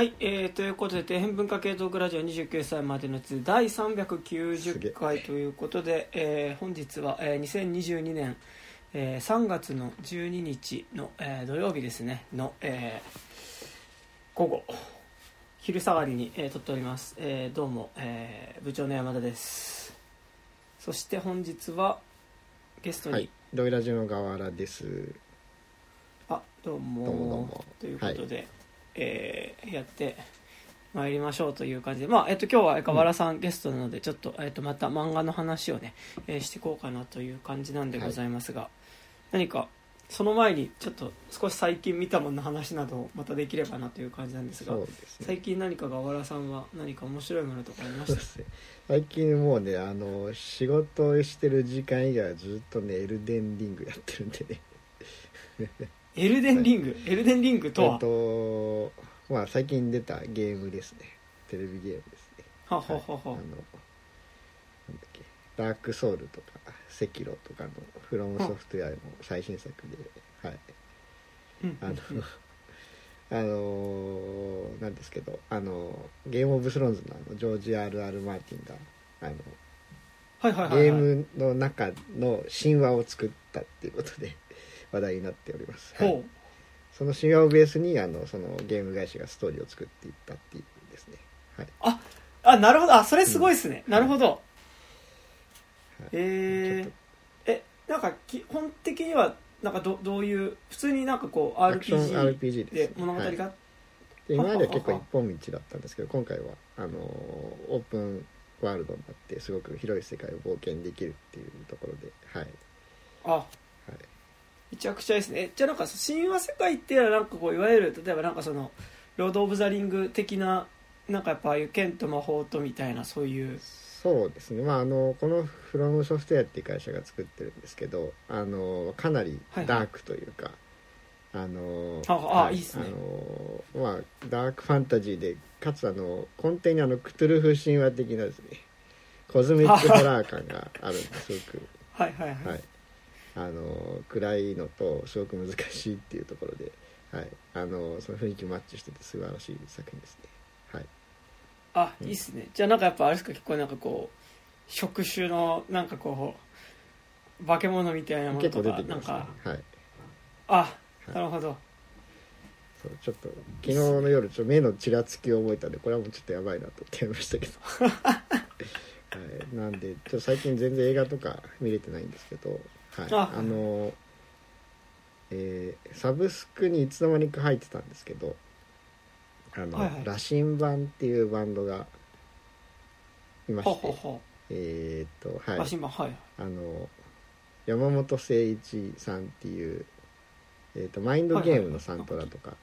はい、えー、ということで底辺文化系トークラジオ29歳までのつ第390回ということで、えー本日は、えー2022年、えー3月の12日の、えー土曜日ですねの、えー午後昼下がりに、えー撮っております、えーどうも、えー部長の山田です。そして本日はゲストに、はい、ロイラジの河原です。あどうもどうもどうも。ということで、えーやってまいりましょうという感じで、まあえっと、今日は河原さんゲストなのでちょっと,、えっとまた漫画の話をね、えーしていこうかなという感じなんでございますが、何かその前にちょっと少し最近見たものの話などをまたできればなという感じなんですがすね。最近何か河原さんは何か面白いものとかありましそうですね最近もうね、あの仕事をしてる時間以外はずっとね、エルデンリングやってるんでね。たエルデンリング、エルデンリングとは？えっと、まあ最近出たゲームですね。テレビゲームですね。ははははいあの、はなんだっけ、ダークソウルとか、セキロとかのフロムソフトウェアの最新作で、はい。うんあの、あのなんですけど、あの、ゲームオブスローンズのあのジョージ・ R.R. マーティンが、あの、ゲームの中の神話を作ったっていうことで話題になっております。はい。その神話をベースに、あの、そのゲーム会社がストーリーを作っていったっていうですね。はい。あなるほど。あそれすごいですね、なるほど。はい。えー、えなんか基本的にはなんかどどういう普通になんかこう RPG で物語が、はい。で今までは結構一本道だったんですけど今回はあのオープンワールドになってすごく広い世界を冒険できるっていうところではい、あはい、めちゃくちゃですね。えじゃあなんか神話世界っていうのはなんかこういわゆる例えばなんかそのロード・オブ・ザ・リング的ななんかやっぱああいう剣と魔法とみたいなそういう。そうですね。まああのこのフロムソフトウェアっていう会社が作ってるんですけどあのかなりダークというか、あのあいいっすね。あのまあダークファンタジーでかつあの根底にあのクトゥルフ神話的なですねコズメックホラー感があるんですごく。はいはいはい、はい、あの暗いのとすごく難しいっていうところで、はい、あのその雰囲気マッチしてて素晴らしい作品ですね。はい、あいいっすね。じゃあなんかやっぱあれですか結構なんかこう触手のなんかこう化け物みたいなもの結構と出てきますね。かなんか。はい、あはい。なるほど。そうちょっと昨日の夜ちょっと目のちらつきを覚えたんでこれはもうちょっとやばいなと思ってましたけど、はい、なんでちょっと最近全然映画とか見れてないんですけど、はい、あ。あの、えーサブスクにいつの間にか入ってたんですけどあの、はいはい。羅針盤っていうバンドがいましてほえーっとう、はい。はい。あの山本誠一さんっていう、えー、とマインドゲームのサントラとか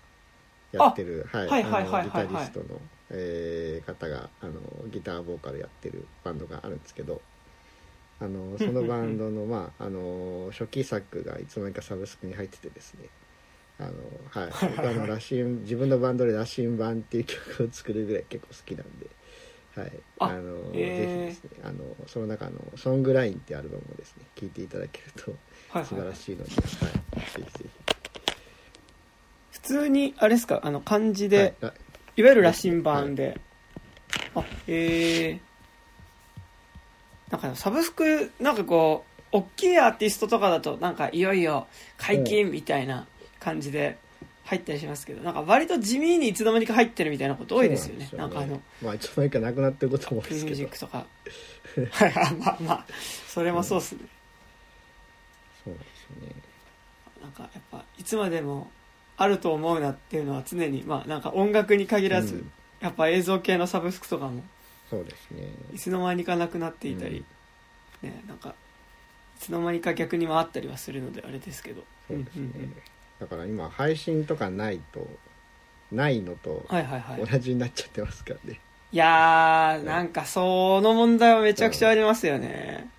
やってる、はいはいはいはいはい。あのギタリストの、えー方があのギターボーカルやってるバンドがあるんですけどあのそのバンドの,、まあ、あの初期作がいつの間にかサブスクに入っててですね。あの、はい、僕あの羅針自分のバンドで「羅針盤」っていう曲を作るぐらい結構好きなんで。はい、ああのぜひですね。あのその中の「ソングライン」っていうアルバムをですね聴いていただけるとはい素晴はい。らしいので、はい、ぜひぜ普通にあれですか？あの漢字ひ。で、はい。い、わゆる羅針盤で、あええなんかサブスクなんかこう大きいアーティストとかだとなんかいよいよ解禁みたいな感じで入ったりしますけどなんか割と地味にいつの間にか入ってるみたいなこと多いですよね。そうなんかあのまあいつの間にかなくなってることも多いフリーミューですけどジックとか。はい。はいまあまあそれもそうっすね、そうですねなんかやっぱいつまでもあると思うなっていうのは常にまあなんか音楽に限らず、うんやっぱ映像系のサブスクとかもそうですね。いつの間にかなくなっていたり、ねなんかいつの間にか逆に回ったりはするのであれですけど。そうですね、うんうんうん。だから今配信とかないとないのとはいはいはい。同じになっちゃってますからね、いやーなんかその問題はめちゃくちゃありますよね。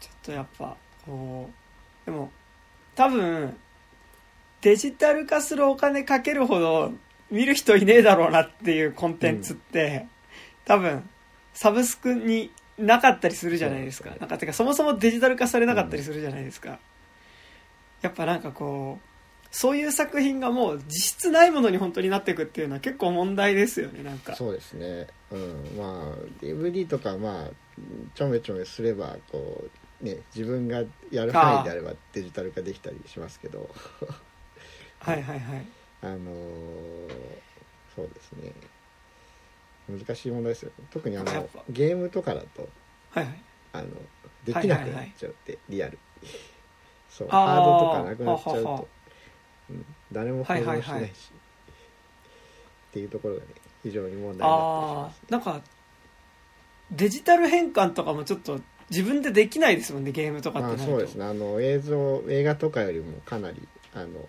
ちょっとやっぱこうでも多分デジタル化するお金かけるほど見る人いねえだろうなっていうコンテンツって、多分サブスクになかったりするじゃないですか。なんかてかそもそもデジタル化されなかったりするじゃないですか、やっぱなんかこうそういう作品がもう実質ないものに本当になっていくっていうのは結構問題ですよねなんか。そうですね。うん。まあ DVD とかまあちょめちょめすればこうね自分がやる範囲であればデジタル化できたりしますけど。はいはいはい。あのーそうですね難しい問題ですよ。ね特にあのゲームとかだとはいはい。あのできなくなっちゃうって、リアル。そうハードとかなくなっちゃうははは。と、うん、誰も保存しないし、はいはいはいっていうところがね非常に問題になってなんかデジタル変換とかもちょっと自分でできないですもんねゲームとかまあってなると、そうですね。あの映像映画とかよりもかなりあの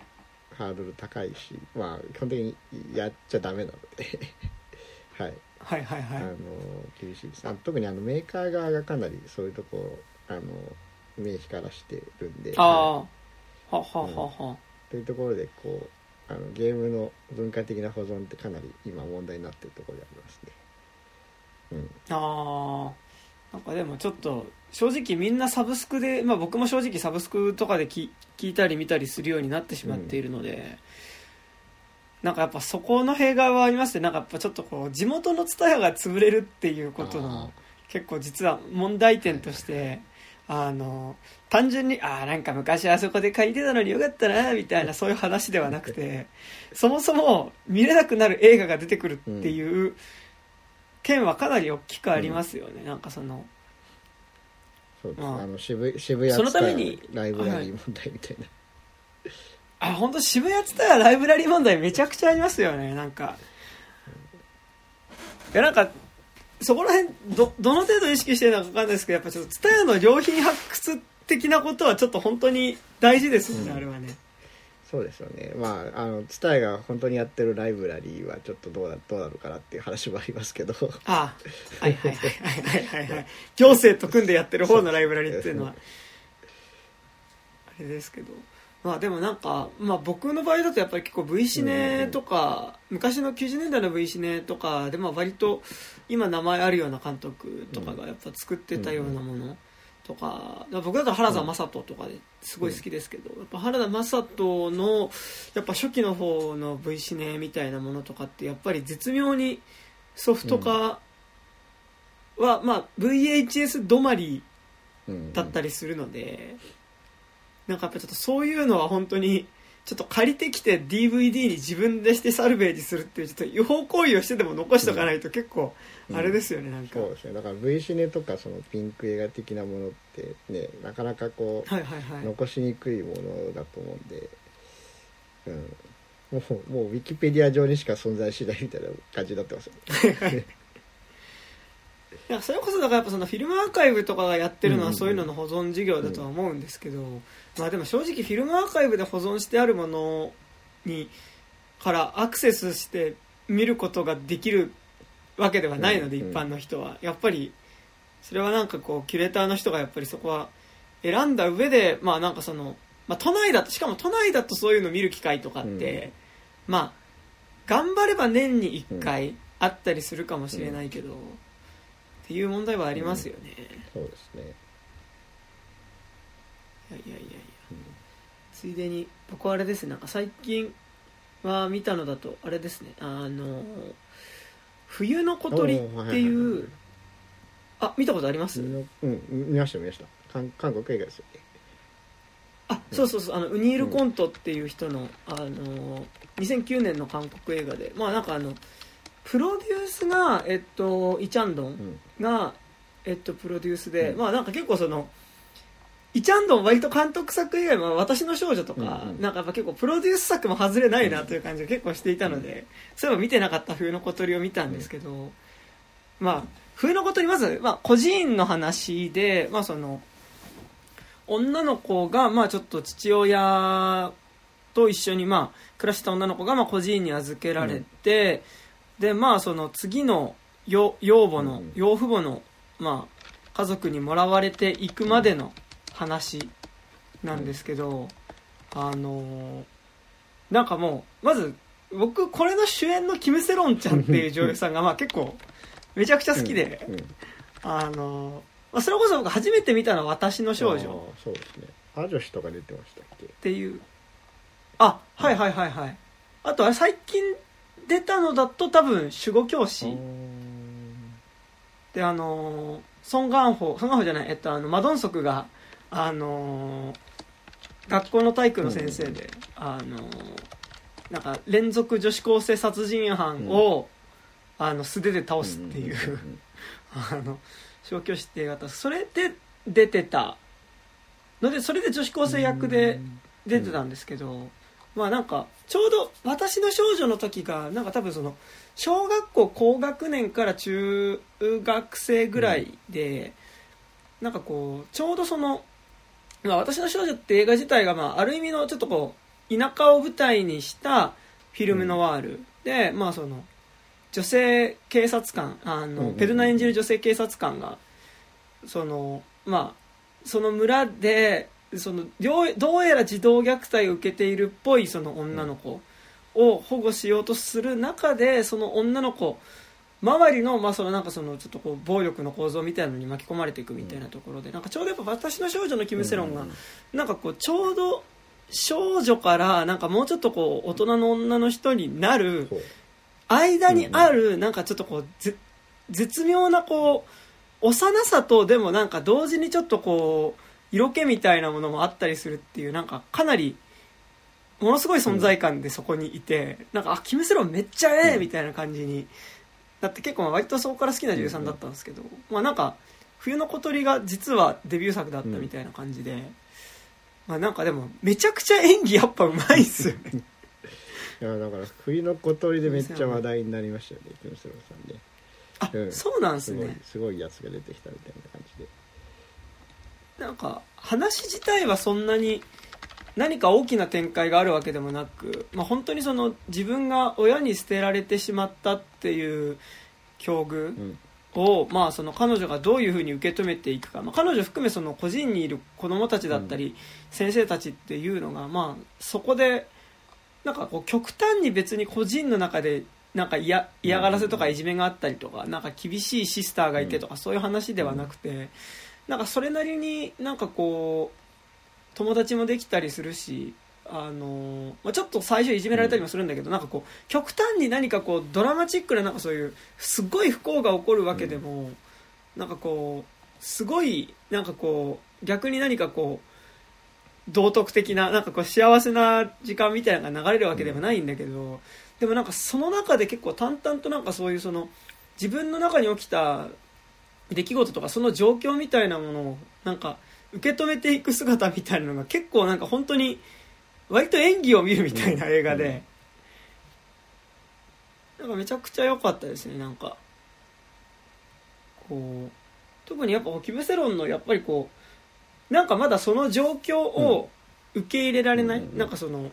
ハードル高いしまあ基本的にやっちゃダメなので。はいはいはいはい。あの厳しいです。あ特にあのメーカー側がかなりそういうところあの目光らしてるんで。ああはははは。は、いというところでこうあのゲームの文化的な保存ってかなり今問題になってるところでありますね。うん。ああなんかでもちょっと正直みんなサブスクで、まあ、僕も正直サブスクとかで聞聞いたり見たりするようになってしまっているので、なんかやっぱそこの弊害はありましてなんかやっぱちょっとこう地元の蔦屋が潰れるっていうことの結構実は問題点としてあの単純にああなんか昔あそこで借りてたのによかったなみたいなそういう話ではなくてそもそも見れなくなる映画が出てくるっていう件はかなり大きくありますよね、なんかそのそうです、まああ、の渋渋谷そのためにライブラリー問題みたいな、あ本当渋谷ツタヤライブラリー問題めちゃくちゃありますよねなんか。いやなんかそこら辺どどの程度意識してるのか分かんないですけどやっぱちょっとツタヤの良品発掘的なことはちょっと本当に大事ですよね、うん。あれはね。そうですよね。まああの蔦屋が本当にやってるライブラリーはちょっとどうだどうなのかなっていう話もありますけど。ああはいはいはいはいはいはいはい行政と組んでやってる方のライブラリーっていうのは。あれですけどまあでもなんか、まあ、僕の場合だとやっぱり結構 V シネとか、昔の90年代の V シネとかでまあ割と今名前あるような監督とかがやっぱ作ってたようなものとか僕だと原田雅人とかですごい好きですけど、やっぱ原田雅人のやっぱ初期の方の V シネみたいなものとかってやっぱり絶妙にソフト化は、まあ VHS 止まりだったりするので、なんかやっぱちょっとそういうのは本当にちょっと借りてきて DVD に自分でしてサルベージするっていうちょっと違法行為をしてでも残しとかないと結構あれですよね、なんか。そうですね。だから V シネとかそのピンク映画的なものってねなかなかこう、はいはいはい。残しにくいものだと思うんで、うん、もうもうウィキペディア上にしか存在しないみたいな感じになってますよ。ねいやそれこそだからやっぱそのフィルムアーカイブとかがやってるのうんうんうん。はそういうのの保存事業だとは思うんですけど、まあでも正直フィルムアーカイブで保存してあるものにからアクセスして見ることができるわけではないので、うんうん一般の人は。やっぱりそれはなんかこうキュレーターの人がやっぱりそこは選んだ上でまあなんかその、まあ、都内だとしかも都内だとそういうの見る機会とかって、まあ頑張れば年に1回あったりするかもしれないけど、っていう問題はありますよね、そうですね。いやいやいや、ついでに僕はあれですねなんか最近は見たのだとあれですねあの冬の小鳥っていはいはい。いはいうあ見たことあります、うん見ました見ました。韓韓国映画ですよねあそうそうそうあのウニール・コントっていう人の,、あの2009年の韓国映画でまあなんかあのプロデュースが、えっと、イ・チャンドンうん。が、えっと、プロデュースで、うん。まあなんか結構そのイ・チャンドン割と監督作以外は私の少女とか、うんうん。なんかやっぱ結構プロデュース作も外れないなという感じが結構していたので、そういえば見てなかった冬の小鳥を見たんですけど、まあ冬の小鳥まず、まあ、孤児院の話で、まあその女の子が、まあちょっと父親と一緒に、まあ暮らした女の子が、まあ孤児院に預けられて、で、まあその次の養養母の、うん養父母の、まあ家族にもらわれていくまでの話なんですけど、あのーなんかもう、まず、僕、これの主演のキム・セロンちゃんっていう女優さんが、まあ結構、めちゃくちゃ好きで、あのーまあ、それこそ僕初めて見たのは私の少女。そうですね。アジョシとか出てましたっけ？っていう。あはいはいはいはい。あとは最近出たのだと多分守護教師。であのソン・ガンホソン・ガンホじゃないえっとあのマドンソクがあの学校の体育の先生で、あのなんか連続女子高生殺人犯を、あの素手で倒すっていう、あの小教師って映画だった。それで出てたのでそれで女子高生役で出てたんですけど、まあなんかちょうど私の少女の時がなんか多分その小学校高学年から中学生ぐらいで、なんかこうちょうどその、まあ、私の少女って映画自体がまあある意味のちょっとこう田舎を舞台にしたフィルムノワール。で、まあその女性警察官あの、ペルナ演じる女性警察官がそのまあその村でそのどうやら児童虐待を受けているっぽいその女の子を保護しようとする中でその女の子周りの,、まあそのなんかそのちょっとこう暴力の構造みたいなのに巻き込まれていくみたいなところでなんかちょうどやっぱ私の少女のキム・セロンがなんかこうちょうど少女からなんかもうちょっとこう大人の女の人になる間にあるなんかちょっとこう絶妙なこう幼さとでもなんか同時にちょっとこう色気みたいなものもあったりするっていうなんかかなりものすごい存在感でそこにいて、なんかあキム・セロンめっちゃええみたいな感じにだって結構割とそこから好きな女優さんだったんですけど、まあなんか冬の小鳥が実はデビュー作だったみたいな感じで、まあなんかでもめちゃくちゃ演技やっぱうまいっすよね。いやだから冬の小鳥でめっちゃ話題になりましたよねキム・セロンさんね。あ、うん、そうなんすね。すごいやつが出てきたみたいな感じで。なんか話自体はそんなに何か大きな展開があるわけでもなく、まあ、本当にその自分が親に捨てられてしまったっていう境遇を、うん、まあ、その彼女がどういうふうに受け止めていくか、まあ、彼女含めその個人にいる子供たちだったり、先生たちっていうのが、まあ、そこでなんかこう極端に別に個人の中でなんか嫌嫌がらせとかいじめがあったりとかなんか厳しいシスターがいてとかそういう話ではなくて。なんかそれなりになんかこう友達もできたりするしあのまあ、ちょっと最初いじめられたりもするんだけど、なんかこう極端に何かこうドラマチックななんかそういうすごい不幸が起こるわけでも、なんかこうすごいなんかこう逆に何かこう道徳的ななんかこう幸せな時間みたいなのが流れるわけではないんだけど、でもなんかその中で結構淡々となんかそういうその自分の中に起きた出来事とかその状況みたいなものをなんか受け止めていく姿みたいなのが結構なんか本当に割と演技を見るみたいな映画で、なんかめちゃくちゃ良かったですねなんか。こう特にやっぱキム・セロンのやっぱりこうなんかまだその状況を受け入れられない、なんかその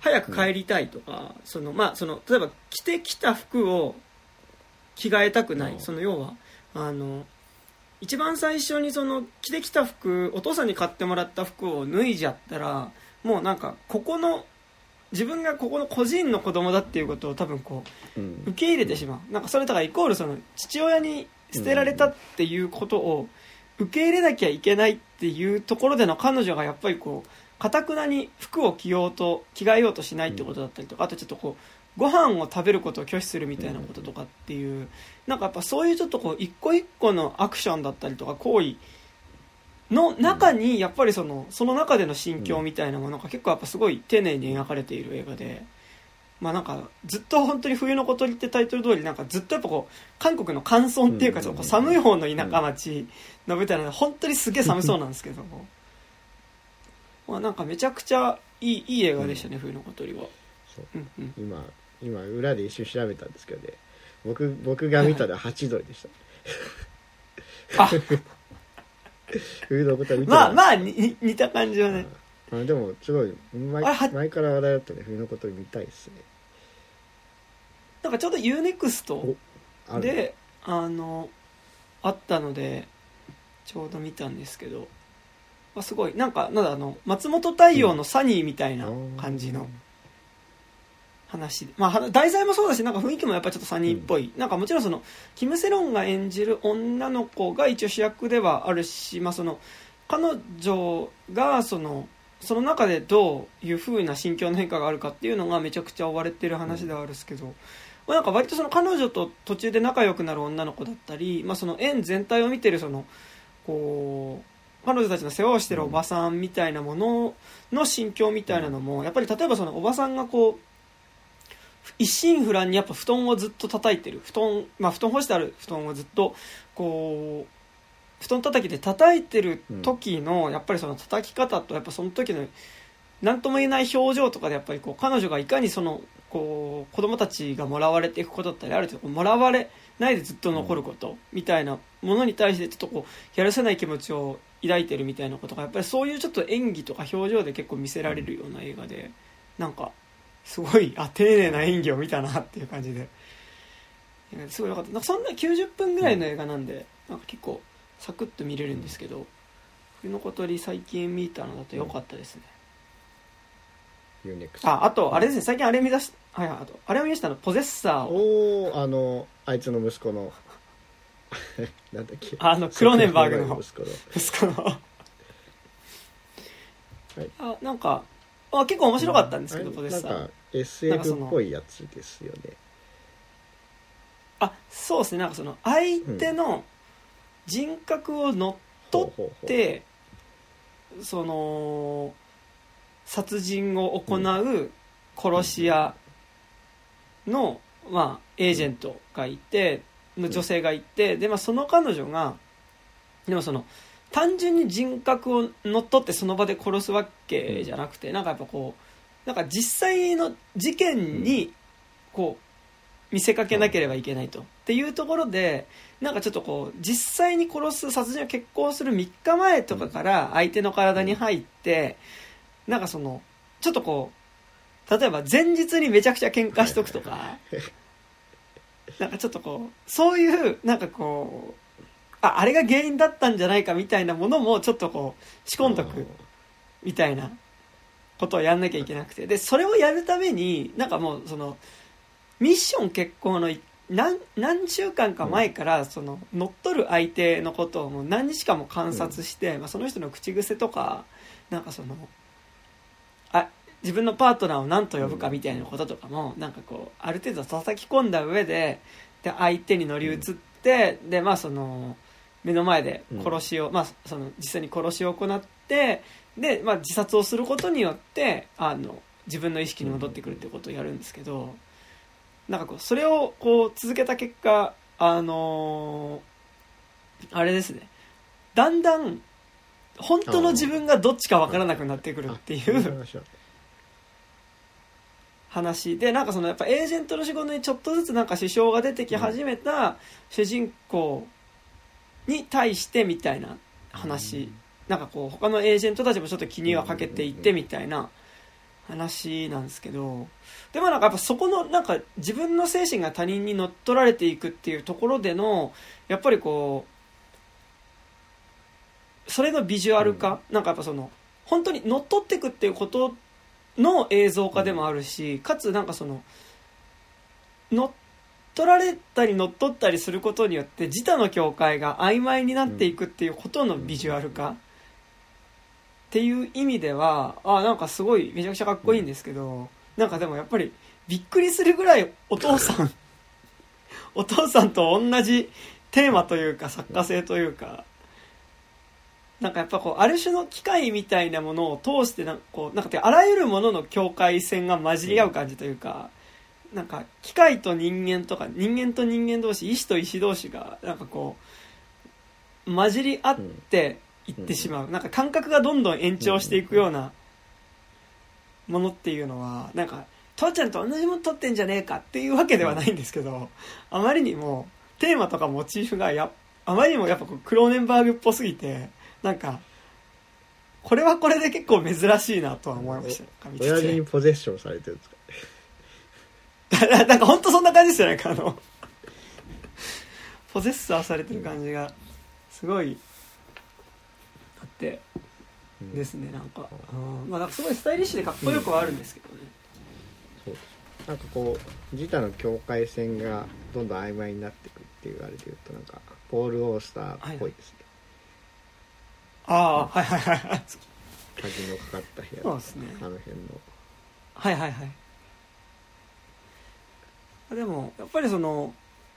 早く帰りたいとか、そのまあその例えば着てきた服を着替えたくない、その要はあの一番最初にその着てきた服お父さんに買ってもらった服を脱いじゃったらもうなんかここの自分がここの個人の子供だっていうことを多分こう受け入れてしまう、なんかそれだからイコールその父親に捨てられたっていうことを受け入れなきゃいけないっていうところでの彼女がやっぱりこうかたくなに服を着ようと着替えようとしないってことだったりとかあとちょっとこうご飯を食べることを拒否するみたいなこととかっていう、なんかやっぱそういうちょっとこう一個一個のアクションだったりとか行為の中にやっぱりそのその中での心境みたいなものが結構やっぱすごい丁寧に描かれている映画で。まあなんかずっと本当に冬の小鳥ってタイトル通りなんかずっとやっぱこう韓国の乾燥っていうかちょっと寒い方の田舎町の舞台なので本当にすげえ寒そうなんですけどまあなんかめちゃくちゃいいいい映画でしたね、冬の小鳥は。うんうん、今今裏で一瞬調べたんですけどね。僕僕が見たのは8ドルでした、冬 のこと見たまあまあに似た感じはね。あでもすごい前前から話題だったね。冬のこと見たいですね。なんかちょうど UNEXT であのあったのでちょうど見たんですけど、まあ、すごいなんかなんだあの松本太陽のサニーみたいな感じの、うん話まあ、題材もそうだしなんか雰囲気もやっぱちょっとサニーっぽい、うん、なんかもちろんそのキム・セロンが演じる女の子が一応主役ではあるし、まあ、その彼女がそのその中でどういう風な心境の変化があるかっていうのがめちゃくちゃ追われてる話ではあるんですけど、まあ、なんか割とその彼女と途中で仲良くなる女の子だったり、まあ、その園全体を見てるそのこう彼女たちの世話をしてるおばさんみたいなものの心境みたいなのもやっぱり例えばそのおばさんがこう一心不乱にやっぱ布団をずっと叩いてる。布団、まあ、布団干してある。布団をずっとこう布団叩きで叩いてる時のやっぱりその叩き方とやっぱその時の何とも言えない表情とかでやっぱりこう彼女がいかにそのこう子供たちがもらわれていくことだったりある程度もらわれないでずっと残ることみたいなものに対してちょっとこうやるせない気持ちを抱いてるみたいなことがやっぱりそういうちょっと演技とか表情で結構見せられるような映画でなんかすごいあ丁寧な演技を見たなっていう感じで。すごいよかった。なんかそんな90分ぐらいの映画なんでなんか結構サクッと見れるんですけど冬の小鳥最近見たのだと良かったですね、ああとあれですね。最近あれ見出しはいはいあとあれを見出したのポゼッサーを。おおあのあいつの息子の。なんだっけ。あのクローネンバーグの息子の。息子の。あなんかあ結構面白かったんですけど、ポゼッサー。なんか SF っぽいやつですよね。あそうですね。なんかその相手の人格を乗っ取ほうほうほうって、その殺人を行う殺し屋の、まあ、エージェントがいての女性がいてで、まあ、その彼女がでもその単純に人格を乗っ取ってその場で殺すわけじゃなくてなんかやっぱこうなんか実際の事件にこう見せかけなければいけないと。っていうところでなんかちょっとこう実際に殺す殺人を決行する3日前とかから相手の体に入ってなんかそのちょっとこう例えば前日にめちゃくちゃ喧嘩しとくとかなんかちょっとこうそういうなんかこうああれが原因だったんじゃないかみたいなものもちょっとこう仕込んどくみたいなことをやんなきゃいけなくて。でそれをやるためになんかもうそのミッション決行のい何何週間か前からその乗っ取る相手のことをもう何日間も観察して、まあ、その人の口癖とかなんかそのあ自分のパートナーを何と呼ぶかみたいなこととかもなんかこうある程度叩き込んだ上でで相手に乗り移ってでまあその目の前で殺しを、まあ、その実際に殺しを行ってで、まあ、自殺をすることによってあの自分の意識に戻ってくるっていうことをやるんですけどなんかこうそれをこう続けた結果あのーあれですね。だんだん本当の自分がどっちか分からなくなってくるっていう話。でなんかそのやっぱエージェントの仕事にちょっとずつなんか支障が出てき始めた主人公に対してみたいな話、なんかこう他のエージェントたちもちょっと気にはかけていってみたいな話なんですけど。でもなんかやっぱそこのなんか自分の精神が他人に乗っ取られていくっていうところでのやっぱりこうそれのビジュアル化、なんかやっぱその本当に乗っ取っていくっていうことの映像化でもあるし、かつなんかその乗っ取られたり乗っ取ったりすることによって自他の境界が曖昧になっていくっていうことのビジュアル化。っていう意味ではあなんかすごいめちゃくちゃかっこいいんですけど、なんかでもやっぱりびっくりするぐらいお父さん お父さんと同じテーマというか作家性というかなんかやっぱこうある種の機械みたいなものを通してなんかこうなんかてあらゆるものの境界線が混じり合う感じというか、なんか機械と人間とか人間と人間同士意志と意志同士がなんかこう混じり合っていってしまう、なんか感覚がどんどん延長していくようなものっていうのはなんか父ちゃんと同じもの撮ってんじゃねえかっていうわけではないんですけど、あまりにもテーマとかモチーフがやあまりにもやっぱこうクローネンバーグっぽすぎてなんかこれはこれで結構珍しいなとは思いました。親父にポゼッションされてるんですか なんか本当そんな感じですよねあの。ポゼッサーされてる感じがすごいあってうんですねなんか、うん。まあなんかすごいスタイリッシュでかっこよくはあるんですけどね、そうなんかこう自他の境界線がどんどん曖昧になっていくっていうあれで言うとなんかポール・オースターっぽいですね、ああはいはいはいはい。鍵のかかった部屋。そうですね。あの辺の。はいはいはいでもやっぱりその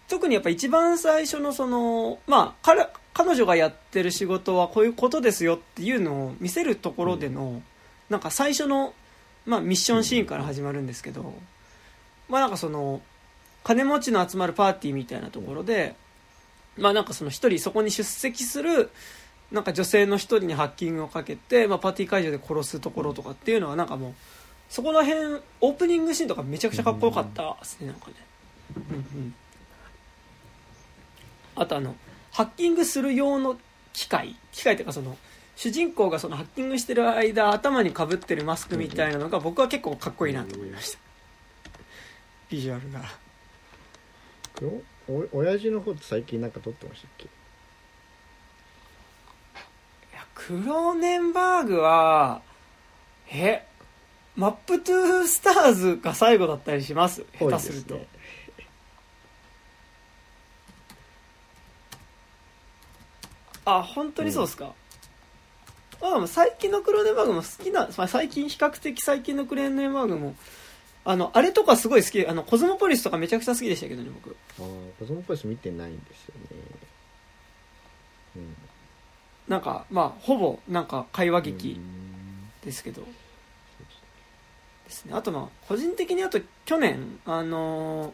特にやっぱ一番最初のそのまあ彼彼女がやってる仕事はこういうことですよっていうのを見せるところでの、なんか最初の、まあ、ミッションシーンから始まるんですけど、まあなんかその金持ちの集まるパーティーみたいなところで、まあなんかその一人そこに出席するなんか女性の一人にハッキングをかけて、まあ、パーティー会場で殺すところとかっていうのはなんかもうそこら辺オープニングシーンとかめちゃくちゃかっこよかったですねなんかねうんうん。あとあのハッキングする用の機械。機械っていうかその主人公がそのハッキングしてる間頭にかぶってるマスクみたいなのが僕は結構かっこいいなと思いました。ビジュアルがおお親父の方って最近なんか撮ってましたっけ？いやクローネンバーグはえマップトゥースターズが最後だったりします。下手すると、あ本当にそうですか、あでも最近のクローネンバーグも好きな、まあ、最近比較的最近のクローネンバーグもあのあれとかすごい好きあのコズモポリスとかめちゃくちゃ好きでしたけどね僕。ああコズモポリス見てないんですよね。うん。なんかまあほぼなんか会話劇うん。ですけど、ですね。あとまあ個人的にあと去年あのー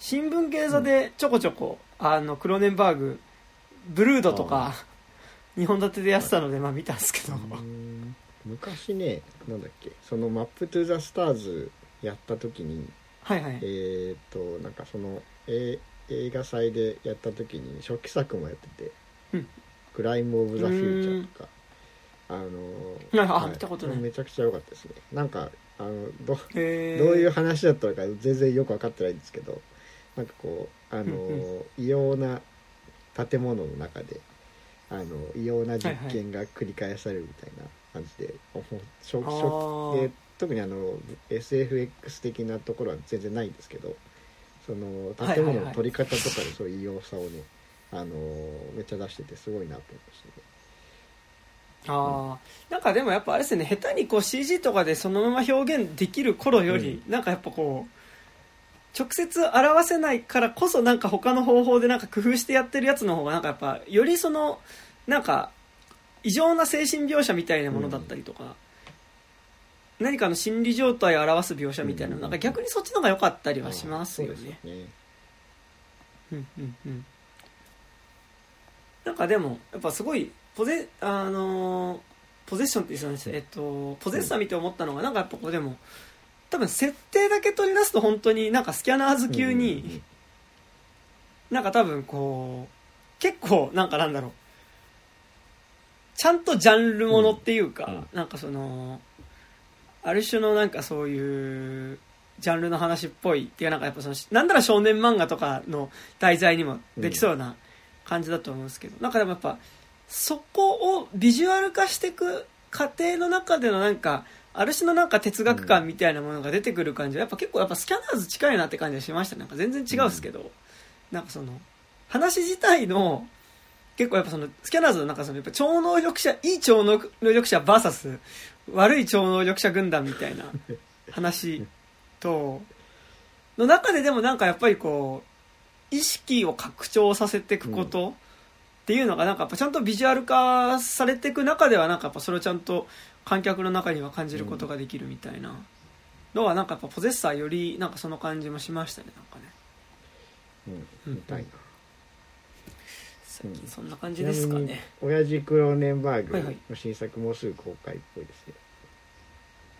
新聞芸座でちょこちょこ、あのクローネンバーグブルードとか2本立てでやってたのでまあ見たんですけど、うん。昔ねなんだっけその「マップ・トゥ・ザ・スターズ」やった時にはいはい。えっ、となんかその、え映画祭でやった時に初期作もやっててうん「クライム・オブ・ザ・フューチャー」とか。あのあ見たことない。めちゃくちゃ良かったですね。なんかあのどどういう話だったのか全然よく分かってないんですけどなんかこうあの、うん。異様な建物の中であの異様な実験が繰り返されるみたいな感じで、特にあの SFX 的なところは全然ないんですけどその建物の取り方とかでそういう異様さをね、あのめっちゃ出しててすごいなと思いましたね。あー。なんかでもやっぱあれですよね下手にこう CG とかでそのまま表現できる頃より、なんかやっぱこう直接表せないからこそなんか他の方法でなんか工夫してやってるやつの方がなんかやっぱよりそのなんか異常な精神描写みたいなものだったりとか、何かの心理状態を表す描写みたいなのなんか逆にそっちの方が良かったりはしますよね。ね。うんうんうん。なんかでもやっぱすごいポゼあのーポゼッションって言ってましたえっとポゼッサー見て思ったのがなんかやっぱこうでも多分設定だけ取り出すと本当になんかスキャナーズ級になんか多分こう結構なんかなんだろう。ちゃんとジャンルものっていうか、なんかそのある種のなんかそういうジャンルの話っぽいっていうなんかやっぱそのなんなら少年漫画とかの題材にもできそうな感じだと思うんですけど、なんかでもやっぱそこをビジュアル化していく過程の中でのなんかある種のなんか哲学感みたいなものが出てくる感じはやっぱ結構やっぱスキャナーズ近いなって感じがしましたね。なんか全然違うんですけど、なんかその話自体の結構やっぱそのスキャナーズのなんかそのやっぱ超能力者いい超能力者 VS 悪い超能力者軍団みたいな 話との中ででもなんかやっぱりこう意識を拡張させていくことっていうのがなんかやっぱちゃんとビジュアル化されていく中ではなんかやっぱそれをちゃんと観客の中には感じることができるみたいな。のはなんかやっぱポゼッサーよりなんかその感じもしましたねなんかね。うん見たいな。最近そんな感じですかね。親父クローネンバーはいはい。グの新作もうすぐ公開っぽいですね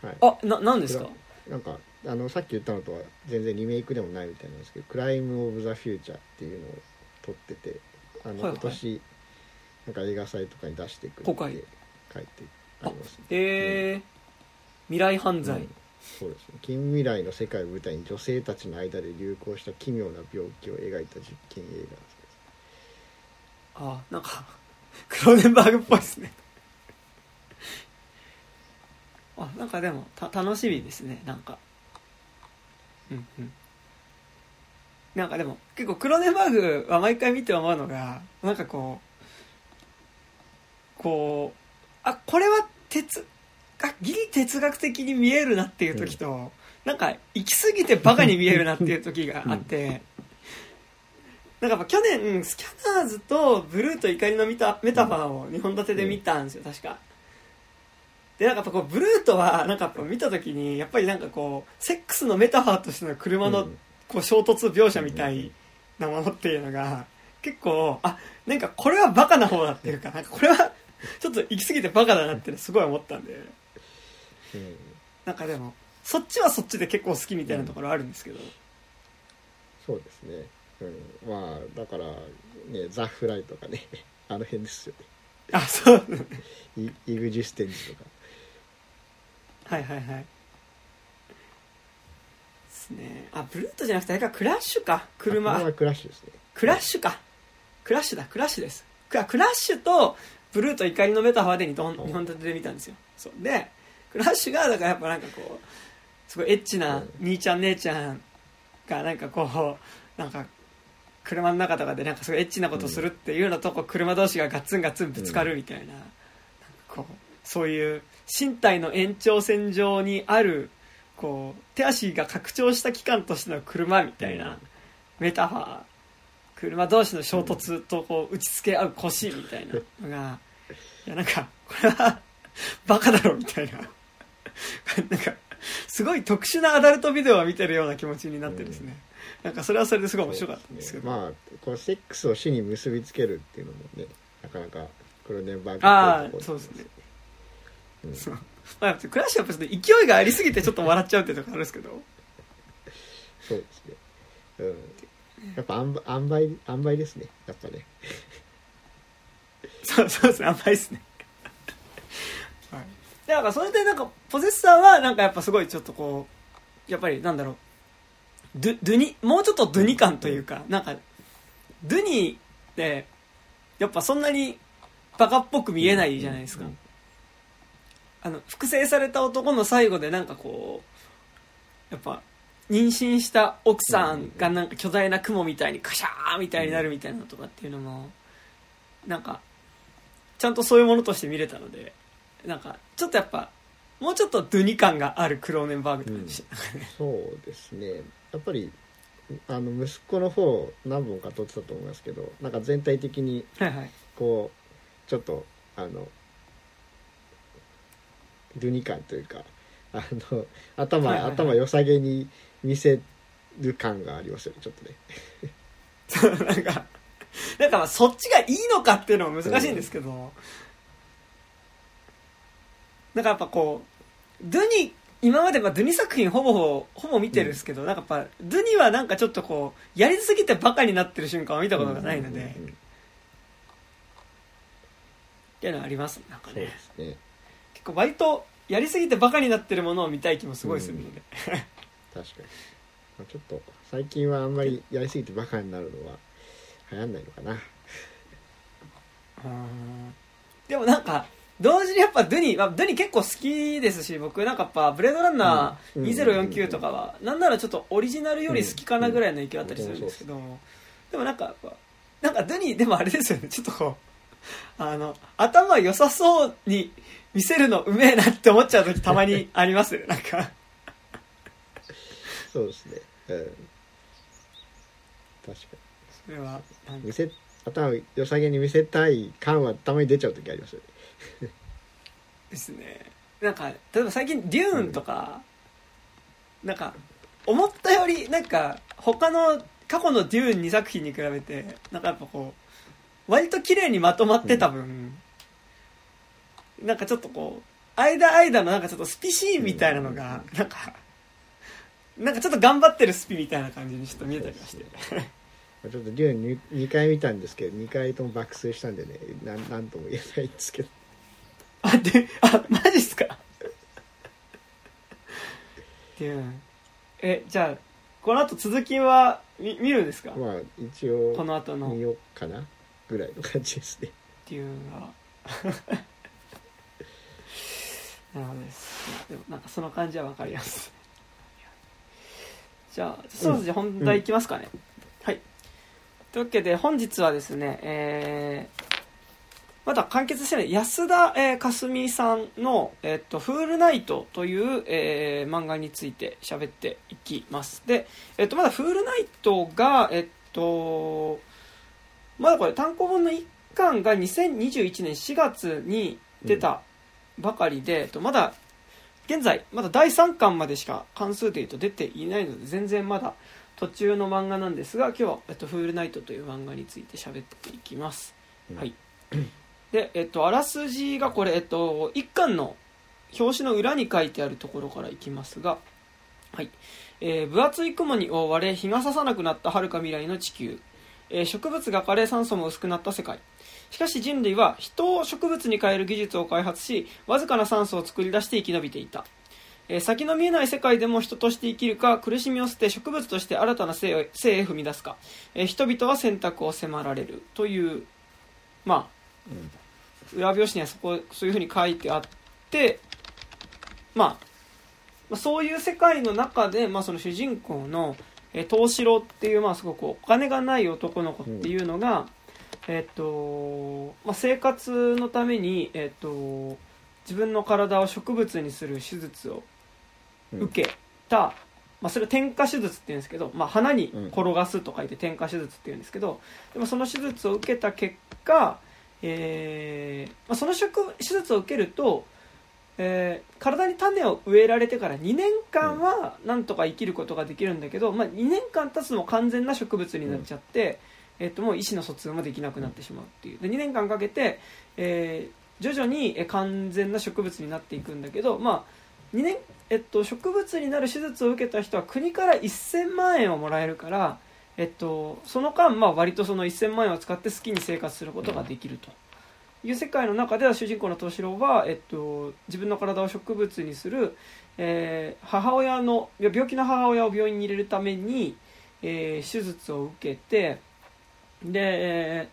はい。あな何ですか？なんかあのさっき言ったのとは全然リメイクでもないみたいなんですけど「クライム・オブ・ザ・フューチャー」っていうのを撮っててあの、はいはい。今年なんか映画祭とかに出してくれ公開。て書いてありますねえー、未来犯罪、うん。そうですね。近未来の世界を舞台に女性たちの間で流行した奇妙な病気を描いた実験映画ですあなんか クローネンバーグっぽいですね。あなんかでもた楽しみですね。なんか。うんうん。なんかでも結構クローネンバーグは毎回見て思うのがなんかこうこうあこれは哲あギリ哲学的に見えるなっていう時と、なんか行き過ぎてバカに見えるなっていう時があって、なんかやっぱ去年スキャナーズとブルーと怒りのメタメタファーを2本立てで見たんですよ確か。でなんかやっぱこうブルートはなんか見た時にやっぱりなんかこうセックスのメタファーとしての車のうん。こう衝突描写みたいなものっていうのが結構あなんかこれはバカな方だっていうかなんかこれは ちょっと行き過ぎてバカだなってすごい思ったんで。うん。なんかでもそっちはそっちで結構好きみたいなところあるんですけど、そうですね、うん、まあだからねザ・フライとかね あの辺ですよね。あそう。イイグジステンジとか。はいはいはい。ですね。あブルートじゃなくてあれかクラッシュか。車。クラッシュですね。クラッシュか。クラッシュだクラッシュです。クラッシュとブルーと怒りのメタファーで 2, 本うん二本立てで見たんですよ。そう。でクラッシュがだからやっぱなんかこうすごいエッチなうん。兄ちゃん姉ちゃんがなんかこうなんか車の中とかでなんかすごいエッチなことするっていうのとこう車同士がガツンガツンぶつかるみたいな,、なんかこうそういう身体の延長線上にあるこう手足が拡張した機関としての車みたいなメタファー車同士の衝突とこう打ちつけ合う腰みたいなのがいやなんかこれはバカだろみたいな。なんかすごい特殊なアダルトビデオを見てるような気持ちになってですね、なんかそれはそれですごい面白かったんですけど、まあこのセックスを死に結びつけるっていうのもねなかなかクロネンバーグっああそうですね。うあ、クラッシュはやっぱ勢いがありすぎてちょっと笑っちゃうっていうところあるんですけど。そうですね。うんやっぱ塩梅塩梅ですねやっぱね。そうそうですね甘いですね。はい。でなんかそれでなんかポゼッサーはなんかやっぱすごいちょっとこうやっぱりなんだろう。ドゥドゥニもうちょっとドゥニ感というかなんかドゥニってやっぱそんなにバカっぽく見えないじゃないですか、うんあの複製された男の最後でなんかこうやっぱ妊娠した奥さんがなんか巨大な雲みたいにカシャーみたいになるみたいなのとかっていうのもなんかちゃんとそういうものとして見れたのでなんかちょっとやっぱもうちょっとドゥニ感があるクローネンバーグって感じでしたねそうですね。やっぱりあの息子の方何本か撮ってたと思いますけどなんか全体的にこうちょっとあのルニ感というかあの頭、はいはいはい。頭良さげに見せる感がありますよねちょっとね。そ うなんかなんかまあそっちがいいのかっていうのも難しいんですけど、なんかやっぱこうドゥニ今までまあドゥニ作品ほぼほぼ見てるんですけど、なんかやっぱドゥニはなんかちょっとこうやりすぎてバカになってる瞬間を見たことがないので、っうんうんうん。ていうのはありますなんかね。すね。結構割とやりすぎてバカになってるものを見たい気もすごいするので、確かに、まあ、ちょっと最近はあんまりやりすぎてバカになるのは流行んないのかな。うんでもなんか同時にやっぱドゥニ、まあ、ドゥニ結構好きですし僕なんかやっぱブレードランナーうん。2049とかはなんならちょっとオリジナルより好きかなぐらいの勢いあったりするんですけどでもなんかなんかドゥニでもあれですよね ちょっとこうあの頭良さそうに見せるのうめえなって思っちゃう時たまにあります。ねなんかそうですね。うん。確かそれはなんか。に見せ頭良さげに見せたい感はたまに出ちゃう時ありますよね。ですね。なんか例えば最近「デューン」とか、なんか思ったよりなんか他の過去の「デューン」2作品に比べてなんかやっぱこう割と綺麗にまとまってた分、なんかちょっとこう間間のなんかちょっとスピシーンみたいなのが、なんかなんかちょっと頑張ってるスピみたいな感じにちょっと見えたりまして。ま あちょっとデューン 2, 2回見たんですけど2回とも爆睡したんでねなんなんとも言えないんですけど。あであマジっすか？デューンえじゃあこの後続きは見見るんですか、まあ一応この後の。見ようかなぐらいの感じですね。デューンは。なるほどです。まあでもなんかその感じは分かりますじゃあそろそろ本題いきますかね、はい。というわけで本日はですねえーまだ完結してない安田、えー、かすみさんの、えっと、フールナイトという、えー、漫画について喋っていきます。で、えっと、まだフールナイトが、えっと、まだこれ単行本の1巻が2021年4月に出たばかりで、うん、えっと、まだ、現在、まだ第3巻までしか関数で言うと出ていないので、全然まだ途中の漫画なんですが、今日は、えっと、フールナイトという漫画について喋っていきます。うん、はい。で、えっと、あらすじがこれ、えっと、一巻の表紙の裏に書いてあるところからいきますが、はい。えー、分厚い雲に覆われ、日が差さなくなった遥か未来の地球。えー、植物が枯れ酸素も薄くなった世界。しかし人類は人を植物に変える技術を開発し、わずかな酸素を作り出して生き延びていた。えー、先の見えない世界でも人として生きるか、苦しみを捨て植物として新たな生へ踏み出すか、えー、人々は選択を迫られるという、まあ、裏表紙にはそこそういうふうに書いてあって、まあ、まあそういう世界の中で、まあ、その主人公のえ東四郎っていう、まあ、すごくお金がない男の子っていうのが、うん、えっ、とまあ、生活のために、えっ、と自分の体を植物にする手術を受けた、うん、まあ、それを点火手術っていうんですけど、まあ、花に転がすと書いて点火手術っていうんですけどでもその手術を受けた結果えーまあ、その植手術を受けると、えー、体に種を植えられてから2年間はなんとか生きることができるんだけど、まあ、2年間経つのも完全な植物になっちゃって、えー、ともう意思の疎通もできなくなってしまうっていう。で2年間かけて、えー、徐々に完全な植物になっていくんだけど、まあ2年えっと、植物になる手術を受けた人は国から1000万円をもらえるからえっと、その間、まあ、割とその1000万円を使って好きに生活することができると。いう世界の中では主人公の敏郎は、えっと、自分の体を植物にする、えー、母親の病気の母親を病院に入れるために、えー、手術を受けてで、え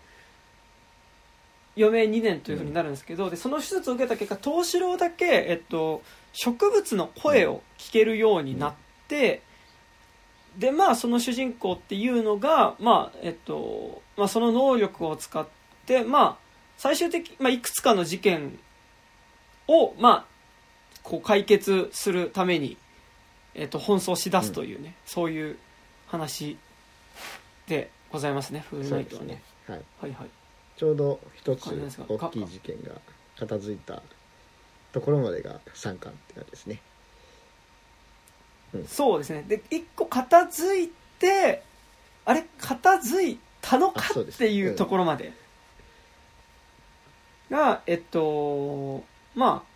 ー、余命2年というふうになるんですけど、でその手術を受けた結果藤四郎だけ、えっと、植物の声を聞けるようになって、でまあその主人公っていうのが、まあえっとまあ、その能力を使って、まあ、最終的、まあ、いくつかの事件を、まあ、こう解決するために、えっと、奔走しだすというね、うん、そういう話でございますね。フールナイトはね、ね。はい、はいはい。ちょうど一つ大きい事件が片付いたところまでが3巻って感じですね。そうですね。で一個片付いてあれ？片付いたのかっていうところまで。がえっとまあ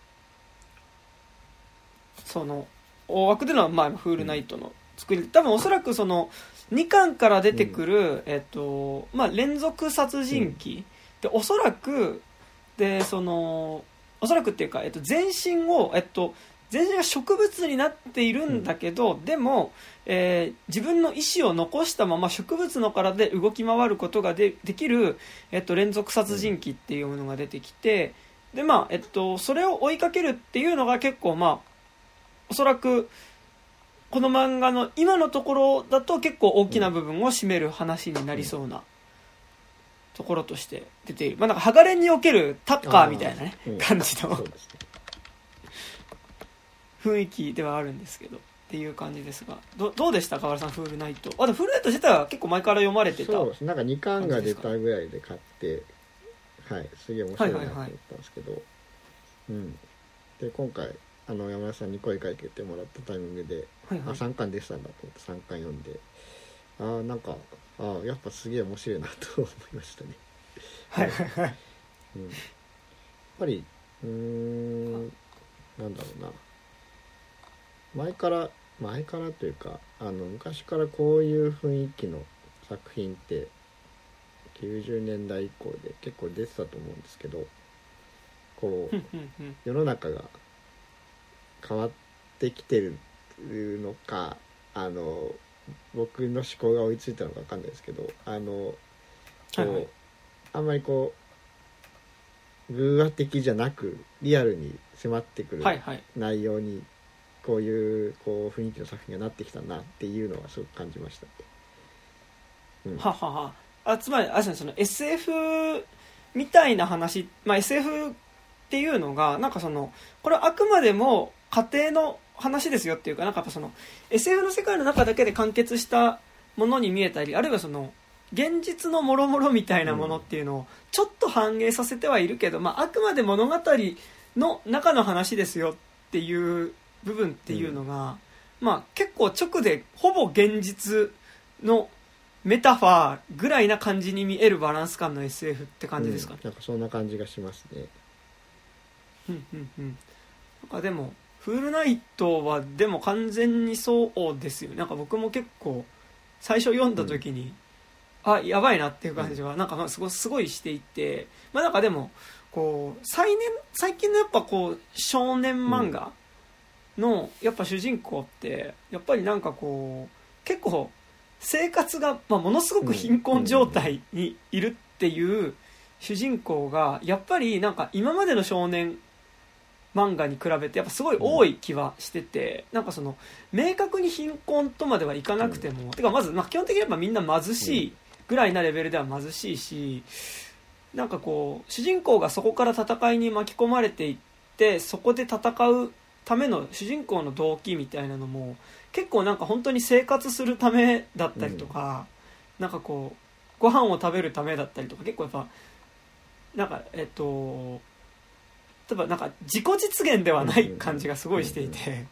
その大枠での、まあ、フールナイトの作り、多分おそらくその2巻から出てくる、えっとまあ、連続殺人鬼、でおそらくでそのおそらくっていうか、えっと、全身を、えっと、全身が植物になっているんだけど、うん、でも、えー、自分の意思を残したまま植物の体で動き回ることがでできる、えっと、連続殺人鬼っていうものが出てきて、でまあえっと、それを追いかけるっていうのが結構まあおそらくこの漫画の今のところだと結構大きな部分を占める話になりそうなところとして出ている、まあ、なんか鋼におけるタッカーみたいなね、感じの、雰囲気ではあるんですけどっていう感じですが。どどうでした河原さんフールナイト。あでフールナイト自体は結構前から読まれてたそうですなんか2巻が出たぐらいで買ってはいすげえ面白いなと思ったんですけど、はいはいはい、うん。で今回あの山田さんに声かけてもらったタイミングで、はいはい、あ3巻でしたんだと思って3巻読んで。ああなんかああやっぱすげえ面白いなと思いましたね。はい。はいはい、うん、やっぱりうんなんだろうな。前から前からというかあの昔からこういう雰囲気の作品って90年代以降で結構出てたと思うんですけどこう世の中が変わってきてるのかあの僕の思考が追いついたのか分かんないですけどあのこう、はいはい、あんまりこう偶話的じゃなくリアルに迫ってくる内容にこういうこう雰囲気の作品がなってきたなっていうのはすごく感じました、うん、ははは。あつまりあその SF みたいな話、まあ、SF っていうのがなんかそのこれはあくまでも家庭の話ですよっていうかなんかやっぱその SF の世界の中だけで完結したものに見えたりあるいはその現実のもろもろみたいなものっていうのをちょっと反映させてはいるけど、まあ、あくまで物語の中の話ですよっていう部分っていうのが、まあ、結構直でほぼ現実のメタファーぐらいな感じに見えるバランス感の SF って感じですかね、うん、なんかそんな感じがしますね。うんうんうん。なんかでもフールナイトはでも完全にそうですよなんか僕も結構最初読んだ時に、うん、あやばいなっていう感じはなんかすごすごいしていてまあなんかでもこう最年最近のやっぱこう少年漫画のやっぱ主人公ってやっぱりなんかこう結構生活が、まあ、ものすごく貧困状態にいるっていう主人公がやっぱりなんか今までの少年漫画に比べてやっぱすごい多い気はしてて、なんかその明確に貧困とまではいかなくても、てかまず、まあ、基本的にやっぱみんな貧しいぐらいなレベルでは貧しいしなんかこう主人公がそこから戦いに巻き込まれていってそこで戦うための主人公の動機みたいなのも結構なんか本当に生活するためだったりとか、うん、なんかこうご飯を食べるためだったりとか結構やっぱなんかえっと例えばなんか自己実現ではない感じがすごいしていて、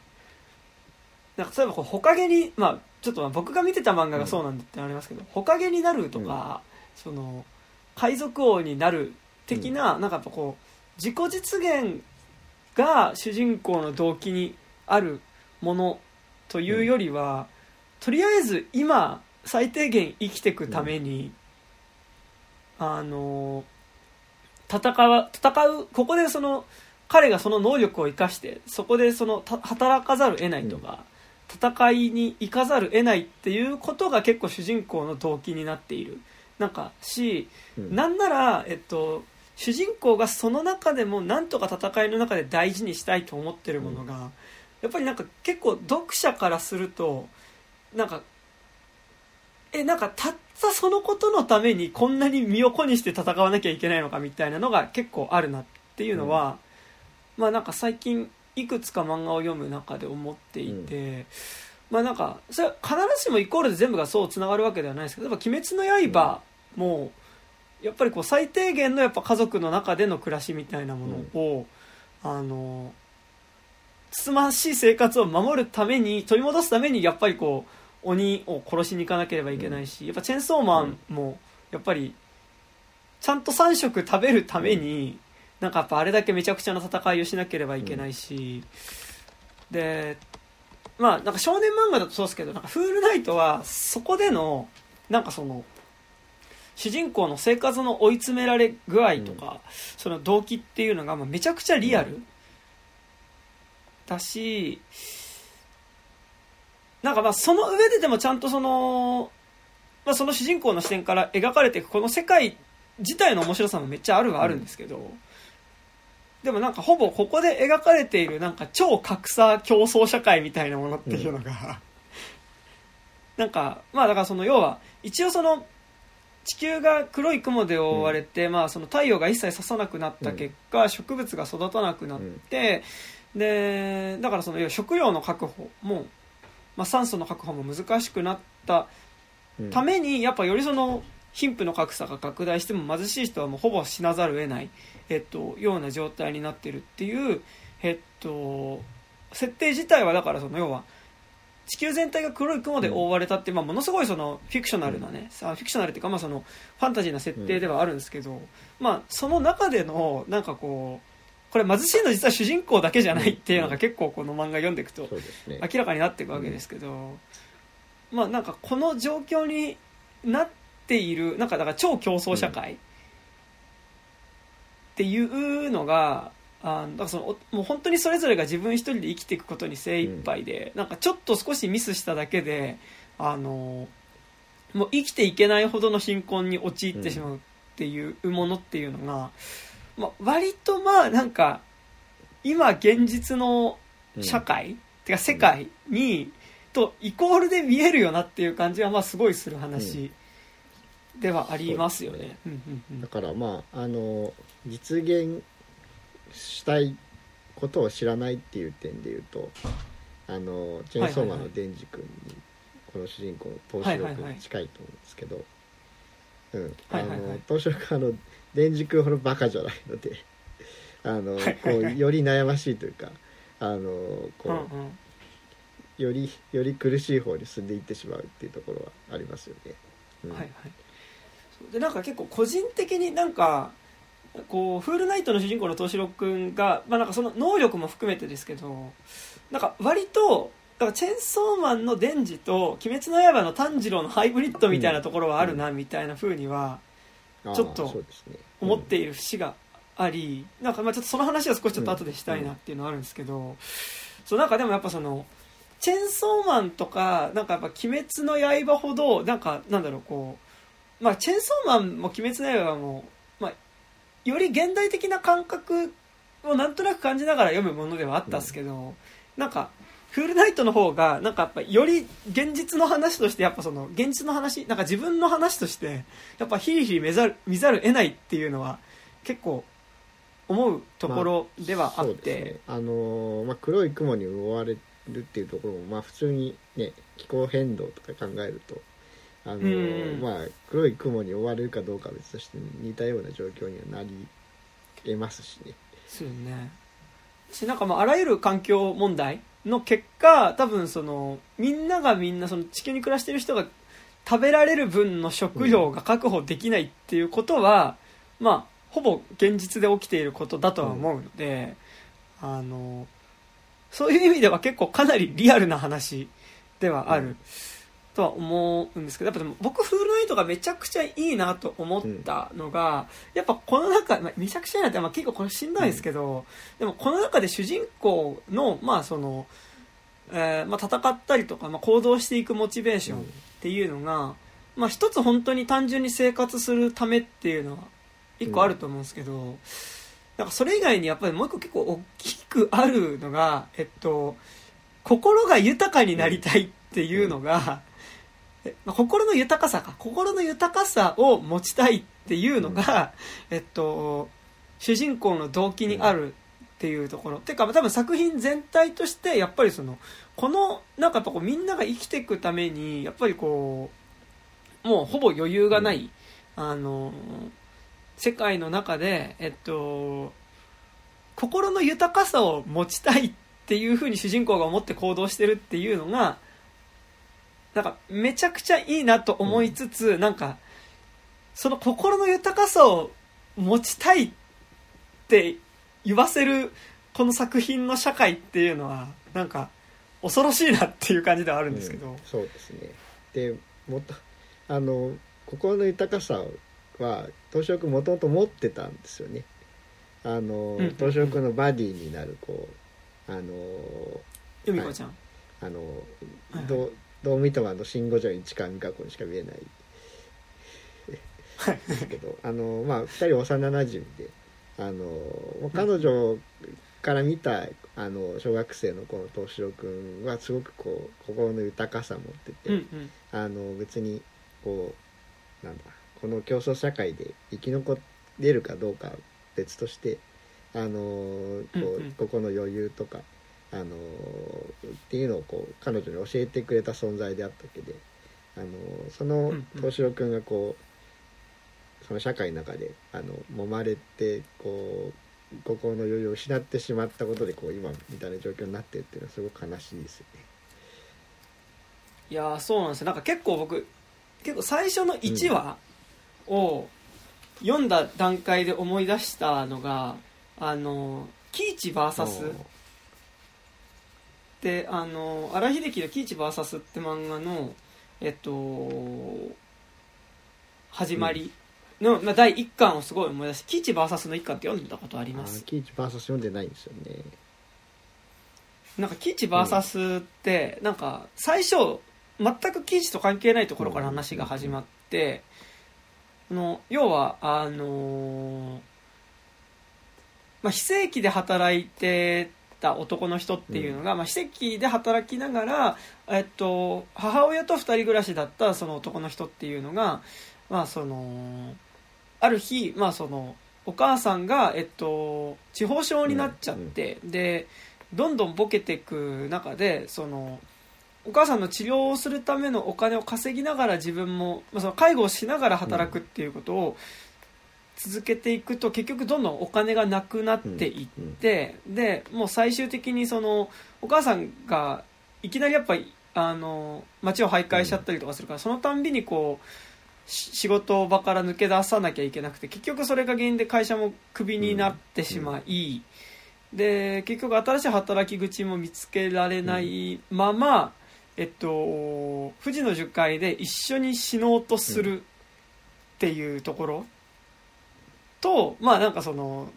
なんか例えばこうほかげにまあちょっと僕が見てた漫画がそうなんだってありますけど、ほかげになるとか、その海賊王になる的な、なんかやっぱこう自己実現が主人公の動機にあるものというよりは、とりあえず今最低限生きていくために、あの戦う戦うここでその彼がその能力を生かしてそこでその働かざるを得ないとか、戦いに行かざるを得ないっていうことが結構主人公の動機になっている。なんかし、うん、なんなら、えっと、主人公がその中でもなんとか戦いの中で大事にしたいと思ってるものが、うん、やっぱりなんか結構読者からするとなんかえなんかたったそのことのためにこんなに身を粉にして戦わなきゃいけないのかみたいなのが結構あるなっていうのは、うん、まあなんか最近いくつか漫画を読む中で思っていて、うん、まあなんかそれは必ずしもイコールで全部がそうつながるわけではないですけどやっぱ「鬼滅の刃」もやっぱりこう最低限のやっぱ家族の中での暮らしみたいなものを、うん、あのつつましい生活を守るために取り戻すためにやっぱりこう鬼を殺しに行かなければいけないし、やっぱチェンソーマンもやっぱりちゃんと3食食べるためになんかやっぱあれだけめちゃくちゃな戦いをしなければいけないし、でまあなんか少年漫画だとそうですけどなん。かフールナイトはそこでのなんかその主人公の生活の追い詰められ具合とか、その動機っていうのがまめちゃくちゃリアルだし、なんかまあその上ででもちゃんとその、まあ、その主人公の視点から描かれていくこの世界自体の面白さもめっちゃあるはあるんですけど、うん、でもなんかほぼここで描かれているなんか超格差競争社会みたいなものっていうのが、うん、なんかまあだからその要は一応その地球が黒い雲で覆われて、うん、まあ、その太陽が一切差さなくなった結果、植物が育たなくなって、でだからその食料の確保もまあ、酸素の確保も難しくなったために、やっぱよりその貧富の格差が拡大しても貧しい人はもうほぼ死なざるを得ない、えっと、ような状態になってるっていう、えっと、設定自体はだからその要は地球全体が黒い雲で覆われたって、まあ、ものすごいそのフィクショナルなね、フィクショナルっていうかまあそのファンタジーな設定ではあるんですけど、まあ、その中でのなんかこうこれ貧しいの実は主人公だけじゃないっていうのが結構この漫画読んでいくと明らかになっていくわけですけど、まあなんかこの状況になっているなんかだから超競争社会っていうのが、あだからそのもう本当にそれぞれが自分一人で生きていくことに精一杯で、なんかちょっと少しミスしただけであのもう生きていけないほどの貧困に陥ってしまうっていうものっていうのが、まあ、割とまあなんか今現実の社会、うん、てか世界に、とイコールで見えるよなっていう感じはまあすごいする話ではありますよね。だからまああの実現したいことを知らないっていう点で言うとあのチェーンソーマンのデンジ君にこの主人公の東四郎君に近いと思うんですけど、東四郎君あのデンジ君ほどバカじゃないのであのはい。こはいはいうより悩ましいというかあのこう、うんうん。よりより苦しい方に進んでいってしまうっていうところはありますよね。うん。はいはい。でなんか結構個人的になんかこうフールナイトの主人公の東四郎君が、まあ、なんかその能力も含めてですけどなんか割とだからチェーンソーマンのデンジと「鬼滅の刃」の炭治郎のハイブリッドみたいなところはあるなみたいな風にはあーちょっと思っている節がありなんかまあちょっとその話は少しちょっと後でしたいなっていうのはあるんですけどそうなんかでもやっぱそのチェーンソーマンとかなんかやっぱ「鬼滅の刃」ほどなんかなんだろうこうまあチェーンソーマンも「鬼滅の刃も」まあより現代的な感覚をなんとなく感じながら読むものではあったんですけど、なんかフールナイトの方がなんかやっぱより現実の話としてやっぱその現実の話なんか自分の話としてやっぱヒリヒリ見ざる見ざる得ないっていうのは結構思うところではあっそうですて、ね。あのーまあ、黒い雲に覆われるっていうところも、まあ、普通にね気候変動とか考えるとあのーうん。まあ、黒い雲に覆われるかどうかは別として似たような状況にはなり得ますしね。ですよね。しなんかまああらゆる環境問題の結果多分そのみんながみんなその地球に暮らしてる人が食べられる分の食料が確保できないっていうことは、まあほぼ現実で起きていることだとは思うので、あのそういう意味では結構かなりリアルな話ではある、うんとは思うんですけどやっぱでも僕フールナイトがめちゃくちゃいいなと思ったのが、やっぱこの中、まあ、めちゃくちゃいいなって、まあ、結構これしんどいですけど、でもこの中で主人公のまあその、えーまあ、戦ったりとか、まあ、行動していくモチベーションっていうのが、まあ、一つ本当に単純に生活するためっていうのは一個あると思うんですけど、なんかそれ以外にやっぱりもう一個結構大きくあるのが、えっと、心が豊かになりたいっていうのが、心の豊かさか。心の豊かさを持ちたいっていうのが、えっと、主人公の動機にあるっていうところ、ていうか多分作品全体としてやっぱりそのこのなんかやっぱこうみんなが生きていくためにやっぱりこうもうほぼ余裕がない、あの世界の中でえっと心の豊かさを持ちたいっていうふうに主人公が思って行動してるっていうのがなんかめちゃくちゃいいなと思いつつ、なんかその心の豊かさを持ちたいって言わせるこの作品の社会っていうのはなんか恐ろしいなっていう感じではあるんですけど、うんそうですね。でもっとあの心の豊かさは東証君もともと持ってたんですよね。あの、うん東証君のバディになるこうあの由美子ちゃん、あの、はい。どうどう見てもあの「シン・ゴジラ」に近い美香子にしか見えない。はい。ですけどあのまあ2人幼なじみであの彼女から見たあの小学生のこの東四郎君はすごくこう心の豊かさを持ってて、うんうん。あの別にこうなんだこの競争社会で生き残れるかどうかは別としてあのこう、うんうん。ここの余裕とかあのっていうのをこう彼女に教えてくれた存在であったわけであのそのうんうん。東四郎君がこうその社会の中であの揉まれてこう心の余裕を失ってしまったことでこう今みたいな状況になってるっていうのはすごく悲しいですよね。いやーそうなんですよなんか結構僕結構最初の1話を読んだ段階で思い出したのが、あのキイチ VS であの荒井秀樹の「キイチ VS」って漫画のえっと始まりの、まあ、第1巻をすごい思い出してキイチ VS の1巻って読んだことありあます？ーキーチバーサス読んでないんですよね。なんかキイチ VS ってなんか最初全くキイチと関係ないところから話が始まってあの要はあのーまあ、非正規で働いてった男の人っていうのが、まあ、施設で働きながら、えっと、母親と2人暮らしだったその男の人っていうのが、まあ、そのある日、まあ、そのお母さんが、えっと、地方症になっちゃって、でどんどんボケていく中でそのお母さんの治療をするためのお金を稼ぎながら自分も、まあ、その介護をしながら働くっていうことを続けていくと結局どんどんお金がなくなっていって、でもう最終的にそのお母さんがいきなりやっぱりあの街を徘徊しちゃったりとかするからそのたんびにこう仕事場から抜け出さなきゃいけなくて結局それが原因で会社もクビになってしまい、で結局新しい働き口も見つけられないまま、えっと、富士の樹海で一緒に死のうとするっていうところと、まあなんかその、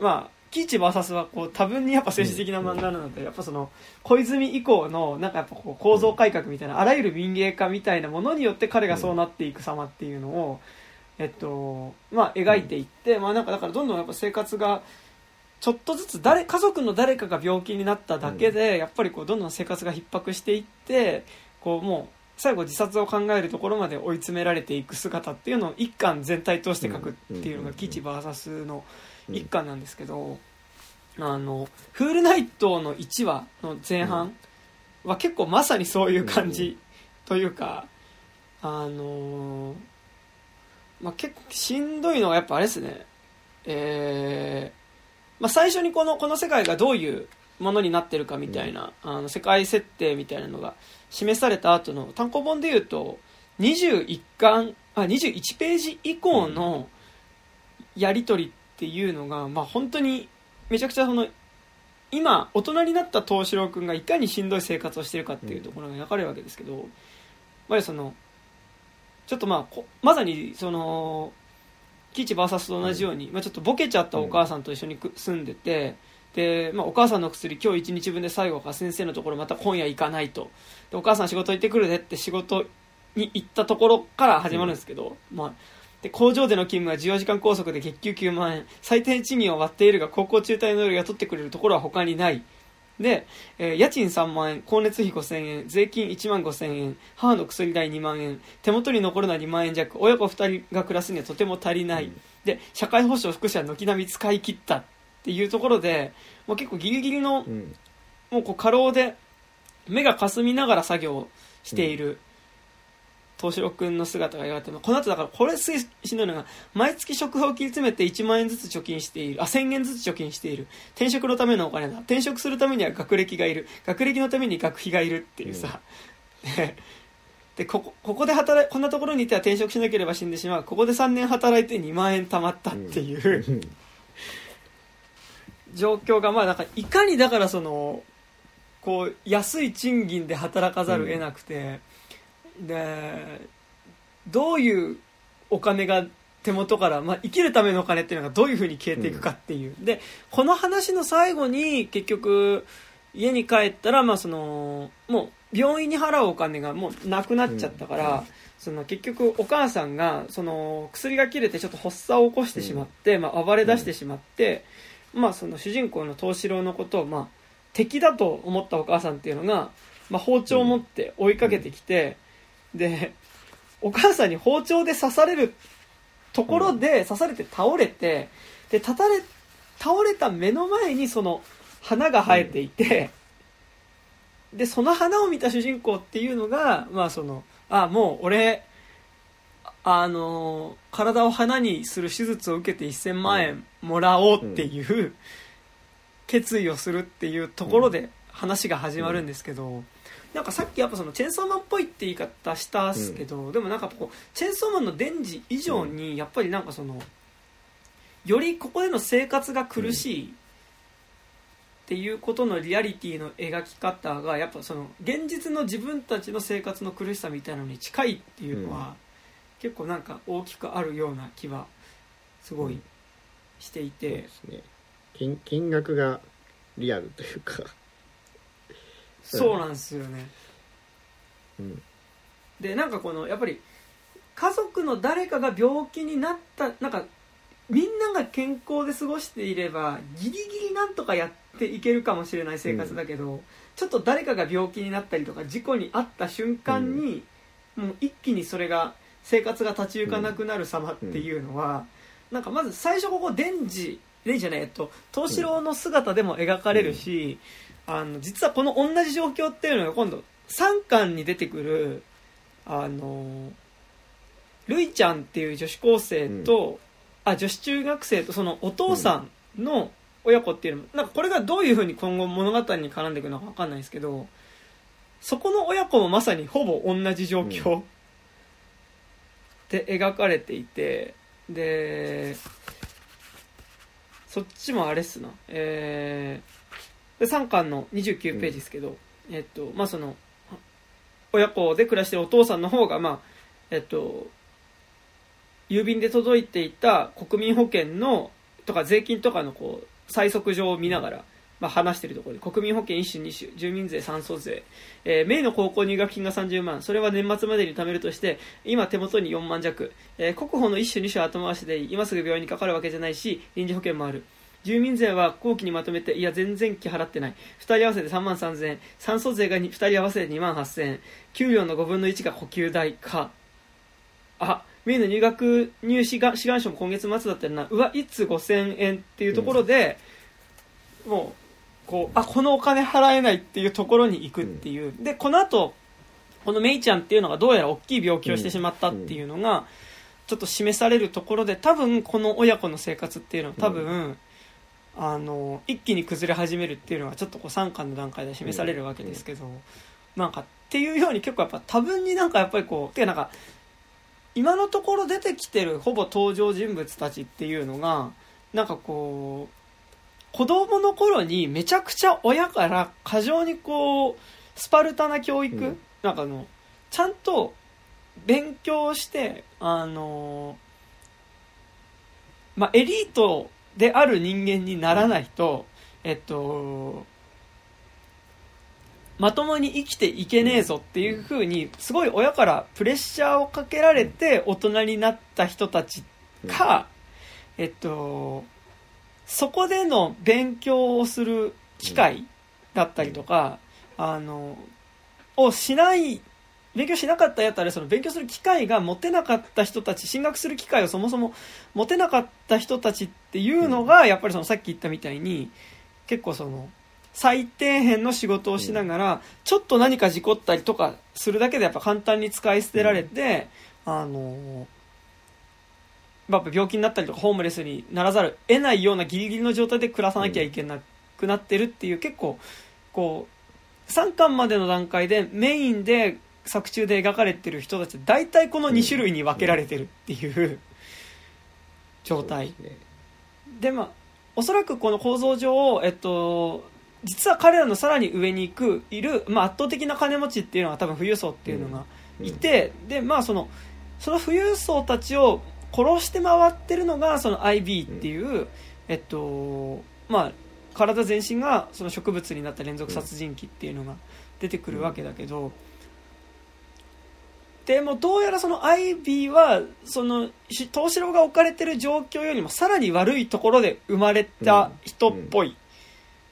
まあ、キーチ VS はこう多分にやっぱ政治的な漫画なので、やっぱその小泉以降のなんかやっぱこう構造改革みたいな、あらゆる民芸化みたいなものによって彼がそうなっていく様っていうのを、えっと、まあ描いていって、まあなんかだからどんどんやっぱ生活が、ちょっとずつ誰家族の誰かが病気になっただけで、やっぱりこうどんどん生活が逼迫していってこうもう最後自殺を考えるところまで追い詰められていく姿っていうのを一巻全体通して書くっていうのが「基地 VS」の一巻なんですけど、あの「フールナイト」の1話の前半は結構まさにそういう感じというか、あのまあ、結構しんどいのはやっぱあれですね。えー、まあ、最初にこのこの世界がどういうものになってるかみたいな、あの世界設定みたいなのが示された後の単行本でいうと21巻あ21ページ以降のやり取りっていうのが、まあ、本当にめちゃくちゃその今大人になった東四郎君がいかにしんどい生活をしてるかっていうところが描かれるわけですけど、まあ、そのちょっとまあまさにそのキーチ VS と同じように、まあ、ちょっとボケちゃったお母さんと一緒に住んでて、で、まあ、お母さんの薬今日1日分で最後か先生のところまた今夜行かないと。でお母さん仕事行ってくるねって仕事に行ったところから始まるんですけど、うん、まあ、で工場での勤務は14時間拘束で月給9万円。最低賃金を割っているが高校中退の夜雇ってくれるところは他にない。で、えー、家賃3万円、光熱費5000円、税金1万5000円、母の薬代2万円、手元に残るのは2万円弱、親子2人が暮らすにはとても足りない。うん、で、社会保障、福祉は軒並み使い切った。っていうところで、もう結構ギリギリの、うん、もうこう過労で目がかすみながら作業をしている、東四郎君の姿が描かれて、まあ、この後だからこれすげえしんどいのが毎月食費を切り詰めて1万円ずつ貯金しているあ1000円ずつ貯金している転職のためのお金だ転職するためには学歴がいる学歴のために学費がいるっていうさ、うん、でここここで働いこんなところにいては転職しなければ死んでしまう。ここで3年働いて2万円貯まったっていう、うん状況がまあなんかいかにだからそのこう安い賃金で働かざるを得なくて、うん、でどういうお金が手元から、まあ、生きるためのお金っていうのがどういうふうに消えていくかっていう、うん、でこの話の最後に結局家に帰ったら、まあ、そのもう病院に払うお金がもうなくなっちゃったから、うん、その結局お母さんがその薬が切れてちょっと発作を起こしてしまって、まあ、暴れ出してしまって。まあ、その主人公の藤四郎のことを、まあ、敵だと思ったお母さんっていうのが、まあ、包丁を持って追いかけてきて、でお母さんに包丁で刺されるところで刺されて倒れてで立たれ倒れた目の前にその花が生えていて、でその花を見た主人公っていうのがまあそのあもう俺あの体を花にする手術を受けて1000万円もらおうっていう決意をするっていうところで話が始まるんですけど、なんかさっきやっぱそのチェンソーマンっぽいって言い方したっすけど、でもなんかこうチェンソーマンのデンジ以上にやっぱりなんかそのよりここでの生活が苦しいっていうことのリアリティの描き方がやっぱその現実の自分たちの生活の苦しさみたいなのに近いっていうのは、結構なんか大きくあるような気はすごいしていて、うん、ですね。金金額がリアルというか。そうなんですよね、うん、でなんかこのやっぱり家族の誰かが病気になったなんかみんなが健康で過ごしていればギリギリなんとかやていけるかもしれない生活だけど、ちょっと誰かが病気になったりとか事故に遭った瞬間に、もう一気にそれが生活が立ち行かなくなる様っていうのは、なんかまず最初ここデンジデンジじゃないえっと東四郎の姿でも描かれるし、あの実はこの同じ状況っていうのが今度3巻に出てくるあのるいちゃんっていう女子高生と、あ女子中学生とそのお父さんの親子っていうのもなんかこれがどういうふうに今後物語に絡んでいくのか分かんないですけどそこの親子もまさにほぼ同じ状況で描かれていてでそっちもあれっすな。えー、で3巻の29ページですけど、えっとまあその親子で暮らしてるお父さんの方がまあえっと郵便で届いていた国民保険のとか税金とかのこう催促状を見ながら、まあ、話しているところで国民保険1種2種住民税酸素税、えー、名の高校入学金が30万それは年末までに貯めるとして今手元に4万弱、えー、国保の1種2種後回しで今すぐ病院にかかるわけじゃないし臨時保険もある住民税は後期にまとめて、いや、全然期払ってない。2人合わせて3万3000円。酸素税が2人合わせて2万8000円。給料の5分の1が補給代か。あ、メインの入学入試が志願書も今月末だったよな。うわ、いつ5000円っていうところで、うん、もう、こう、あ、このお金払えないっていうところに行くっていう。うん、で、この後、このメイちゃんっていうのがどうやら大きい病気をしてしまったっていうのが、ちょっと示されるところで、多分この親子の生活っていうのは多分、あの一気に崩れ始めるっていうのがちょっとこう3巻の段階で示されるわけですけど、なんかっていうように結構やっぱ多分になんかやっぱりこうていうなんか今のところ出てきてるほぼ登場人物たちっていうのがなんかこう子供の頃にめちゃくちゃ親から過剰にこうスパルタな教育、うん、なんかあのちゃんと勉強してあのまあエリートである人間にならないと、えっと、まともに生きていけねえぞっていうふうに、すごい親からプレッシャーをかけられて大人になった人たちか、えっと、そこでの勉強をする機会だったりとか、あの、をしない勉強しなかったやったらその勉強する機会が持てなかった人たち進学する機会をそもそも持てなかった人たちっていうのがやっぱりそのさっき言ったみたいに結構その最底辺の仕事をしながらちょっと何か事故ったりとかするだけでやっぱ簡単に使い捨てられてあのやっぱ病気になったりとかホームレスにならざる得ないようなギリギリの状態で暮らさなきゃいけなくなってるっていう結構こう3巻までの段階でメインで作中で描かれてる人たち大体この2種類に分けられてるっていう。状態。でまあおそらくこの構造上えっと実は彼らのさらに上に行くいる、まあ、圧倒的な金持ちっていうのが多分富裕層っていうのがいて、でまあそのその富裕層たちを殺して回ってるのがその IB っていう、えっとまあ体全身がその植物になった連続殺人鬼っていうのが出てくるわけだけど、でもどうやらそのアイビーはその東四郎が置かれてる状況よりもさらに悪いところで生まれた人っぽい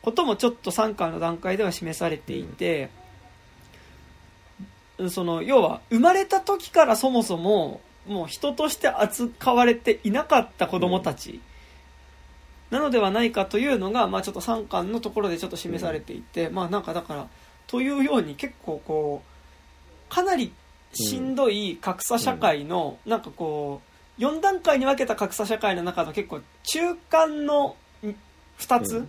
こともちょっと3巻の段階では示されていてその要は生まれた時からそもそももう人として扱われていなかった子供たち。なのではないかというのが、まあ、ちょっと3巻のところでちょっと示されていて、まあなんかだからというように結構こうかなりしんどい格差社会の、なんかこう4段階に分けた格差社会の中の結構中間の2つ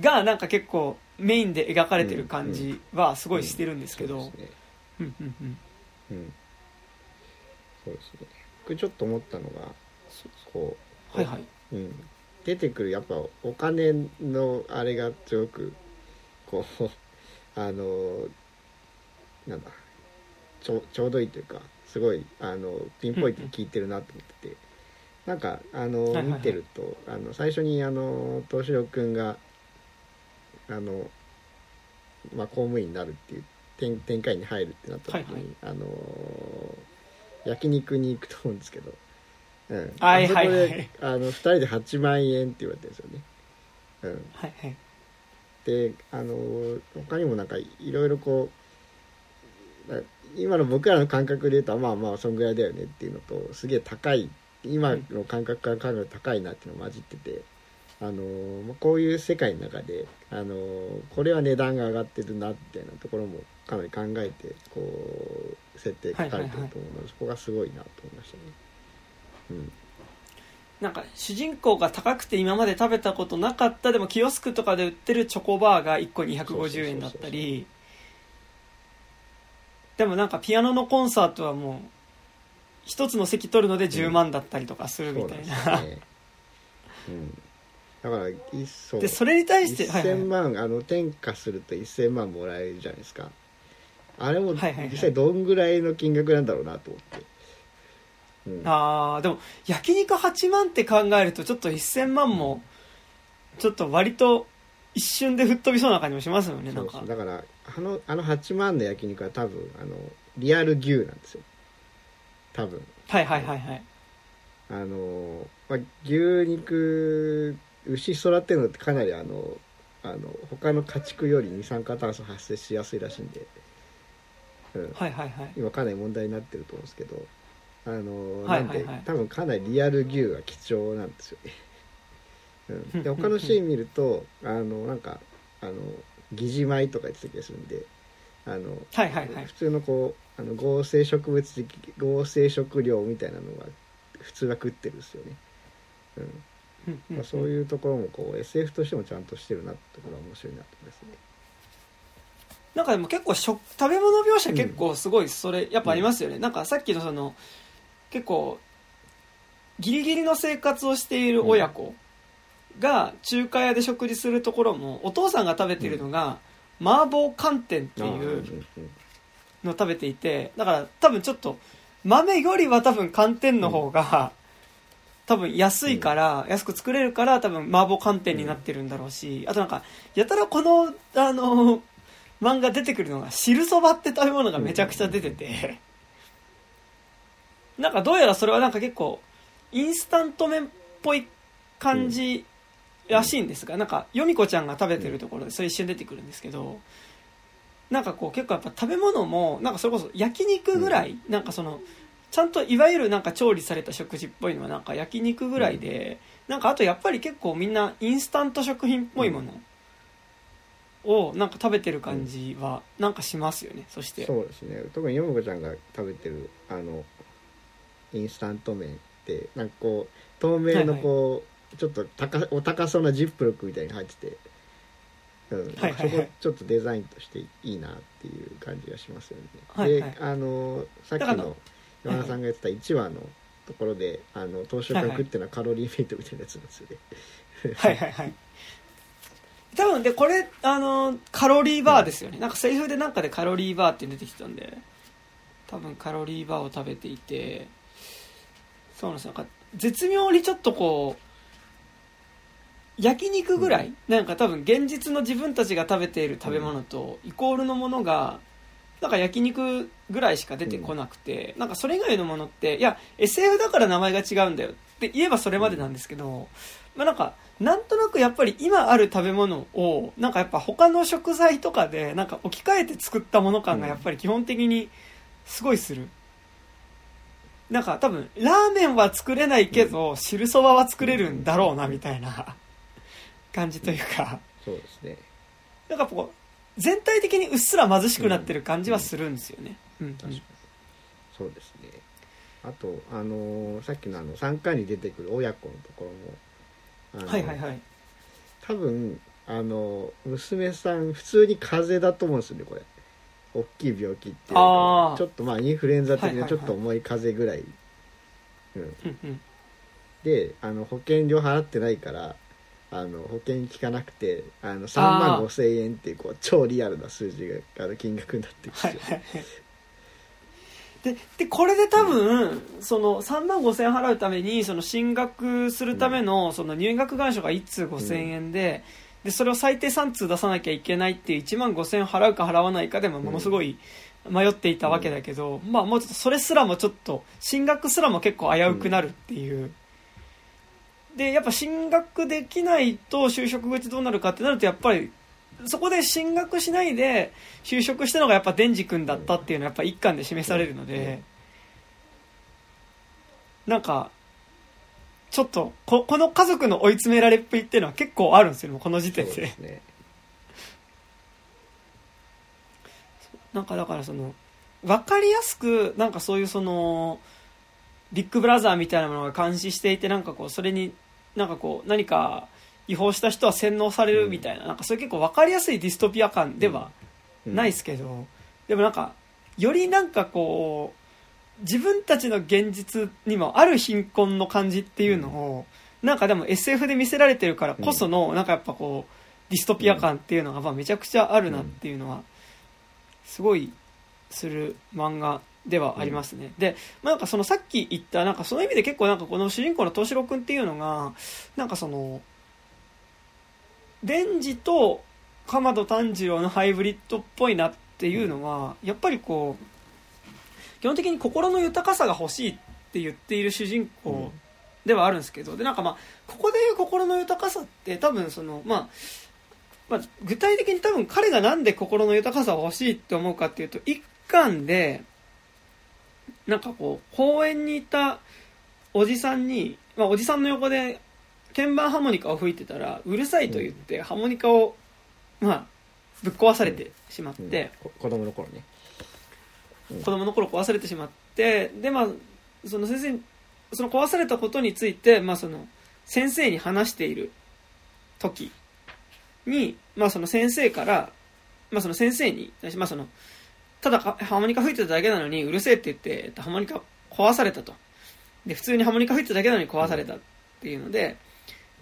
がなんか結構メインで描かれてる感じはすごいしてるんですけど、そうですね。僕ちょっと思ったのがこう、はいはい。うん、出てくるやっぱお金のあれがすごくこう あのなんだちょちょうどいいというかすごいあのピンポイントに効いてるなと思ってて、うん、なんかあの、見てるとあの最初にあの東四郎君があの、まあ、公務員になるっていう展展開に入るってなった時に、はいはい、あの焼肉に行くと思うんですけど、うん、はいはい、はい、あの2人で8万円って言われてるんですよね。うん、はいはいであの他にもなんかいろいろこうだ今の僕らの感覚で言うとまあまあそんぐらいだよねっていうのとすげえ高い今の感覚から考えると高いなっていうのが混じってて。あのまあこういう世界の中で、あのこれは値段が上がってるなみたいなところもかなり考えてこう設定書かれてると思うので、はいはいはいそこがすごいなと思いましたね。うん。なんか主人公が高くて今まで食べたことなかったでもキオスクとかで売ってるチョコバーが1個250円だったり。でもなんかピアノのコンサートはもう一つの席取るので10万だったりとかするみたいな、そうなんね。うん、だから一層でそれに対して、はいはい。1000万、あの転嫁すると1000万もらえるじゃないですかあれも実際どんぐらいの金額なんだろうなと思って、うん、あーでも焼肉8万って考えるとちょっと1000万もちょっと割と一瞬で吹っ飛びそうな感じもしますよねなんか。だからあのあの8万の焼肉は多分あのリアル牛なんですよ。多分。はいはいはいはい。あの、まあ、牛肉牛育てるのってかなりあのあの他の家畜より二酸化炭素発生しやすいらしいんで、うん、はいはいはい。今かなり問題になってると思うんですけどあの、はいなんで、はい。はい多分かなりリアル牛が貴重なんですよね、うん、で他のシーン見るとあのなんかあの疑似米とか言ってた気がするんであの、はいはいはい。普通のこうあの合成植物的合成食料みたいなのが普通は食ってるんですよね、うん。まあ、そういうところもこう SF としてもちゃんとしてるなってところは面白いなと思いますねなんかでも結構食食べ物描写結構すごいそれやっぱありますよね、なんかさっきのその結構ギリギリの生活をしている親子が中華屋で食事するところもお父さんが食べているのが麻婆寒天っていうのを食べていてだから多分ちょっと豆よりは多分寒天の方が多分安いから、安く作れるから多分麻婆寒天になってるんだろうし、あとなんかやたらこのあの漫画出てくるのが汁そばって食べ物がめちゃくちゃ出てて、なんかどうやらそれはなんか結構インスタント麺っぽい感じらしいんですが、なんかよみこちゃんが食べてるところでそれ一瞬出てくるんですけどなんかこう結構やっぱ食べ物もなんかそれこそ焼肉ぐらい、なんかそのちゃんといわゆるなんか調理された食事っぽいのはなんか焼肉ぐらいで、なんかあとやっぱり結構みんなインスタント食品っぽいものをなんか食べてる感じはなんかしますよねそして。そうですね。特によもこちゃんが食べてるあのインスタント麺ってなんかこう透明のこう、ちょっと高お高そうなジップロックみたいに入ってて、うん。はいはいはい。そこちょっとデザインとしていいなっていう感じがしますよね、はいはい。であのさっきの山田さんが言ってた1話のところで、あの当初から食ってるのはカロリーメイトみたいなやつなんですよね、はいはいはい多分でこれあのカロリーバーですよね、なんかセリフでなんかでカロリーバーって出てきたんで。多分カロリーバーを食べていて。そうなんですよ。なんか絶妙にちょっとこう焼肉ぐらい、なんか多分現実の自分たちが食べている食べ物とイコールのものがなんか焼肉ぐらいしか出てこなくて、なんかそれ以外のものっていや SF だから名前が違うんだよって言えばそれまでなんですけど、まあなんかなんとなくやっぱり今ある食べ物をなんかやっぱ他の食材とかでなんか置き換えて作ったもの感がやっぱり基本的にすごいする、なんか多分ラーメンは作れないけど汁そばは作れるんだろうなみたいな。感じというか。そうですね。なんかこう全体的にうっすら貧しくなってる感じはするんですよね、うん。うん確かに。そうですね。あとあのーさっきのあの3回に出てくる親子のところもはいはいはい。多分あの娘さん普通に風邪だと思うんですよねこれ。大きい病気っていうか。あー。ちょっとまあインフルエンザ的はいはいはい。なちょっと重い風邪ぐらい、うん、うんうん。であの保険料払ってないからあの保険効かなくてあの3万5千円っていうこう超リアルな数字があの金額になってるんですよ、はいはいはいででこれで多分その3万5000円払うためにその進学するためのその入学願書が1通5000円で,、でそれを最低3通出さなきゃいけないっていう1万5000円払うか払わないかでもものすごい迷っていたわけだけど、まあもうちょっとそれすらもちょっと進学すらも結構危うくなるっていう。でやっぱ進学できないと就職口どうなるかってなるとやっぱりそこで進学しないで就職したのがやっぱデンジ君だったっていうのはやっぱ一巻で示されるので、なんか、ちょっとこ、この家族の追い詰められっぷりっていうのは結構あるんですよ、この時点で。でね、なんかだからその、わかりやすく、なんかそういうその、ビッグブラザーみたいなものが監視していて、なんかこう、それに、なんかこう、何か違法した人は洗脳されるみたいな、うん、なんかそれ結構わかりやすいディストピア感ではないですけど、うん、でもなんか、よりなんかこう、自分たちの現実にもある貧困の感じっていうのを、うん、なんかでも SF で見せられてるからこその、なんかやっぱこう、ディストピア感っていうのがまあめちゃくちゃあるなっていうのは、すごいする漫画ではありますね。で、まあ、なんかそのさっき言った、なんかその意味で結構なんかこの主人公の東四郎くんっていうのが、なんかその、デンジと鎌田炭治郎のハイブリッドっぽいなっていうのは、やっぱりこう、基本的に心の豊かさが欲しいって言っている主人公ではあるんですけど、で、なんかまあ、ここでいう心の豊かさって多分その、まあ、まあ、具体的に多分彼がなんで心の豊かさを欲しいって思うかっていうと、一巻で、なんかこう、公園にいたおじさんに、まあ、おじさんの横で鍵盤ハーモニカを吹いてたら、うるさいと言って、ハーモニカを、まあ、ぶっ壊されてしまって、うん、子供の頃ね。子供の頃壊されてしまって、で、まあ、その先生、その壊されたことについて、まあその、先生に話している時に、まあその先生から、まあその先生に、まあその、ただハーモニカ吹いてただけなのにうるせえって言って、ハーモニカ壊されたと。で、普通にハーモニカ吹いてただけなのに壊されたっていうので、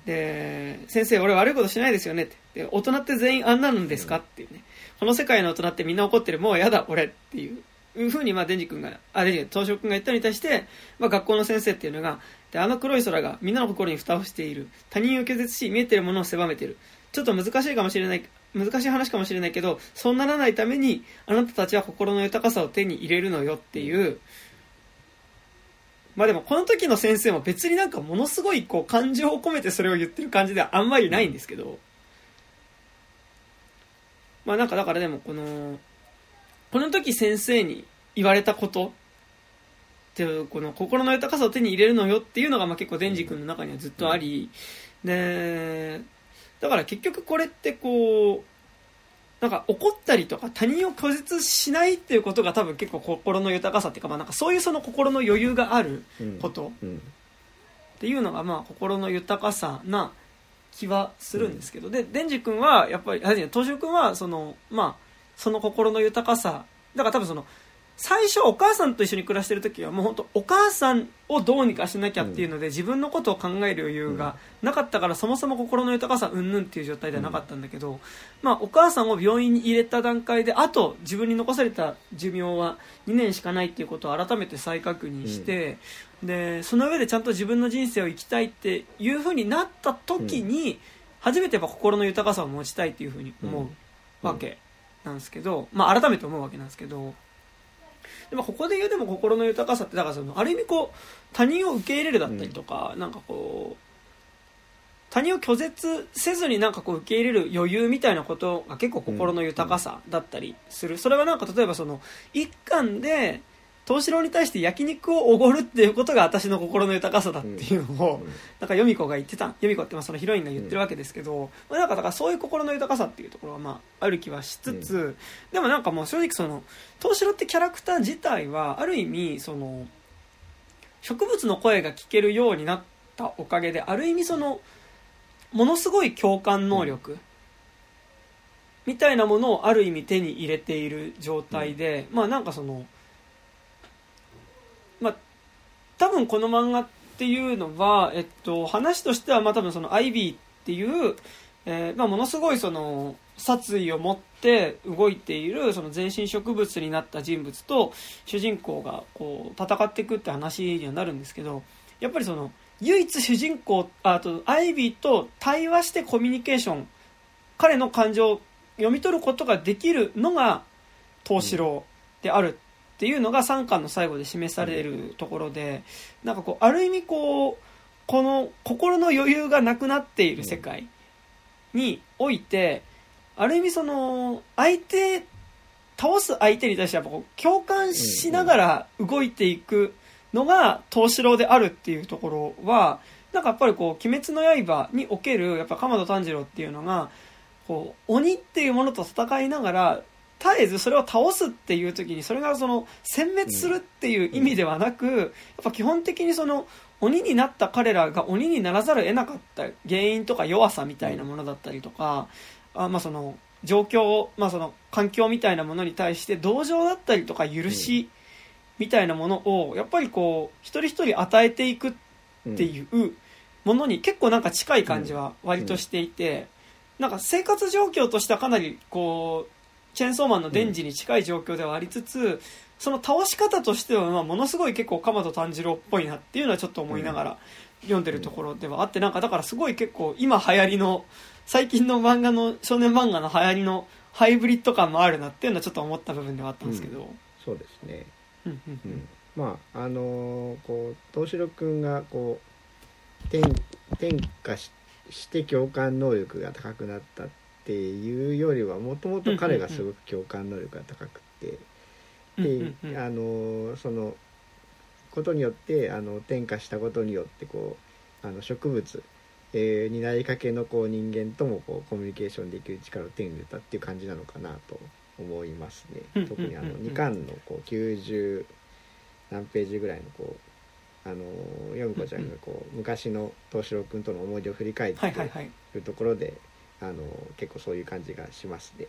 で、先生、俺悪いことしないですよねって。で、大人って全員あんなのですか？っていうね。この世界の大人ってみんな怒ってる。もうやだ、俺っていう。いうふうに、まあ、デンジ君が、あ、デンジ、東証君が言ったのに対して、まあ、学校の先生っていうのが、で、あの黒い空がみんなの心に蓋をしている。他人を拒絶し、見えてるものを狭めてる。ちょっと難しいかもしれない、難しい話かもしれないけど、そうならないために、あなたたちは心の豊かさを手に入れるのよっていう、まあでもこの時の先生も別になんかものすごいこう感情を込めてそれを言ってる感じではあんまりないんですけど、まあなんかだからでもこの、この時先生に言われたことっていうこの心の豊かさを手に入れるのよっていうのがまあ結構デンジ君の中にはずっとあり、で、だから結局これってこう、なんか怒ったりとか他人を拒絶しないっていうことが多分結構心の豊かさっていうか,、まあ、なんかそういうその心の余裕があることっていうのがまあ心の豊かさな気はするんですけど、でデンジ君はやっぱり東証君はそのまあその心の豊かさだから多分その最初お母さんと一緒に暮らしてる時はもう本当お母さんをどうにかしなきゃっていうので、自分のことを考える余裕がなかったからそもそも心の豊かさうんぬんっていう状態ではなかったんだけど、まあ、お母さんを病院に入れた段階であと自分に残された寿命は2年しかないっていうことを改めて再確認して、でその上でちゃんと自分の人生を生きたいっていうふうになった時に、初めてやっぱ心の豊かさを持ちたいっていうふうに思うわけなんですけど、まあ、改めて思うわけなんですけど。でもここで言うでも心の豊かさってだからそのある意味こう他人を受け入れるだったりとか、うん、なんかこう他人を拒絶せずになんかこう受け入れる余裕みたいなことが結構心の豊かさだったりする、それはなんか例えばその一巻で東四郎に対して焼肉をおごるっていうことが私の心の豊かさだっていうのを、なんか由美子が言ってた由美子ってまあそのヒロインが言ってるわけですけど、まあ、なんかだからそういう心の豊かさっていうところはまあある気はしつつ、でもなんかもう正直その東四郎ってキャラクター自体はある意味その植物の声が聞けるようになったおかげである意味そのものすごい共感能力、みたいなものをある意味手に入れている状態で、まあなんかそのまあ、多分この漫画っていうのは、えっと、話としては、まあ多分そのアイビーっていう、えー、まあものすごいその、殺意を持って動いているその全身植物になった人物と主人公がこう戦っていくって話にはなるんですけどやっぱりその唯一主人公あとアイビーと対話してコミュニケーション彼の感情を読み取ることができるのが東四郎であるっていうのが3巻の最後で示されるところで、なんかこう、ある意味こう、この心の余裕がなくなっている世界において、ある意味その相手倒す相手に対してやっぱこう共感しながら動いていくのが東四郎であるっていうところはなんかやっぱりこう「鬼滅の刃」におけるやっぱ鎌田炭治郎っていうのがこう鬼っていうものと戦いながら絶えずそれを倒すっていう時にそれがその殲滅するっていう意味ではなく、やっぱ基本的にその鬼になった彼らが鬼にならざるを得なかった原因とか弱さみたいなものだったりとか、あまあその状況、まあその環境みたいなものに対して同情だったりとか許しみたいなものをやっぱりこう一人一人与えていくっていうものに結構なんか近い感じは割としていて、なんか生活状況としてはかなりこうチェーンソーマンのデンジに近い状況ではありつつ、その倒し方としては、まあ、ものすごい結構鎌田炭治郎っぽいなっていうのはちょっと思いながら読んでるところではあって、なんかだからすごい結構今流行りの、最近の漫画の、少年漫画の流行りのハイブリッド感もあるなっていうのはちょっと思った部分ではあったんですけど。うん、そうですね。うんうんうん、まあ、あのー、こう、東四郎くんがこう、転、転化しして共感能力が高くなったってっていうよりはもともと彼がすごく共感能力が高くて、であのそのことによってあの転化したことによってこうあの植物、えー、になりかけのこう人間ともこうコミュニケーションできる力を手に入れたっていう感じなのかなと思いますね。特にあの2巻のこう90何ページぐらいのこうあのヨミ子ちゃんがこう昔の東四郎君との思い出を振り返っているところであの結構そういう感じがしますね。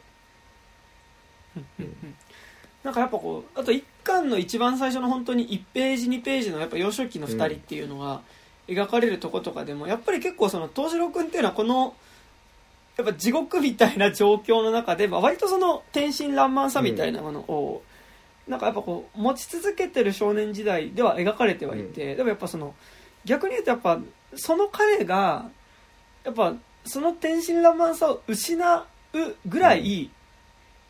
なんかやっぱこうあと1巻の一番最初の本当に1ページ2ページのやっぱ幼少期の2人っていうのが描かれるとことかでも、やっぱり結構その東次郎君っていうのはこのやっぱ地獄みたいな状況の中で、まあ、割とその天真爛漫さみたいなものを、なんかやっぱこう持ち続けてる少年時代では描かれてはいて、でもやっぱその逆に言うとやっぱその彼がやっぱその天真爛漫さを失うぐらい、うん、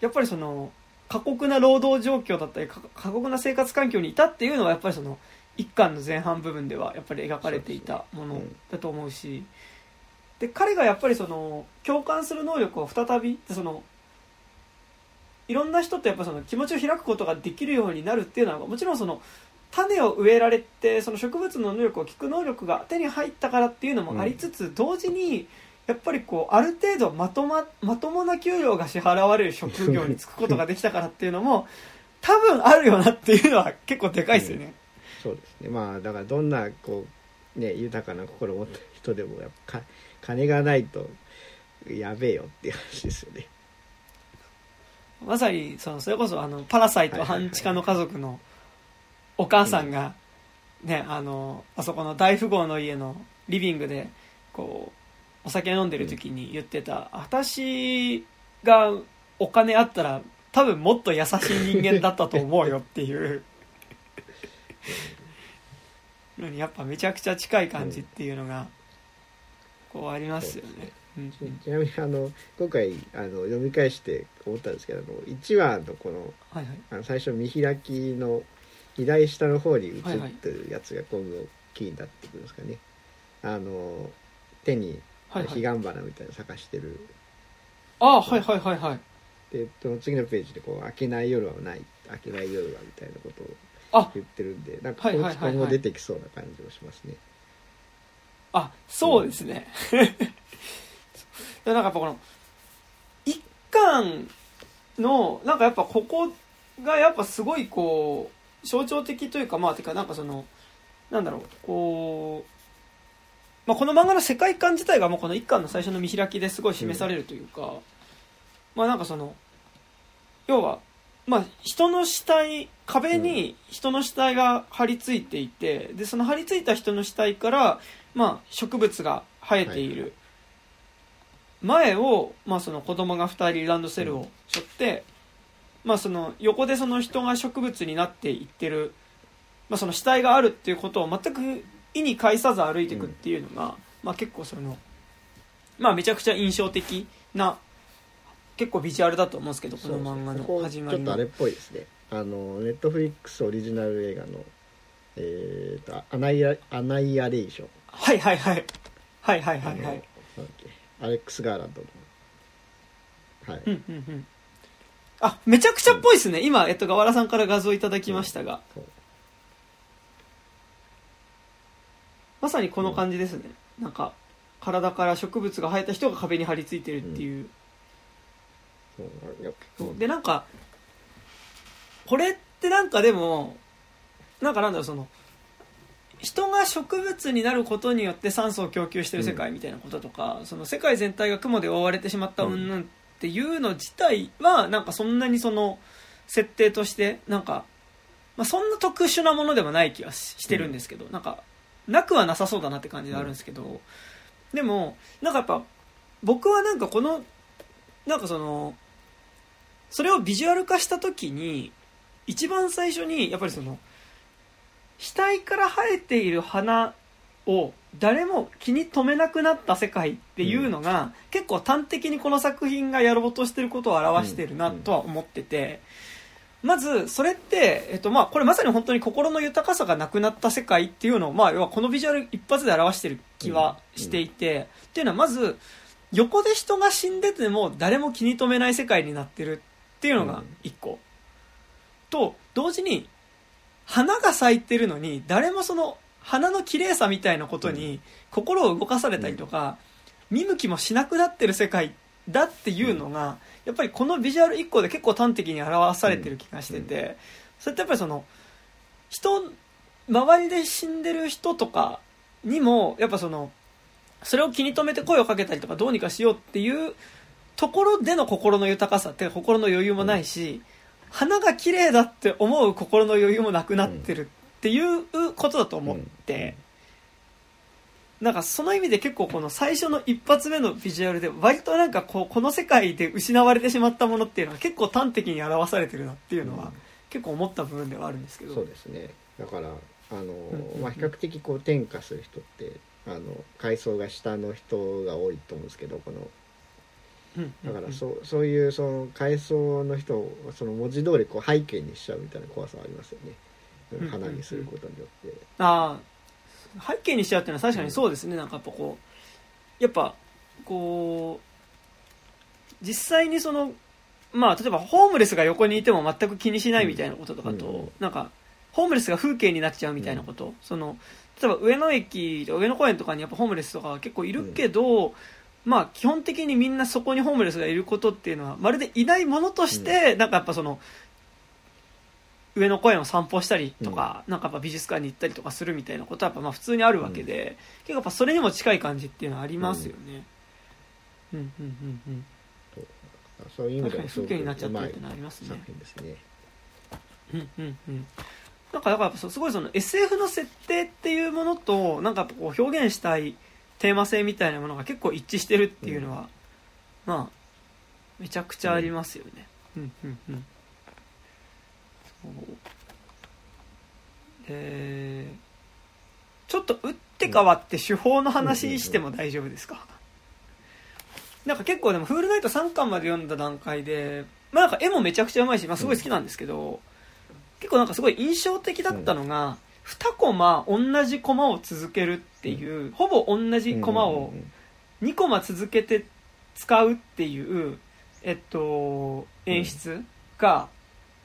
やっぱりその過酷な労働状況だったり過酷な生活環境にいたっていうのはやっぱりその一巻の前半部分ではやっぱり描かれていたものだと思うし、で彼がやっぱりその共感する能力を再びそのいろんな人とやっぱその気持ちを開くことができるようになるっていうのはもちろんその種を植えられてその植物の能力を聞く能力が手に入ったからっていうのもありつつ、同時にやっぱりこうある程度まとままともな給料が支払われる職業に就くことができたからっていうのも多分あるよなっていうのは結構でかいですよね、うん、そうですね。まあだからどんなこうね豊かな心を持った人でもやっぱ金がないとやべえよっていう話ですよね。まさにそのそれこそあのパラサイト半地下の家族のお母さんがねあのあそこの大富豪の家のリビングでこうお酒飲んでる時に言ってた、私がお金あったら多分もっと優しい人間だったと思うよっていう。のにやっぱめちゃくちゃ近い感じっていうのがこうありますよね。ちなみにあの今回あの読み返して思ったんですけども1話のこのはいはい、あの最初見開きの左下の方に映ってるやつが今度キーになってくるんですかね。あの手に彼岸花みたいな咲かしてる。ああはいはいはいはい。でその次のページでこう「明けない夜はない。明けない夜は」みたいなことを言ってるんでなんかこ今後出てきそうな感じもしますね、あそうですね、うん、なんかやっぱこの一巻のなんかやっぱここがやっぱすごいこう象徴的というかまあてかなんかそのなんだろうこうまあ、この漫画の世界観自体がもうこの一巻の最初の見開きですごい示されるというか、うん、まあなんかその要はまあ人の死体壁に人の死体が張り付いていてでその張り付いた人の死体からまあ植物が生えている。前をまあその子供が2人ランドセルを背負ってまあその横でその人が植物になっていってるまあその死体があるっていうことを全く意に介さず歩いていくっていうのが、まあ結構その、まあめちゃくちゃ印象的な、結構ビジュアルだと思うんですけど、この漫画の始まりちょっとあれっぽいですね。あの、ネットフリックスオリジナル映画の、えーと、アナイア、アナイアレーション。はいはいはい。はいはいはいはい。アレックス・ガーランドの。はい、うんうんうん。あめちゃくちゃっぽいですね、今、えっと、河原さんから画像いただきましたが、そうまさにこの感じですね、なんか体から植物が生えた人が壁に張り付いてるっていう、そういやそう。でなんかこれってなんかでもなんかなんだろうその人が植物になることによって酸素を供給してる世界みたいなこととか、その世界全体が雲で覆われてしまった云々っていうの自体はなん。かそんなにその設定としてなんか、まあ、そんな特殊なものでもない気がししてるんですけど、なんかなくはなさそうだなって感じであるんですけど、でもなんかやっぱ僕はなんかこのなんかそのそれをビジュアル化した時に一番最初にやっぱりその額から生えている花を誰も気に留めなくなった世界っていうのが、結構端的にこの作品がやろうとしてることを表してるなとは思ってて、まずそれって、えっとまあ、これまさに本当に心の豊かさがなくなった世界っていうのを、まあ、要はこのビジュアル一発で表してる気はしていて、っていうのはまず横で人が死んでても誰も気に留めない世界になってるっていうのが一個、と同時に花が咲いてるのに誰もその花の綺麗さみたいなことに心を動かされたりとか、見向きもしなくなってる世界だっていうのが、やっぱりこのビジュアル1個で結構端的に表されてる気がしてて、それってやっぱりその人周りで死んでる人とかにもやっぱそのそれを気に留めて声をかけたりとかどうにかしようっていうところでの心の豊かさって心の余裕もないし、花が綺麗だって思う心の余裕もなくなってるっていうことだと思って、なんかその意味で結構この最初の一発目のビジュアルで割となんかこうこの世界で失われてしまったものっていうのは結構端的に表されてるなっていうのは結構思った部分ではあるんですけど、そうですね。だからあの、んうん。まあ、比較的こう転化する人ってあの階層が下の人が多いと思うんですけどこのうん。だからそうそういうその階層の人をその文字通りこう背景にしちゃうみたいな怖さはありますよね。うん。花にすることによって。ああ背景にしちゃうっていうのは確かにそうですね、なんかやっぱこうやっぱこう実際にそのまあ例えばホームレスが横にいても全く気にしないみたいなこととかと、うん。なんかホームレスが風景になっちゃうみたいなこと、その例えば上野駅上野公園とかにやっぱホームレスとか結構いるけど、まあ基本的にみんなそこにホームレスがいることっていうのはまるでいないものとして、なんかやっぱその上野公園を散歩したりとか、なんかやっぱ美術館に行ったりとかするみたいなことはやっぱまあ普通にあるわけで、結構やっぱそれにも近い感じっていうのはありますよね。うんうんうんうん。そういう意味で確かに風景になっちゃってるってのはありますね作品ですね。うんうんうん。なんかだからやっぱそうすごいその SF の設定っていうものとなんかこう表現したいテーマ性みたいなものが結構一致してるっていうのは、まあめちゃくちゃありますよね。うんうんうん。そうえーちょっと打って変わって手法の話しても大丈夫ですか、なんか結構でも「フールナイト」3巻まで読んだ段階で、まあ、なんか絵もめちゃくちゃうまいし、まあ、すごい好きなんですけど、結構なんかすごい印象的だったのが、2コマ同じコマを続けるっていう、ほぼ同じコマを2コマ続けて使うっていう、えっと、演出が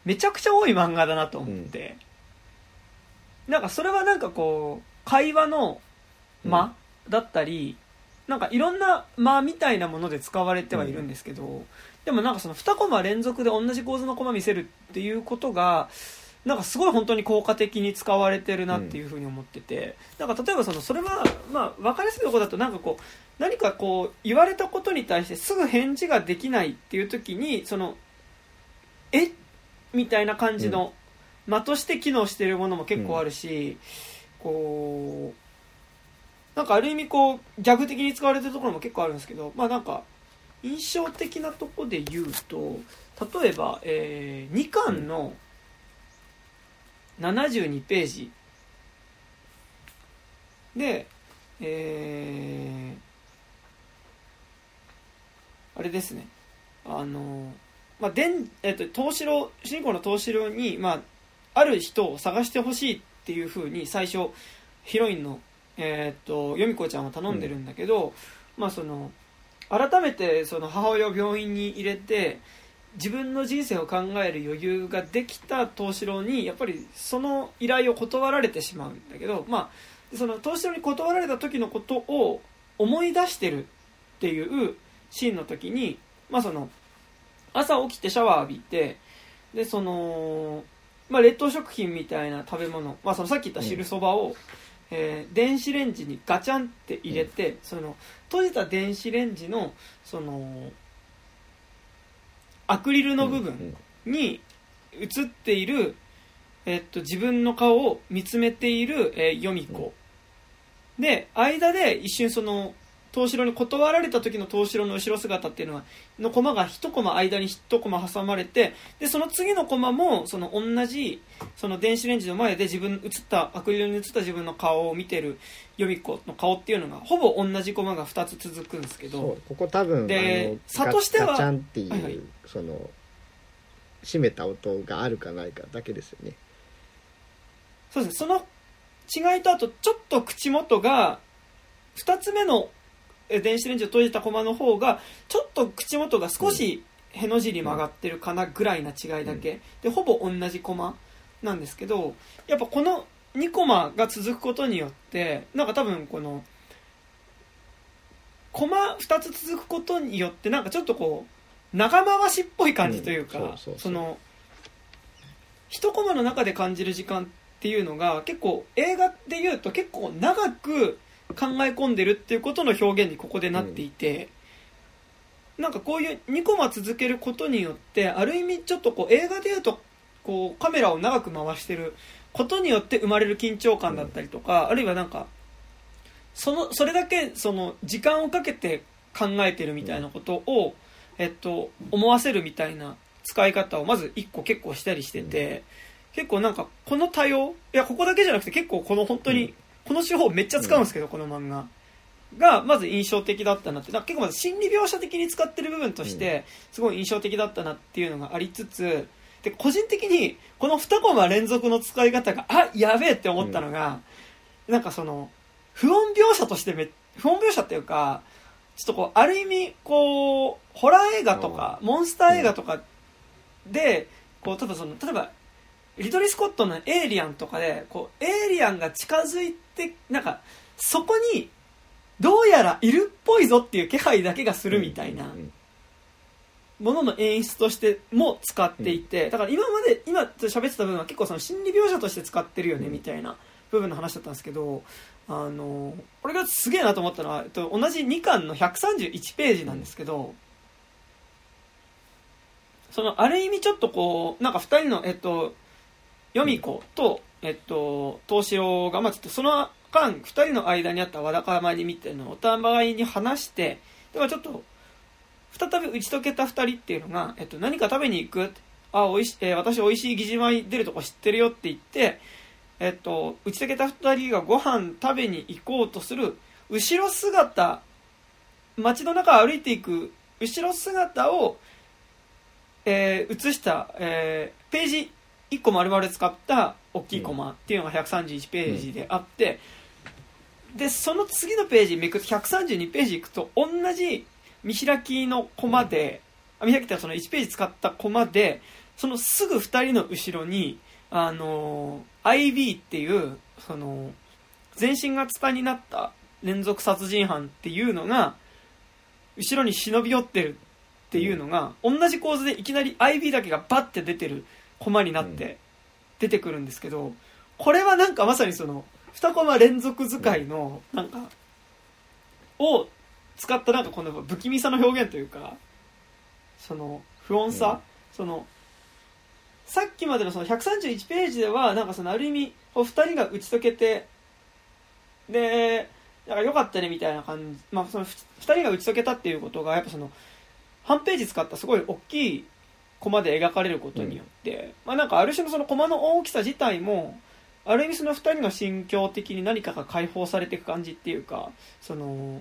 めちゃくちゃ多い漫画だなと思って、なんかそれはなんかこう会話の間だったり、なんかいろんな間みたいなもので使われてはいるんですけど、でもなんかその2コマ連続で同じ構図のコマ見せるっていうことがなんかすごい本当に効果的に使われてるなっていうふうに思ってて、なんか例えばそのそれはまあ分かりやすいところだとなんかこう何かこう言われたことに対してすぐ返事ができないっていう時にそのえみたいな感じの間として機能しているものも結構あるし、こうなんかある意味こうギャグ的に使われてるところも結構あるんですけどまあなんか印象的なとこで言うと例えば、えー2巻の72ページ。でえーあれですね。あのまあでんえっと東四郎主人公の東四郎に、まあ、ある人を探してほしいっていうふうに最初ヒロインの、えーっと由美子ちゃんは頼んでるんだけど、まあその改めてその母親を病院に入れて自分の人生を考える余裕ができた藤四郎にやっぱりその依頼を断られてしまうんだけどまあその藤四郎に断られた時のことを思い出してるっていうシーンの時にまあその朝起きてシャワー浴びてでその、まあ、冷凍食品みたいな食べ物、まあ、そのさっき言った汁そばを、えー電子レンジにガチャンって入れて、その閉じた電子レンジのそのアクリルの部分に映っている、えっと、自分の顔を見つめている、えー、ヨミ子、で間で一瞬その東城に断られた時の東城の後ろ姿っていうのはのコマが一コマ間に一コマ挟まれてでその次のコマもその同じその電子レンジの前で自分映ったアクリルに映った自分の顔を見てるヨミ子の顔っていうのがほぼ同じコマが2つ続くんですけどここ多分で差としてはガチャンっていう、はいはい。その閉めた音があるかないかだけですよね。そうですね。その違いとあとちょっと口元が2つ目のえ電子レンジを閉じたコマの方がちょっと口元が少しへの字に曲がってるかなぐらいな違いだけ、でほぼ同じコマなんですけどやっぱこの2コマが続くことによってなんか多分このコマ2つ続くことによってなんかちょっとこう長回しっぽい感じというか、うん。その一コマの中で感じる時間っていうのが結構映画で言うと結構長く考え込んでるっていうことの表現にここでなっていて、なんかこういう2コマ続けることによってある意味ちょっとこう映画で言うとこうカメラを長く回してることによって生まれる緊張感だったりとか、あるいはなんかそのそれだけその時間をかけて考えてるみたいなことを、えっと、思わせるみたいな使い方をまず1個結構したりしてて、結構なんかこの多様いやここだけじゃなくて結構この本当に、うんこの手法めっちゃ使うんですけど、この漫画。がまず印象的だったなって。なんか結構まず心理描写的に使ってる部分としてすごい印象的だったなっていうのがありつつで個人的にこの2コマ連続の使い方があやべえって思ったのが、なんかその不穏描写としてめ不穏描写っていうかちょっとこうある意味こうホラー映画とかモンスター映画とかでこうただその例えばリトリー・スコットの「エイリアン」とかでこうエイリアンが近づいてなんかそこにどうやらいるっぽいぞっていう気配だけがするみたいなうんものの演出としても使っていてだから今まで今喋ってた部分は結構その心理描写として使ってるよねうんみたいな部分の話だったんですけどあの俺がすげえなと思ったのは、えっと、同じ2巻の131ページなんですけどそのある意味ちょっとこうなんか2人のえっとヨミ子と、えっと、東四郎が、まあ、ちょっとその間2人の間にあったわだかまりみたいなのをお互いに話してでもちょっと再び打ち解けた2人っていうのが、えっと、何か食べに行く？あおいし、えー私おいしい義島出るとこ知ってるよって言って、えっと、打ち解けた2人がご飯食べに行こうとする後ろ姿街の中を歩いていく後ろ姿を、えー映した、えーページ1個丸々使った大きいコマっていうのが131ページであって、でその次のページめくって132ページいくと同じ見開きのコマで、あ見開きってその1ページ使ったコマでそのすぐ2人の後ろにあの IB っていうその全身がツタになった連続殺人犯っていうのが後ろに忍び寄ってるっていうのが同じ構図でいきなり IB だけがバッて出てるコマになって出てくるんですけどこれはなんかまさにその2コマ連続使いのなんかを使ったなんかこの不気味さの表現というかその不穏さ、そのさっきまでのその131ページではなんかそのある意味こう2人が打ち解けてでなんか良かったねみたいな感じ、まあ、その2人が打ち解けたっていうことがやっぱその半ページ使ったすごい大きいコマで描かれることによって、まあ、なんかある種のそのコマの大きさ自体もある意味その2人の心境的に何かが解放されていく感じっていうかその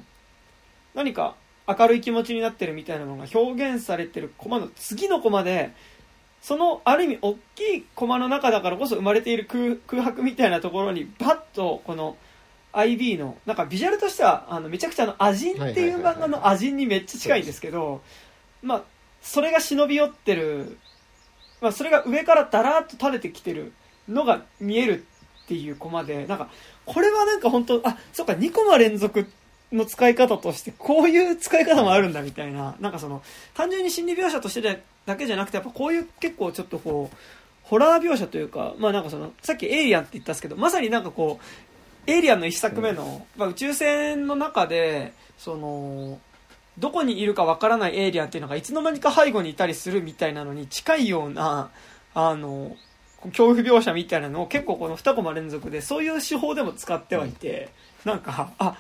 何か明るい気持ちになってるみたいなのが表現されてるコマの次のコマでそのある意味大きいコマの中だからこそ生まれている空空白みたいなところにバッとこの IB のなんかビジュアルとしてはあのめちゃくちゃあの「アジン」っていう漫画の「アジン」にめっちゃ近いんですけどまあそれが忍び寄ってる、まあ、それが上からダラーッと垂れてきてるのが見えるっていうコマでなんかこれはなんか本当あそっか2コマ連続の使い方としてこういう使い方もあるんだみたいななんかその単純に心理描写としてだけじゃなくてやっぱこういう結構ちょっとこうホラー描写というかまあなんかそのさっき「エイリアン」って言ったんですけどまさになんかこうエイリアンの1作目の、まあ、宇宙船の中でそのどこにいるかわからないエイリアンっていうのがいつの間にか背後にいたりするみたいなのに近いようなあの恐怖描写みたいなのを結構この2コマ連続でそういう手法でも使ってはいてなんかあ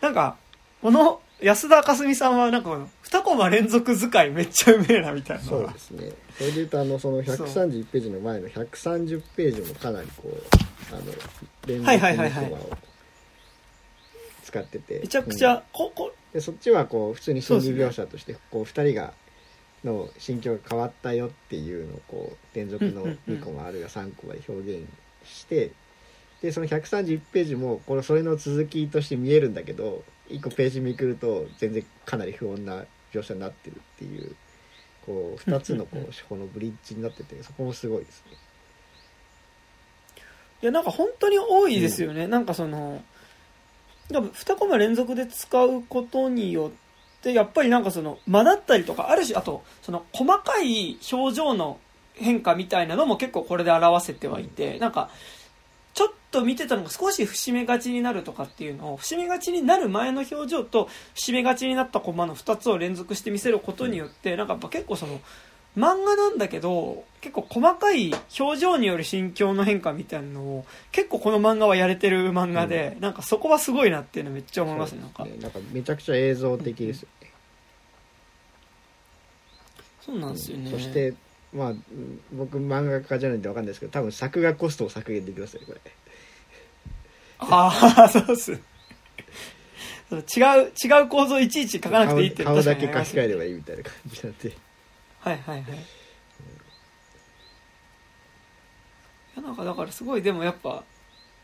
なんかこの安田かすみさんはなんか2コマ連続使いめっちゃうめえなみたいな。そうですね。それでいうとあのその131ページの前の130ページもかなりこうあの連続のコマを使ってて。めちゃくちゃ、ここでそっちはこう普通に心理描写としてこう2人がの心境が変わったよっていうのをこう連続の2コマあるいは3コマで表現してでその131ページもこれそれの続きとして見えるんだけど1個ページめくると全然かなり不穏な描写になってるっていうこう2つのこう手法のブリッジになっててそこもすごいですね。いやなんか本当に多いですよね、うん、なんかその2コマ連続で使うことによってやっぱりなんかその間だったりとかあるしあとその細かい表情の変化みたいなのも結構これで表せてはいて、なんかちょっと見てたのが少し節目がちになるとかっていうのを節目がちになる前の表情と節目がちになったコマの2つを連続して見せることによってなんかやっぱ結構その漫画なんだけど結構細かい表情による心境の変化みたいなのを結構この漫画はやれてる漫画で、うん、なんかそこはすごいなっていうのめっちゃ思いますねなんか。なんかめちゃくちゃ映像的ですよね、そうなんですよね、そしてまあ僕漫画家じゃないんで分かんないですけど多分作画コストを削減できますよこれ。ああそうっす。違う違う構造いちいち書かなくていいって顔だけ書き換えればいいみたいな感じなんではいはいはい。いやなんかだからすごいでもやっぱ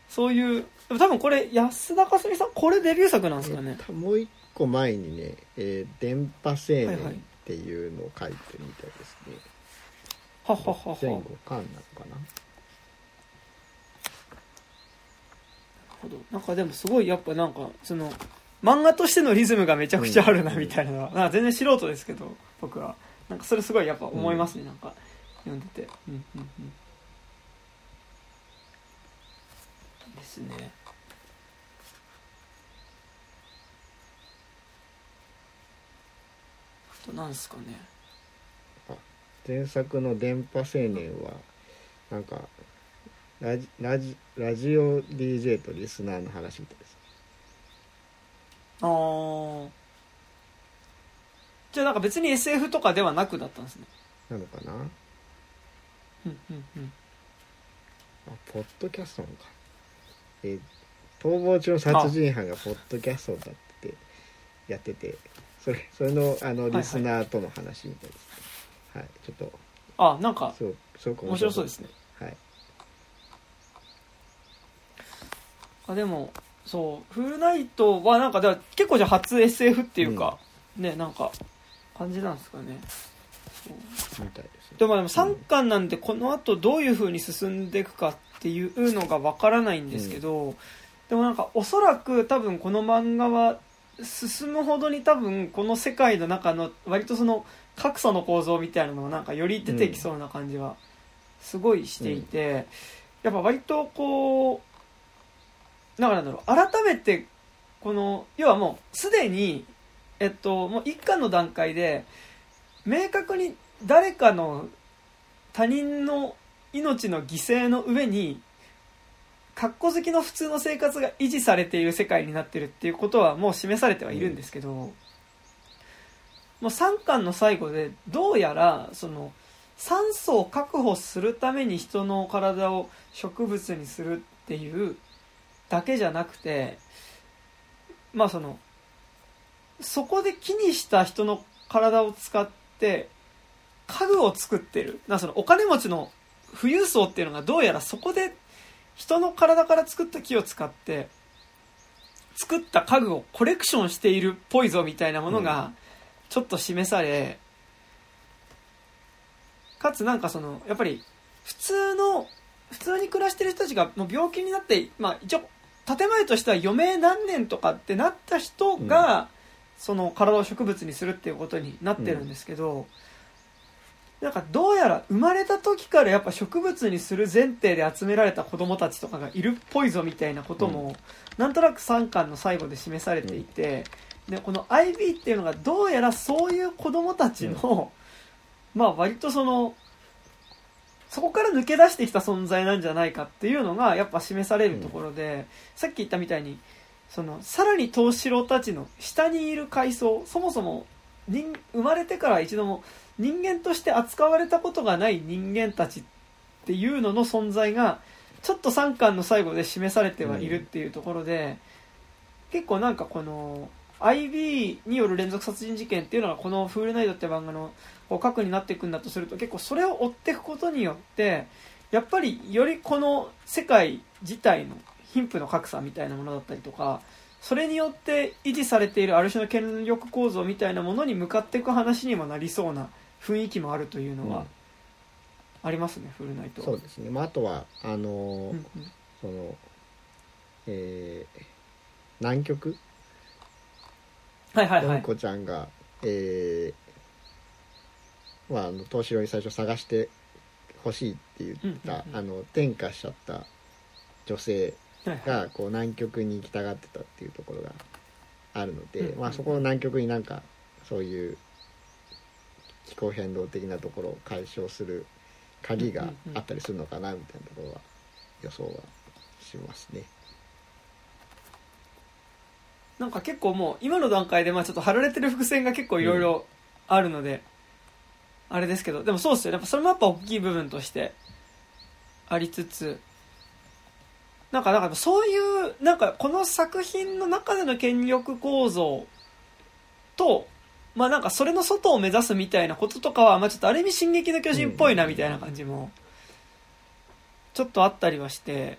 そういう多分これ安田かすみさんこれデビュー作なんですかね。もう一個前にね「えー、電波青年」っていうのを書いてるみたいですね、はははは。前後巻なのかな。なんかでもすごいやっぱなんかその漫画としてのリズムがめちゃくちゃあるなみたいなのは、なんか全然素人ですけど僕はなんかそれすごいやっぱ思いますね、うん、なんか読んでて。うんうんうん。ですね。あとなんすかね。前作の「電波青年は」なんかラジラジラジオ DJ とリスナーの話みたいです。ああじゃあなんか別に SF とかではなくだったんですね。なのかな？うんうんうん。あポッドキャストなのか。え逃亡中の殺人犯がポッドキャストだってやっててそれそれのあのリスナーとの話みたいですね。はい、はい、ちょっと。あなんかそうすごく面白そうですね。はい。あでもそうフルナイトはなんかだ結構じゃあ初 SF っていうか、うん、ねなんか感じなんですかね。みたいですね。でもでも3巻なんでこのあとどういうふうに進んでいくかっていうのがわからないんですけど、うん、でもなんかおそらく多分この漫画は進むほどに多分この世界の中の割とその格差の構造みたいなのがなんかより出てきそうな感じはすごいしていて、うん、やっぱ割とこうだからなんだろう改めてこの要はもうすでにえっと、もう一巻の段階で明確に誰かの他人の命の犠牲の上に格好好きの普通の生活が維持されている世界になってるっていうことはもう示されてはいるんですけど、もう3巻の最後でどうやらその酸素を確保するために人の体を植物にするっていうだけじゃなくてまあそのそこで木にした人の体を使って家具を作ってる。なそのお金持ちの富裕層っていうのがどうやらそこで人の体から作った木を使って作った家具をコレクションしているっぽいぞみたいなものがちょっと示され、かつなんかそのやっぱり普通の普通に暮らしてる人たちがもう病気になってまあ一応建前としては余命何年とかってなった人が、その体を植物にするっていうことになってるんですけど、なんかどうやら生まれた時からやっぱ植物にする前提で集められた子供たちとかがいるっぽいぞみたいなことも、なんとなく3巻の最後で示されていて、でこの IB っていうのがどうやらそういう子供たちの、まあ割とそのそこから抜け出してきた存在なんじゃないかっていうのがやっぱ示されるところで、さっき言ったみたいにそのさらに東四郎たちの下にいる階層そもそも人生まれてから一度も人間として扱われたことがない人間たちっていうのの存在がちょっと3巻の最後で示されてはいるっていうところで、結構なんかこの IB による連続殺人事件っていうのがこの「フールナイト」って漫画の核になっていくんだとすると結構それを追っていくことによってやっぱりよりこの世界自体の貧富の格差みたいなものだったりとかそれによって維持されているある種の権力構造みたいなものに向かっていく話にもなりそうな雰囲気もあるというのはありますね、フルナイトそうですね、まあ、あとはあのーうんうん。そのえー南極？はいはいはい。ちゃんが、えーまあ、東城に最初探してほしいって言った、うんうんうんあの転化しちゃった女性がこう南極に行きたがってたっていうところがあるので、まあ、そこの南極になんかそういう気候変動的なところを解消する鍵があったりするのかなみたいなところは予想はしますね。なんか結構もう今の段階でまあちょっと貼られてる伏線が結構いろいろあるので、あれですけどでもそうですよね。やっぱそれもやっぱ大きい部分としてありつつなんかなんかそういうなんかこの作品の中での権力構造とまあなんかそれの外を目指すみたいなこととかはまあちょっとある意味「進撃の巨人」っぽいなみたいな感じもちょっとあったりはして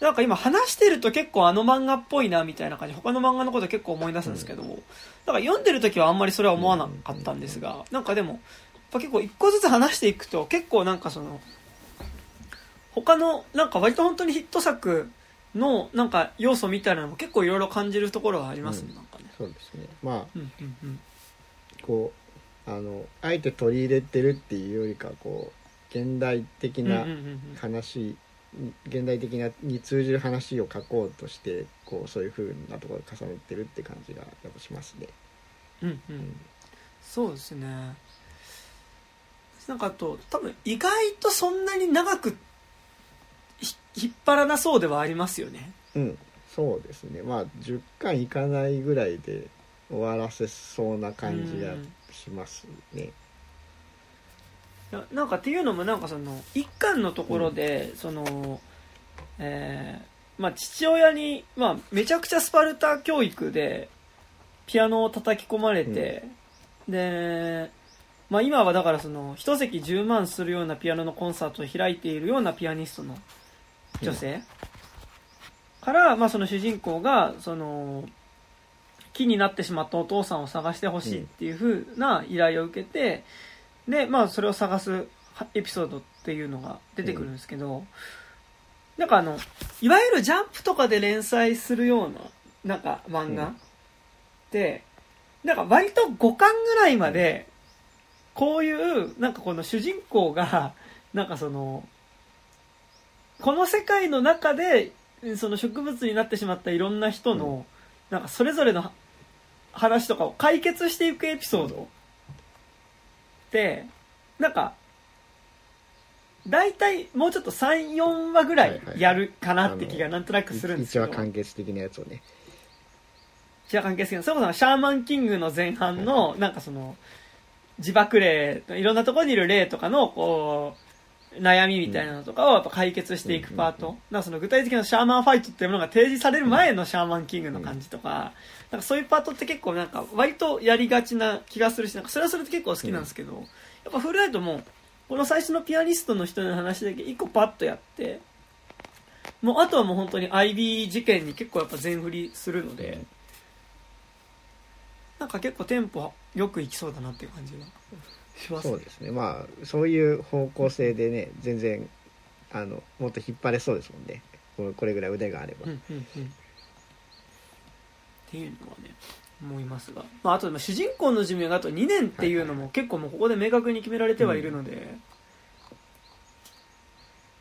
なんか今話してると結構あの漫画っぽいなみたいな感じ他の漫画のこと結構思い出すんですけど、なんか読んでる時はあんまりそれは思わなかったんですが、なんかでもやっぱ結構一個ずつ話していくと結構なんかその他のなんか割と本当にヒット作のなんか要素みたいなのも結構いろいろ感じるところがありますね、うん。なんかね。そうですね。まあうんうんうん。こうあのあえて取り入れてるっていうよりかこう現代的なうんうんうんうん。話、現代的なに通じる話を書こうとしてこうそういう風なところを重ねてるって感じがやっぱしますね。うんうん。そうですね。なんかあと多分意外とそんなに長くひ引っ張らなそうではありますよね。うん、そうですね。まあ10巻いかないぐらいで終わらせそうな感じがしますね。いやなんかっていうのもなんかその一巻のところで、そのえーまあ父親に、まあ、めちゃくちゃスパルタ教育でピアノを叩き込まれて、で、まあ、今はだからその一席10万するようなピアノのコンサートを開いているようなピアニストの女性？から、まあ、その主人公がその木になってしまったお父さんを探してほしいっていう風な依頼を受けて、で、まあ、それを探すエピソードっていうのが出てくるんですけど、なんかあのいわゆるジャンプとかで連載するようななんか漫画って、なんか割と5巻ぐらいまでこういうなんかこの主人公がなんかそのこの世界の中でその植物になってしまったいろんな人の、なんかそれぞれの話とかを解決していくエピソードってなんか大体もうちょっと34話ぐらいやるかなって気がなんとなくするんですけど。一話完結的なやつをね。一話関係するそれこそシャーマンキングの前半のなんかその自爆霊いろんなところにいる霊とかのこう悩みみたいなのとかをやっぱ解決していくパート、なその具体的なシャーマンファイトっていうものが提示される前のシャーマンキングの感じとか,、なんかそういうパートって結構なんか割とやりがちな気がするしなんかそれはそれで結構好きなんですけど、やっぱフルライトもこの最初のピアニストの人の話だけ一個パッとやってもうあとはもう本当に IB 事件に結構やっぱ全振りするので、なんか結構テンポよくいきそうだなっていう感じがしますね。そうですね。まあそういう方向性でね全然あのもっと引っ張れそうですもんね。これこれぐらい腕があれば、うんうんうん。っていうのはね思いますが、まあ、あとでも主人公の寿命があと2年っていうのも結構もうここで明確に決められてはいるので、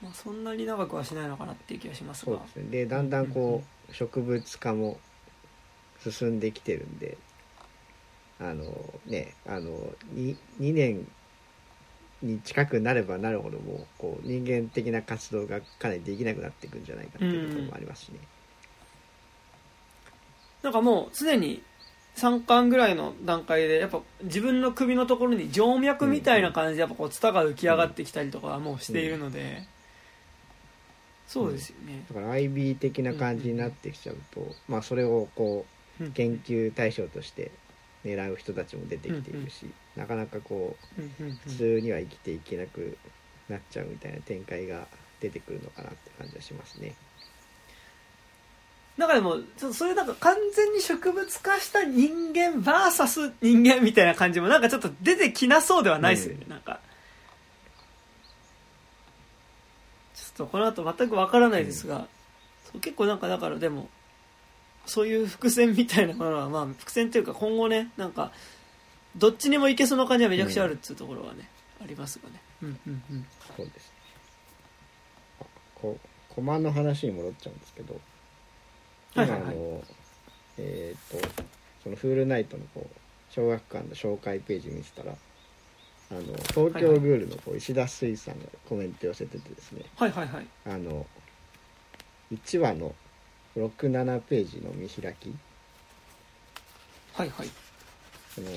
まあ、そんなに長くはしないのかなっていう気がしますが。そうですね。でだんだんこう植物化も進んできてるんであのねあの 2, 2年に近くなればなるほどもうこう人間的な活動がかなりできなくなっていくんじゃないかっていうところもありますしね、なんかもうすでに3巻ぐらいの段階でやっぱ自分の首のところに静脈みたいな感じでやっぱこうツタが浮き上がってきたりとかはもうしているので、そうですよね、だから IB 的な感じになってきちゃうと、まあそれをこう研究対象として狙う人たちも出てきているし、なかなかこううんうんうん。普通には生きていけなくなっちゃうみたいな展開が出てくるのかなって感じはしますね。なんかでもちょっとそれなんか完全に植物化した人間 VS 人間みたいな感じもなんかちょっと出てきなそうではないですよね、なんか。ちょっとこの後全くわからないですが、そう結構なんかだからでもそういう伏線みたいなものはまあ伏線というか今後ねなんかどっちにもいけそうな感じはめちゃくちゃあるっていうところはね、ありますがね。うんうんうん。そうです。こコマの話に戻っちゃうんですけど、今はいはいはい。あのえっ、とそのフールナイトのこう小学館の紹介ページ見てたら。あの東京グールのこう石田水さんがコメント寄せててですね、はいはいはい。あの1話の67ページの見開き。はいはい。その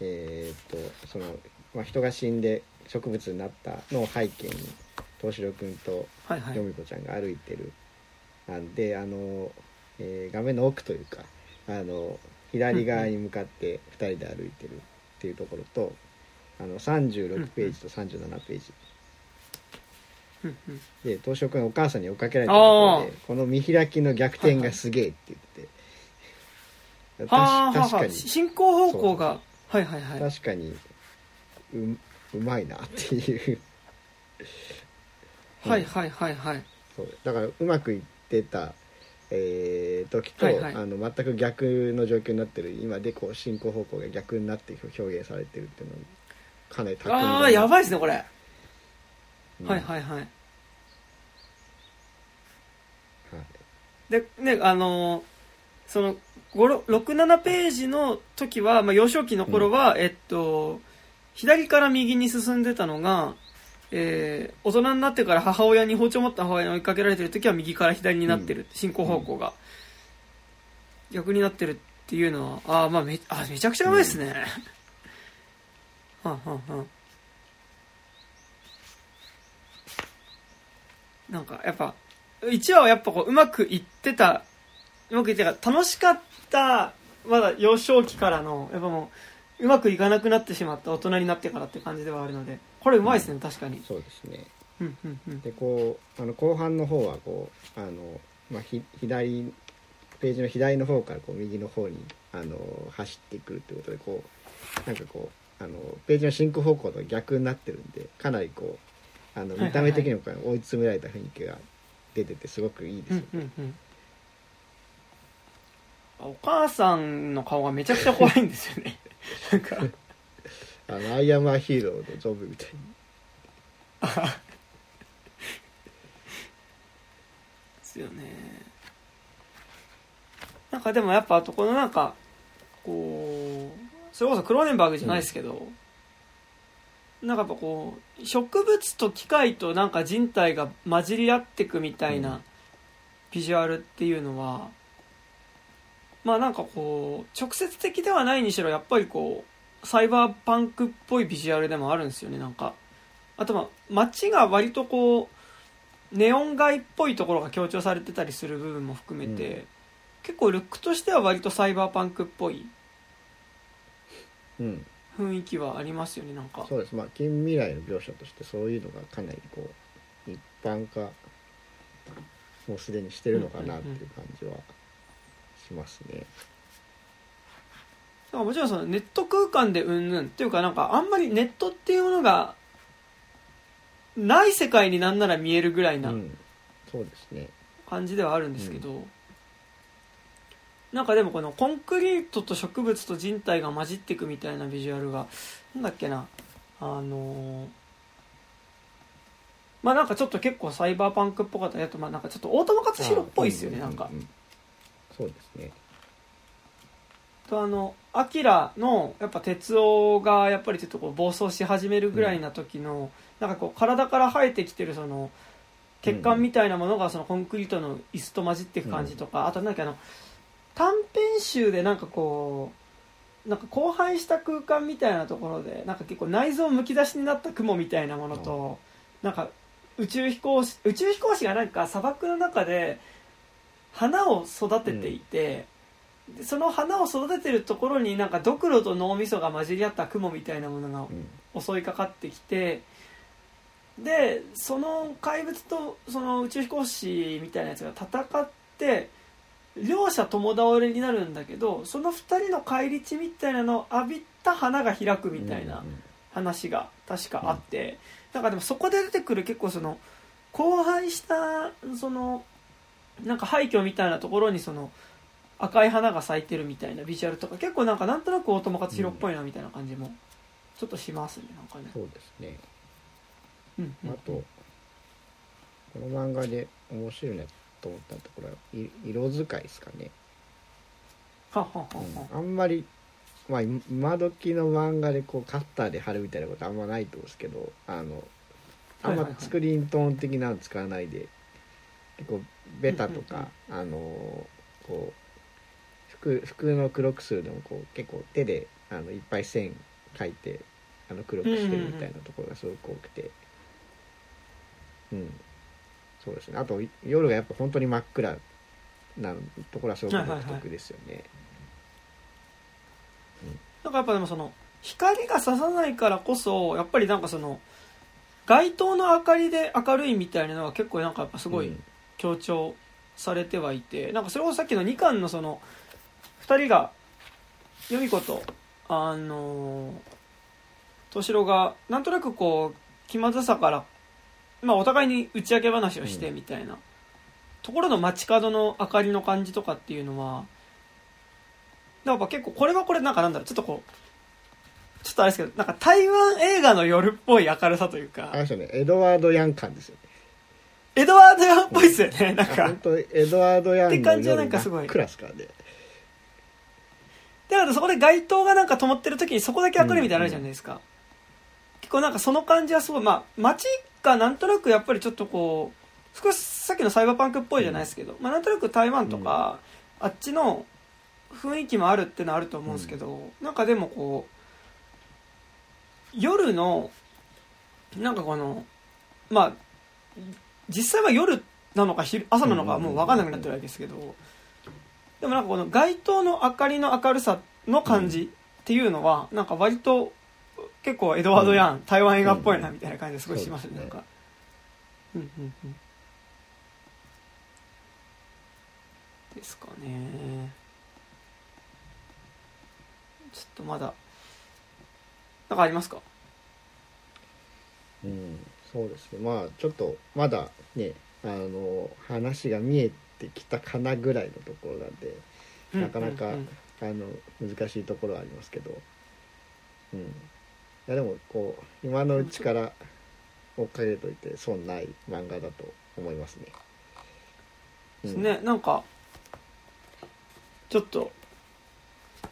えーっとその、まあ、人が死んで植物になったのを背景に東四郎君とはいはい。よみこちゃんが歩いてる。なんであの、えー画面の奥というかあの左側に向かって2人で歩いてるっていうところとあの36ページと37ページ。うんうんで東四郎君がお母さんに追っかけられたところであこの見開きの逆転がすげえって言って。はあは確かに。進行方向が。はいはいはい。確かにううまいなっていう。はいはいはいはい。そう。だからうまくいってた、えー時と、はいはい。あの全く逆の状況になってる。今でこう進行方向が逆になって表現されてるっていうのはかなり巧みだああやばいですねこれ、うん。はいはいはい。はい。でねあのーその67ページの時は、まあ、幼少期の頃は、えっと左から右に進んでたのが、えー大人になってから母親に包丁を持った母親に追いかけられてる時は右から左になってる、進行方向が、逆になってるっていうのはあー、まあ、めあめちゃくちゃうまいですね、はんはんはんなんかやっぱ1話はやっぱこううまくいってたうまくいってた楽しかったまだ幼少期からのやっぱもううまくいかなくなってしまった大人になってからって感じではあるのでこれうまいですね、確かに。そうですね。うんうんうん。でこうあの後半の方はこうあの、まあ、ひ左ページの左の方からこう右の方にあの走ってくるということでこうなんかこうあのページの進行方向と逆になってるんでかなりこうあの見た目的にも追い詰められた雰囲気が出ててすごくいいですうよね、んうんうん。お母さんの顔がめちゃくちゃ怖いんですよね。なんか。あのアイアムアヒーローのジョブみたいにですよね。なんかでもやっぱあとこのなんかこうそれこそクローネンバーグじゃないですけど、なんかやっぱこう植物と機械となんか人体が混じり合ってくみたいうん。なビジュアルっていうのは、まあなんかこう直接的ではないにしろやっぱりこうサイバーパンクっぽいビジュアルでもあるんですよねなんか。あとまあ街が割とこうネオン街っぽいところが強調されてたりする部分も含めて、うん。結構ルックとしては割とサイバーパンクっぽいうん雰囲気はありますよねなんかそうですまあ近未来の描写としてそういうのがかなりこう一般化もうすでにしてるのかなっていう感じはしますね。なんかもちろんそのネット空間でうんぬんっていうかなんかあんまりネットっていうものがない世界になんなら見えるぐらいなうん、そうですね。感じではあるんですけど、なんかでもこのコンクリートと植物と人体が混じっていくみたいなビジュアルがなんだっけな。あのーまあなんかちょっと結構サイバーパンクっぽかったりあとまあなんかちょっとオートマ勝弘っぽいですよねあなんかうううん。そうですね。とあのアキラのやっぱ哲夫がやっぱりちょっとこう暴走し始めるぐらいな時の、なんかこう体から生えてきてるその血管みたいなものがそのコンクリートの椅子と混じっていく感じとか、あとなんかあの短編集でなんかこうなんか荒廃した空間みたいなところでなんか結構内臓むき出しになった雲みたいなものと、なんか宇宙飛行士宇宙飛行士がなんか砂漠の中で花を育てていて、でその花を育ててるところになんかドクロと脳みそが混じり合った雲みたいなものがうん。襲いかかってきてでその怪物とその宇宙飛行士みたいなやつが戦って両者共倒れになるんだけどその2人の返り血みたいなのを浴びた花が開くみたいな話が確かあって、なんかでもそこで出てくる結構その荒廃したそのなんか廃墟みたいなところにその赤い花が咲いてるみたいなビジュアルとか結構なんかなんとなく大友克洋っぽいなみたいな感じもちょっとしますねなんかね。そうですね。うんうんあと、この漫画で面白いなと思ったところはい色使いですかね。うん。あんまり、まあ、今今時の漫画でこうカッターで貼るみたいなことあんまないと思うんですけどあのあんまスクリーントーン的なの使わないで結構ベタとうんか、あのこう服服の黒くするのもこう結構手であのいっぱい線描いてあの黒くしてるみたいなところがすごく多くて。うんそうですね。あと夜がやっぱ本当に真っ暗なところはすごく独特ですよね。なんかやっぱでもその光が差さないからこそやっぱりなんかその街灯の明かりで明るいみたいなのが結構なんかやっぱすごいうん。強調されてはいてなんかそれこそさっきの2巻のその2人が由美子とあの敏郎がなんとなくこう気まずさから、まあ、お互いに打ち明け話をしてみたいな、ところの街角の明かりの感じとかっていうのはやっぱ結構これはこれなんかなんだろうちょっとこうちょっとあれですけどなんか台湾映画の夜っぽい明るさというか。あれですよね。エドワード・ヤン感ですよね。エドワード・ヤンっぽいですよねなんか。本当エドワード・ヤンのって感じはな夜んかすごい。真っ暗ですからね。だからそこで街灯がなんか灯ってる時にそこだけ明るいみたいなのあるじゃないですか、結構なんかその感じはすごいまあ街がなんとなくやっぱりちょっとこう少しさっきのサイバーパンクっぽいじゃないですけど、まあ、なんとなく台湾とか、あっちの雰囲気もあるっていうのはあると思うんですけど、なんかでもこう夜のなんかこのまあ実際は夜なのか昼朝なのかはもう分かんなくなってるわけですけど、でもなんかこの街灯の明かりの明るさの感じっていうのは、なんか割と結構エドワード・ヤン、台湾映画っぽいなみたいな感じですごいしますね、うん。なんか。うんうんうん。ですかね。ちょっとまだ、なんかありますか？うんそうですね。まあちょっとまだねあの話が見えてきたかなぐらいのところなんでなかなか、うん。うんうんあの難しいところはありますけど。うん。いやでもこう今のうちから追っかけといて損ない漫画だと思いますね。ですね、なんかちょっと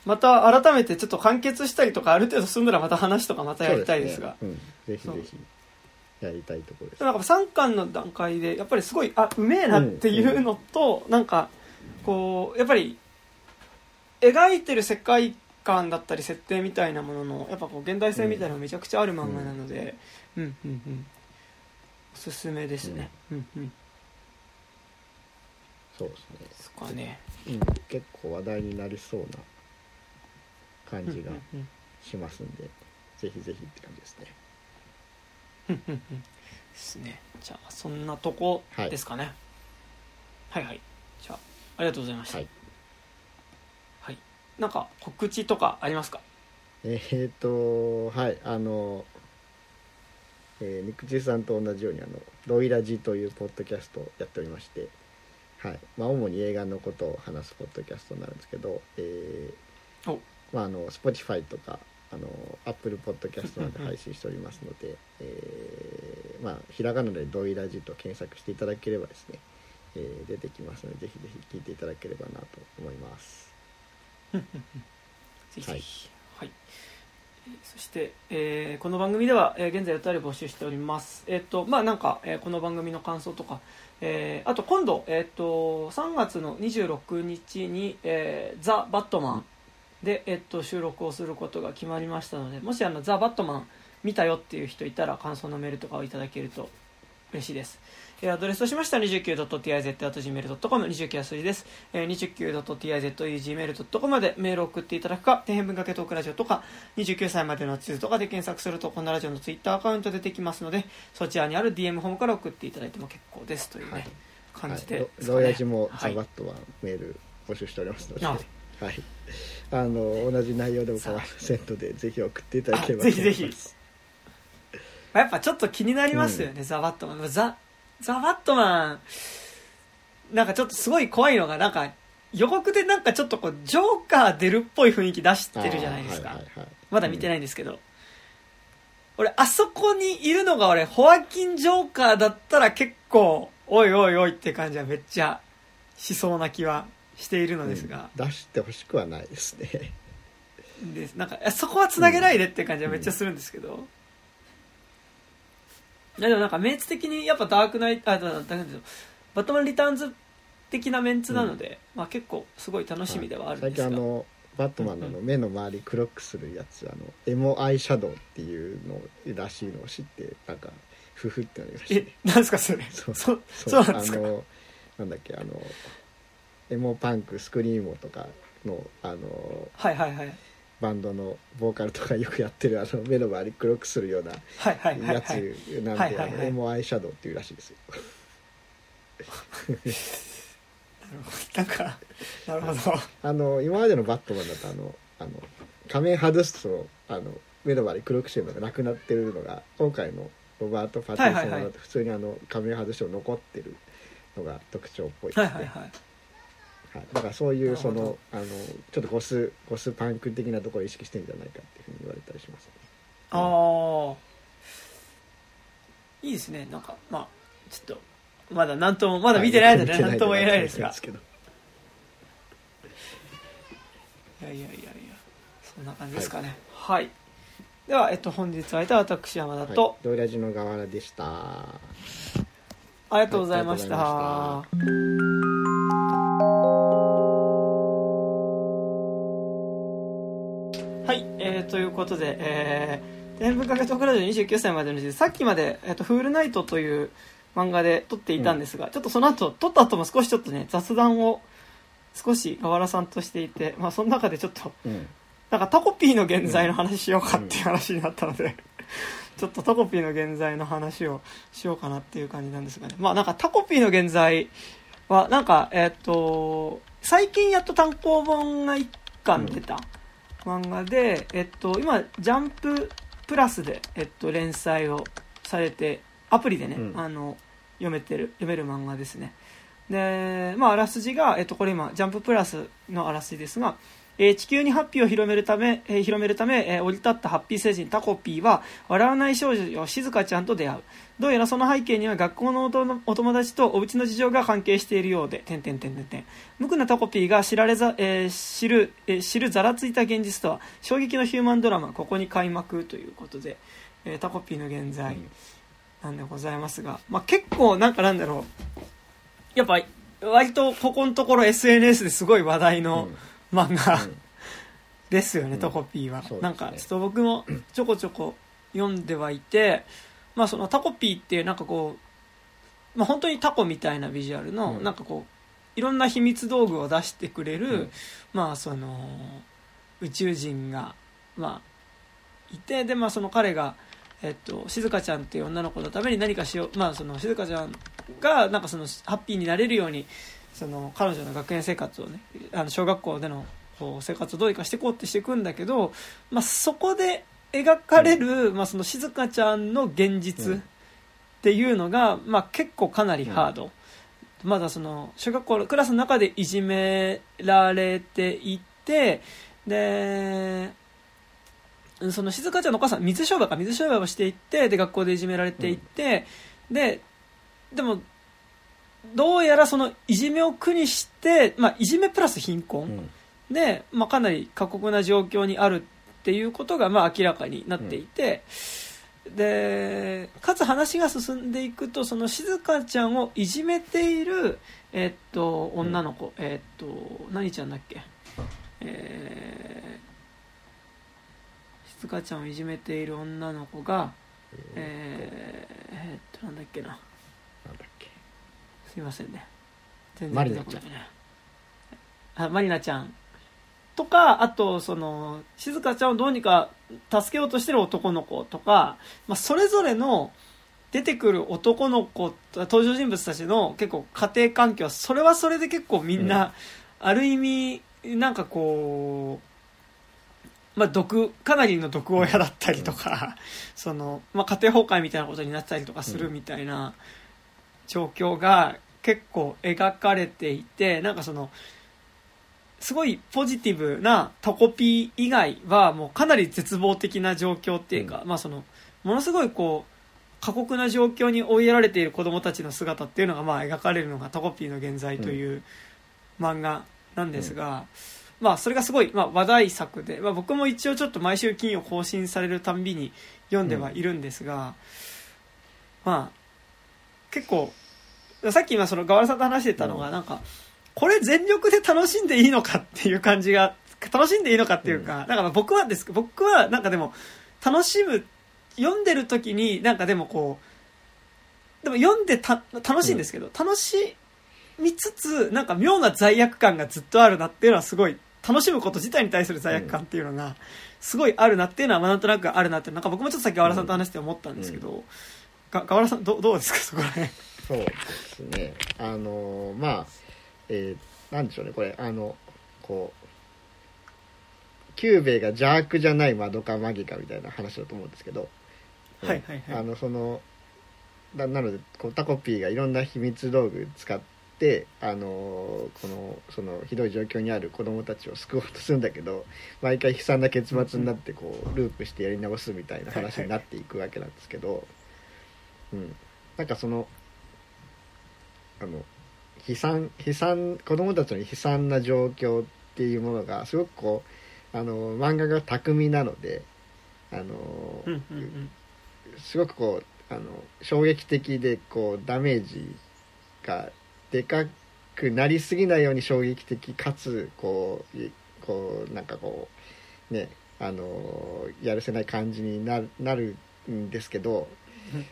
また改めてちょっと完結したりとかある程度進んだらまた話とかまたやりたいですが。すね。うん、ぜひぜひやりたいところです。なんか3巻の段階でやっぱりすごいあうめえなっていうのと、なんかこうやっぱり描いてる世界観だったり設定みたいなもののやっぱこう現代性みたいなのがめちゃくちゃある漫画なので、うん、うんうんおすすめですね、うん、うん。そうですね。ですかね。うん、結構話題になりそうな感じがうんうんうん。しますんで、ぜひぜひって感じですね。うんうんうん。ですね。じゃあそんなとこですかね。はい。はいじゃあありがとうございました。はいはいなんか告知とかありますか？えー、とはいあのえー、肉汁さんと同じようにあの「ロイラジ」というポッドキャストをやっておりまして、はいまあ、主に映画のことを話すポッドキャストになるんですけど、えーおまあ、あの Spotify とかあの Apple ポッドキャストなどで配信しておりますので、えーまあ、ひらがなで「ロイラジ」と検索していただければですね、えー出てきますのでぜひぜひ聞いていただければなと思います。ぜひぜひ。はい、えーそして、えーこの番組では、えー現在お便り募集しております。えっ、とまあなんか、えーこの番組の感想とか、えーあと今度えっ、と3月の26日に「えーザ・バットマンで」えっと収録をすることが決まりましたのでもしあのザ・バットマン見たよっていう人いたら感想のメールとかをいただけると嬉しいです。えーアドレスとしましては 29.tiz.gmail.com、29は数字です。えー 29.tiz.gmail.com までメールを送っていただくか、底辺文化系トークラジオとか、29歳までの地図とかで検索すると、このラジオのツイッターアカウント出てきますので、そちらにある DM フォームから送っていただいても結構です。というね、はい。感じでね。ロヤジもはい。ザバットはメール募集しておりますので、あはい、あの同じ内容でも構いませんのでぜひ送っていただければあぜひぜひ。と思いますやっぱちょっと気になりますよね、ザ・バットマン。ザ・ザ・バットマン、なんかちょっとすごい怖いのが、なんか予告でなんかちょっとこう、ジョーカー出るっぽい雰囲気出してるじゃないですか。はいはいはい。まだ見てないんですけど。俺、あそこにいるのが俺、ホアキン・ジョーカーだったら結構、おいおいおいって感じはめっちゃしそうな気はしているのですが、うん。出してほしくはないですね。でなんかそこはつなげないでって感じはめっちゃするんですけど、いやでもなんかメンツ的にやっぱダークナイトあだだだバットマンリターンズ的なメンツなので、まあ結構すごい楽しみではあるん最ですが、近あのバットマンの目の周り黒くするやつあのエモアイシャドウっていうのらしいのを知ってなんかフフってなりましたえねなんですかそれ？そう。そそうなんですか？あのなんだっけあのエモパンクスクリーモとかのあのはいはいはいバンドのボーカルとかよくやってるあの目の周り黒くするようなやはいつなんであの？エモアイシャドウっていうらしいですよ。なんかなるほど。あの今までのバットマンだとあのあの仮面外すとあの目の周り黒くしてるのがなくなってるのが今回のロバート・パティンソンだと普通にあの仮面外しても残ってるのが特徴っぽい。ですね、はいはいはいはい、だからそういうそのあのちょっとゴスゴスパンク的なところを意識してんじゃないかっていうふうに言われたりしますね。ああいいですね。なんかまあちょっとまだ何ともまだ見てないのではい何とも言えないですが。い。やいやいやいやそんな感じですかね。はい、では、えっと、本日は私山田と、はい、ラジの河原でした。ありがとうございました、ーということで、えー、天文化学トークラジオ29歳までの時でさっきまで、えっとフールナイトという漫画で撮っていたんですが、ちょっとその後撮った後も少しちょっとね雑談を少し河原さんとしていて、まあ、その中でちょっとうん。なんかタコピーの現在の話しようかっていう話になったので、ちょっとタコピーの現在の話をしようかなっていう感じなんですがね。まあなんかタコピーの現在は、なんか、えっ、と、最近やっと単行本が1巻出た漫画で、えっと、今、ジャンププラスで、えっと、連載をされて、アプリでね、うんあの、読めてる、読める漫画ですね。で、まあ、あらすじが、えっと、これ今、ジャンププラスのあらすじですが、えー地球にハッピーを広めるため、えー広めるため、えー降り立ったハッピー星人タコピーは、笑わない少女静香ちゃんと出会う。どうやらその背景には学校のお友達とお家の事情が関係しているようで、てんてんてんてんてん。無垢なタコピーが知られざ、えー知る、えー知るざらついた現実とは、衝撃のヒューマンドラマ、ここに開幕ということで、えータコピーの現在なんでございますが、まあ結構なんかなんだろう、やっぱ、割とここのところ SNS ですごい話題の漫画、うん。ですよね、うん。タコピーは、ね。なんかちょっと僕もちょこちょこ読んではいて、まあそのタコピーっていうなんかこう、まあ本当にタコみたいなビジュアルの、うん。なんかこういろんな秘密道具を出してくれる、うん。まあその宇宙人がまあいてでまあその彼がえっと、静香ちゃんっていう女の子のために何かしよう、まあ、その静香ちゃんがなんかそのハッピーになれるようにその彼女の学園生活をねあの小学校でのこう生活をどうにかしていこうってしていくんだけど、まあ、そこで描かれる、まあ、その静香ちゃんの現実っていうのが、まあ、結構かなりハード、まだその小学校のクラスの中でいじめられていてでその静香ちゃんのお母さん水商売か水商売をしていってで学校でいじめられていって、ででもどうやらそのいじめを苦にして、まあ、いじめプラス貧困で、まあ、かなり過酷な状況にあるっていうことがまあ明らかになっていて、うん、でかつ話が進んでいくとその静香ちゃんをいじめている、えっと女の子、うん、えっと何ちゃんだっけ？えー、静香ちゃんをいじめている女の子が、えー、えー、っとなんだっけなすいませんね。全然出てこないあマリナちゃんとかあとその静香ちゃんをどうにか助けようとしてる男の子とか、まあ、それぞれの出てくる男の子登場人物たちの結構家庭環境それはそれで結構みんな、ある意味なんかこう、まあ、毒かなりの毒親だったりとか、そのまあ、家庭崩壊みたいなことになったりとかするみたいな状況が結構描かれていてなんかそのすごいポジティブなタコピー以外はもうかなり絶望的な状況っていうか、うん、まあそのものすごいこう過酷な状況に追いやられている子供たちの姿っていうのがまあ描かれるのがタコピーの現在という漫画なんですが、うん、まあそれがすごいまあ話題作で、まあ、僕も一応ちょっと毎週金曜更新されるたんびに読んではいるんですが、うん、まあ結構さっき今その河原さんと話してたのがなんか、これ全力で楽しんでいいのかっていう感じが、楽しんでいいのかっていうか、だから僕はです僕はなんかでも、楽しむ、読んでる時になんかでもこう、でも読んでた楽しいんですけど、楽しみつつ、なんか妙な罪悪感がずっとあるなっていうのはすごい、楽しむこと自体に対する罪悪感っていうのが、すごいあるなっていうのは、なんとなくあるなって、なんか僕もちょっとさっき河原さんと話して思ったんですけど、河原さんどどうですか？そこら辺そうですね。あのまあえー、なんでしょうね。これあのこうキューベイが邪悪じゃないまどかマギカみたいな話だと思うんですけど、はいはいはい、あのそのななのでこうタコピーがいろんな秘密道具使ってあのこのそのひどい状況にある子供たちを救おうとするんだけど毎回悲惨な結末になってこうループしてやり直すみたいな話になっていくわけなんですけど、うん、なんかそのあの悲惨悲惨子供たちの悲惨な状況っていうものがすごくこうあの漫画が巧みなのであの、うんうんうん、すごくこうあの衝撃的でこうダメージがでかくなりすぎないように衝撃的かつこうこうなんかこうねあのやるせない感じになるなるんですけど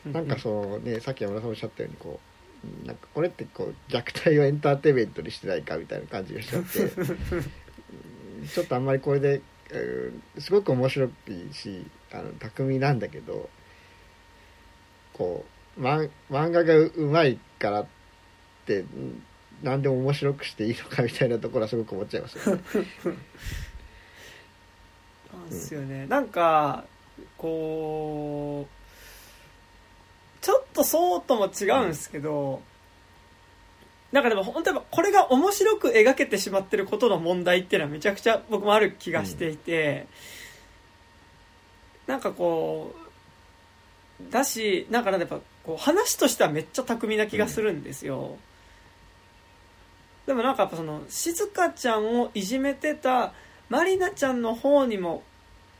なんかそのねさっき山田さんおっしゃったようにこうなんかこれってこう虐待をエンターテインメントにしてないかみたいな感じがしちゃって ちょっとあんまりこれで、えー、すごく面白いしあの巧みなんだけどこう、ま、漫画がうまいからって何でも面白くしていいのかみたいなところはすごく思っちゃいますよね。なんですよね、うん、なんかこうちょっとそうとも違うんですけど、なんかでも本当にこれが面白く描けてしまってることの問題っていうのはめちゃくちゃ僕もある気がしていて、なんかこう、だし、なんかやっぱこう話としてはめっちゃ巧みな気がするんですよ。でもなんかやっぱその、静香ちゃんをいじめてたまりなちゃんの方にも、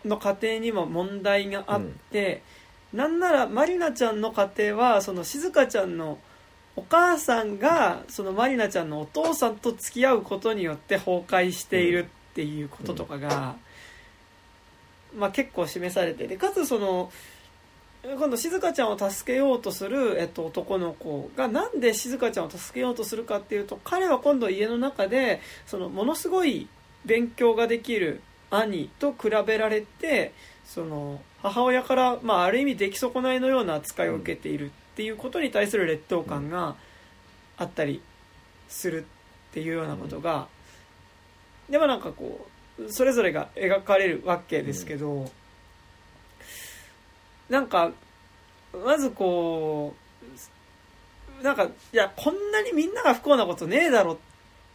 の家庭にも問題があって、うんなんならまりなちゃんの家庭はその静香ちゃんのお母さんがそのまりなちゃんのお父さんと付き合うことによって崩壊しているっていうこととかが、まあ、結構示されてでかつその今度静香ちゃんを助けようとする、えっと、男の子がなんで静香ちゃんを助けようとするかっていうと彼は今度家の中でそのものすごい勉強ができる兄と比べられてその母親から、まあ、ある意味出来損ないのような扱いを受けているっていうことに対する劣等感があったりするっていうようなことが、でもなんかこうそれぞれが描かれるわけですけど、なんかまずこうなんかいやこんなにみんなが不幸なことねえだろっ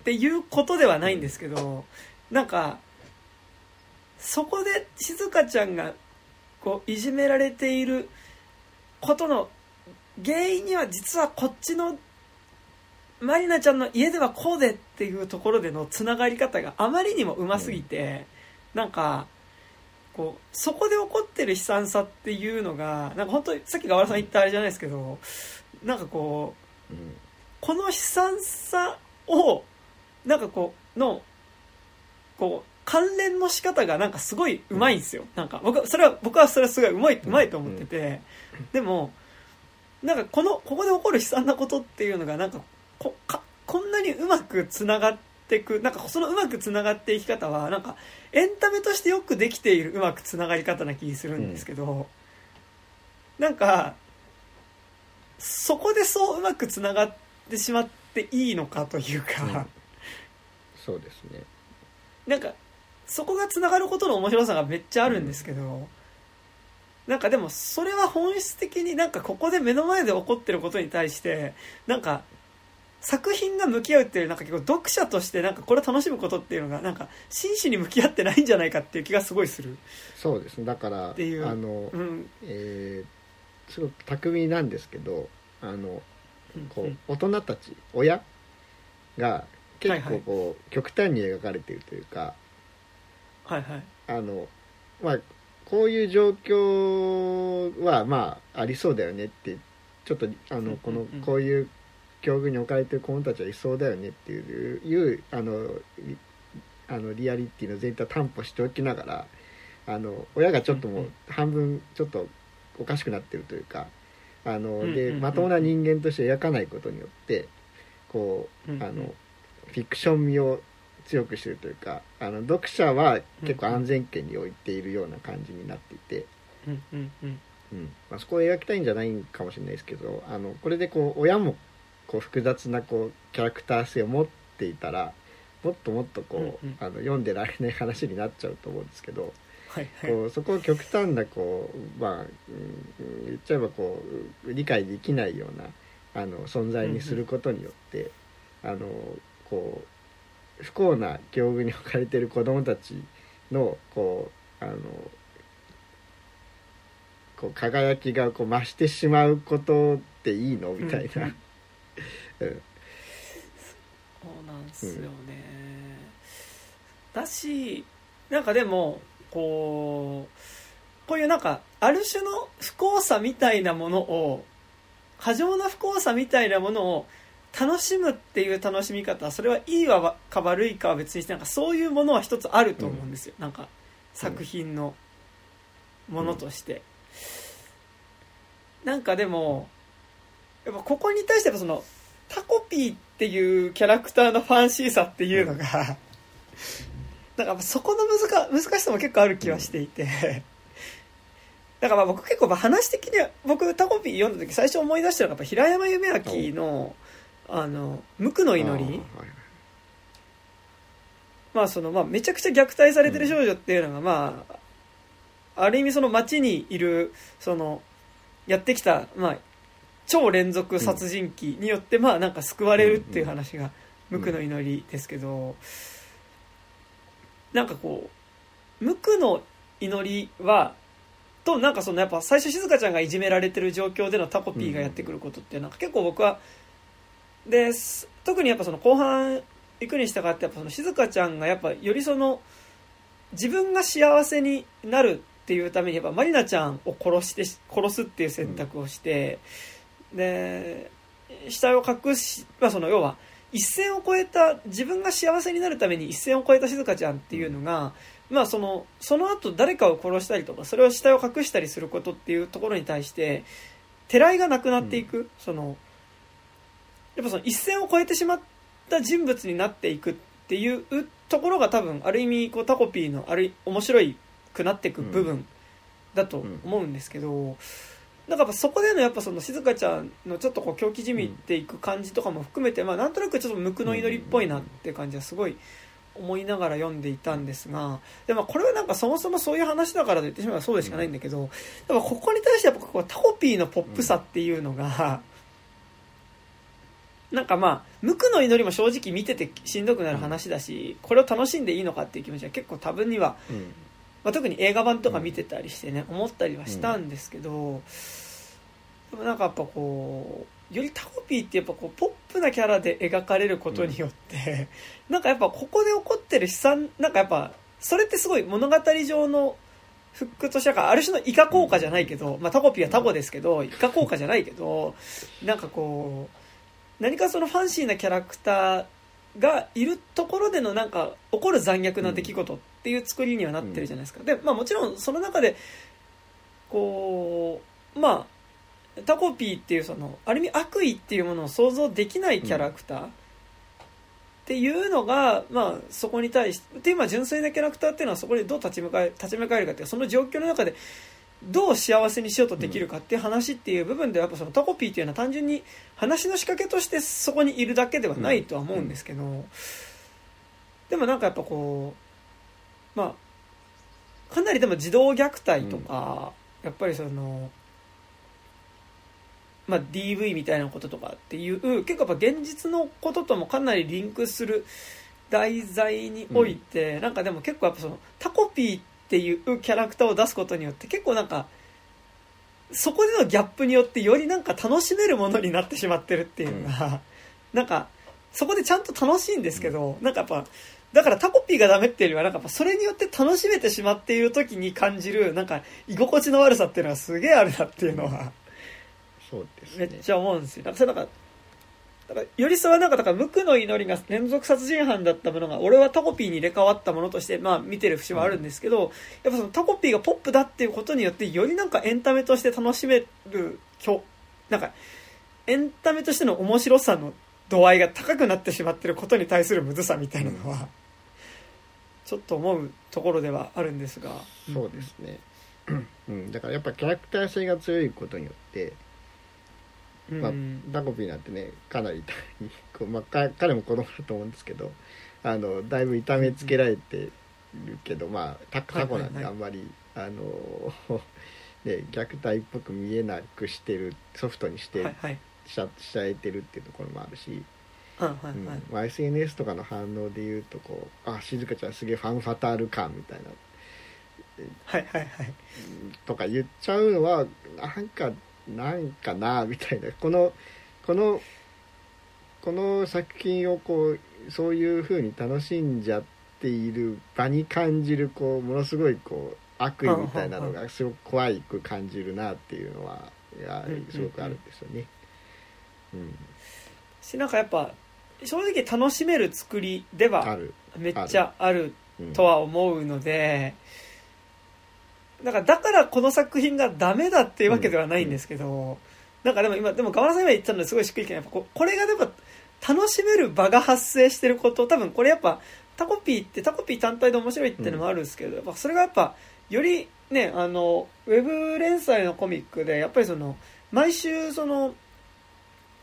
ていうことではないんですけどなんかそこで静香ちゃんがこういじめられていることの原因には実はこっちのマリナちゃんの家ではこうでっていうところでのつながり方があまりにもうますぎて、なんかこうそこで起こってる悲惨さっていうのがなんか本当にさっき河原さん言ったあれじゃないですけどなんかこう、この悲惨さをなんかこうのこう関連の仕方がなんかすごいうまいんですよ。なんか僕それは僕はそれはすごいうまいうまいと思ってて、でもなんかこのここで起こる悲惨なことっていうのがなんかこかこんなにうまくつながっていくなんかそのうまくつながっていき方はなんかエンタメとしてよくできているうまくつながり方な気するんですけど、うん、なんかそこでそううまくつながってしまっていいのかというか、うん、そうですね。なんかそこがつながることの面白さがめっちゃあるんですけど、うん、なんかでもそれは本質的になんかここで目の前で起こってることに対してなんか作品が向き合うっていうなんか結構読者としてなんかこれ楽しむことっていうのがなんか真摯に向き合ってないんじゃないかっていう気がすごいする。そうですだからっていう。あの、うん、えー、すごく巧みなんですけどあのこう、大人たち親が結構こう、はいはい、極端に描かれているというかはいはい。あのまあこういう状況はまあありそうだよねってちょっとあのこのこういう境遇に置かれてる子供たちはいそうだよねっていういうあのあのリアリティの全体を担保しておきながらあの親がちょっともう半分ちょっとおかしくなってるというかあのでまともな人間として描かないことによってこうあのフィクション味を強くしてるというかあの読者は結構安全圏に置いているような感じになっていて。うんまあ、そこを描きたいんじゃないかもしれないですけどあのこれでこう親もこう複雑なこうキャラクター性を持っていたらもっともっとこう、うんうん、あの読んでられない話になっちゃうと思うんですけど、はいはい、こうそこを極端なこう、まあ、うん、言っちゃえばこう理解できないようなあの存在にすることによって、うんうん、あのこう不幸な境遇に置かれている子どもたちのこうあのこう輝きがこう増してしまうことっていいの？みたいな、うん。そうなんすよね、うん、だしなんかでもこうこういうなんかある種の不幸さみたいなものを過剰な不幸さみたいなものを楽しむっていう楽しみ方それはいいか悪いかは別にしてなんかそういうものは一つあると思うんですよ、うん、なんか作品のものとして、うん、なんかでもやっぱここに対してはそのタコピーっていうキャラクターのファンシーさっていうのが、なんかそこの難難しさも結構ある気はしていて。だからまあ僕結構話的には僕タコピー読んだ時最初思い出したのがやっぱ平山夢明の「あの無垢の祈り」まあそのまあめちゃくちゃ虐待されてる少女っていうのがまあある意味その街にいるそのやってきたまあ超連続殺人鬼によって、まあなんか救われるっていう話が無垢の祈りですけど、なんかこう無垢の祈りはとなんかそのやっぱ最初静香ちゃんがいじめられてる状況でのタコピーがやってくることってなんか結構僕はで特にやっぱその後半行くに従ってやっぱその静香ちゃんがやっぱよりその自分が幸せになるっていうためにやっぱマリナちゃんを殺して殺すっていう選択をして、で死体を隠し、まあ、その要は一線を越えた自分が幸せになるために一線を越えた静香ちゃんっていうのが、まあ、そのその後誰かを殺したりとかそれを死体を隠したりすることっていうところに対しててらいがなくなっていく、うん、そのやっぱその一線を越えてしまった人物になっていくっていうところが多分ある意味こうタコピーのある面白いくなっていく部分だと思うんですけど。なんかやっぱそこでのやっぱその静香ちゃんのちょっとこう狂気じみっていく感じとかも含めて、まあなんとなくちょっと無垢の祈りっぽいなって感じはすごい思いながら読んでいたんですがでもこれはなんかそもそもそういう話だからと言ってしまえばそうでしかないんだけど、やっぱここに対してやっぱこうタコピーのポップさっていうのが、なんかまあ無垢の祈りも正直見ててしんどくなる話だし、これを楽しんでいいのかっていう気持ちは結構多分には、うん。まあ、特に映画版とか見てたりしてね、思ったりはしたんですけど、でもなんかやっぱこうよりタコピーってやっぱこうポップなキャラで描かれることによって、なんかやっぱここで起こってる悲惨なんかやっぱそれってすごい物語上のフックとしてはある種のイカ効果じゃないけど、まあ、タコピーはタコですけどイカ効果じゃないけどなんかこう何かそのファンシーなキャラクターがいるところでのなんか起こる残虐な出来事っていう作りにはなってるじゃないですか。で、まあもちろんその中で、こう、まあ、タコピーっていうその、ある意味悪意っていうものを想像できないキャラクターっていうのが、まあそこに対して、で今純粋なキャラクターっていうのはそこでどう立ち向かえ、立ち向かえるかっていうその状況の中でどう幸せにしようとできるかっていう話っていう部分ではやっぱそのタコピーっていうのは単純に話の仕掛けとしてそこにいるだけではないとは思うんですけど、でもなんかやっぱこうまあかなりでも児童虐待とか、やっぱりそのまあ DV みたいなこととかっていう結構やっぱ現実のことともかなりリンクする題材において、なんかでも結構やっぱそのタコピーっていうキャラクターを出すことによって結構なんかそこでのギャップによってよりなんか楽しめるものになってしまってるっていうのが、なんかそこでちゃんと楽しいんですけど、なんかやっぱだからタコピーがダメっていうよりはなんかやっぱそれによって楽しめてしまっている時に感じるなんか居心地の悪さっていうのはすげえあるなっていうのはそうですね。めっちゃ思うんですよ。なんかそれなんかだからよりそれはなんかだから無垢の祈りが連続殺人犯だったものが俺はタコピーに入れ替わったものとしてまあ見てる節はあるんですけど、やっぱそのタコピーがポップだっていうことによってよりなんかエンタメとして楽しめるなんかエンタメとしての面白さの度合いが高くなってしまってることに対するむずさみたいなのは、ちょっと思うところではあるんですが。そうですね、うん、だからやっぱキャラクター性が強いことによって、うんまあ、ダコピーなんてねかなりこう、まあ、か彼も子供だと思うんですけどあのだいぶ痛めつけられてるけど、まあタタコなんてあんまり、あの ね、虐待っぽく見えなくしてるソフトにして、はいはい。しちゃしちゃえてるっていうところもあるし、うんはいはい、うん。まあ、SNS とかの反応で言うとこうあ静香ちゃんすげえファンファタール感みたいな。はいはいはい。とか言っちゃうのはなんかなんかなみたいな。このこのこの作品をこうそういう風に楽しんじゃっている場に感じるこうものすごいこう悪意みたいなのがすごく怖いく感じるなっていうのはいやうんうんうん。すごくあるんですよね。うん、しなんかやっぱ正直楽しめる作りであはる、めっちゃある。うん。とは思うので、だからだからこの作品がダメだっていうわけではないんですけど、なんかでも今でも河原さんが言ったのですごいしっくりきてやっぱここれがでも楽しめる場が発生してること多分これやっぱタコピーってタコピー単体で面白いっていうのもあるんですけど、やっぱそれがやっぱよりねあのウェブ連載のコミックでやっぱりその毎週その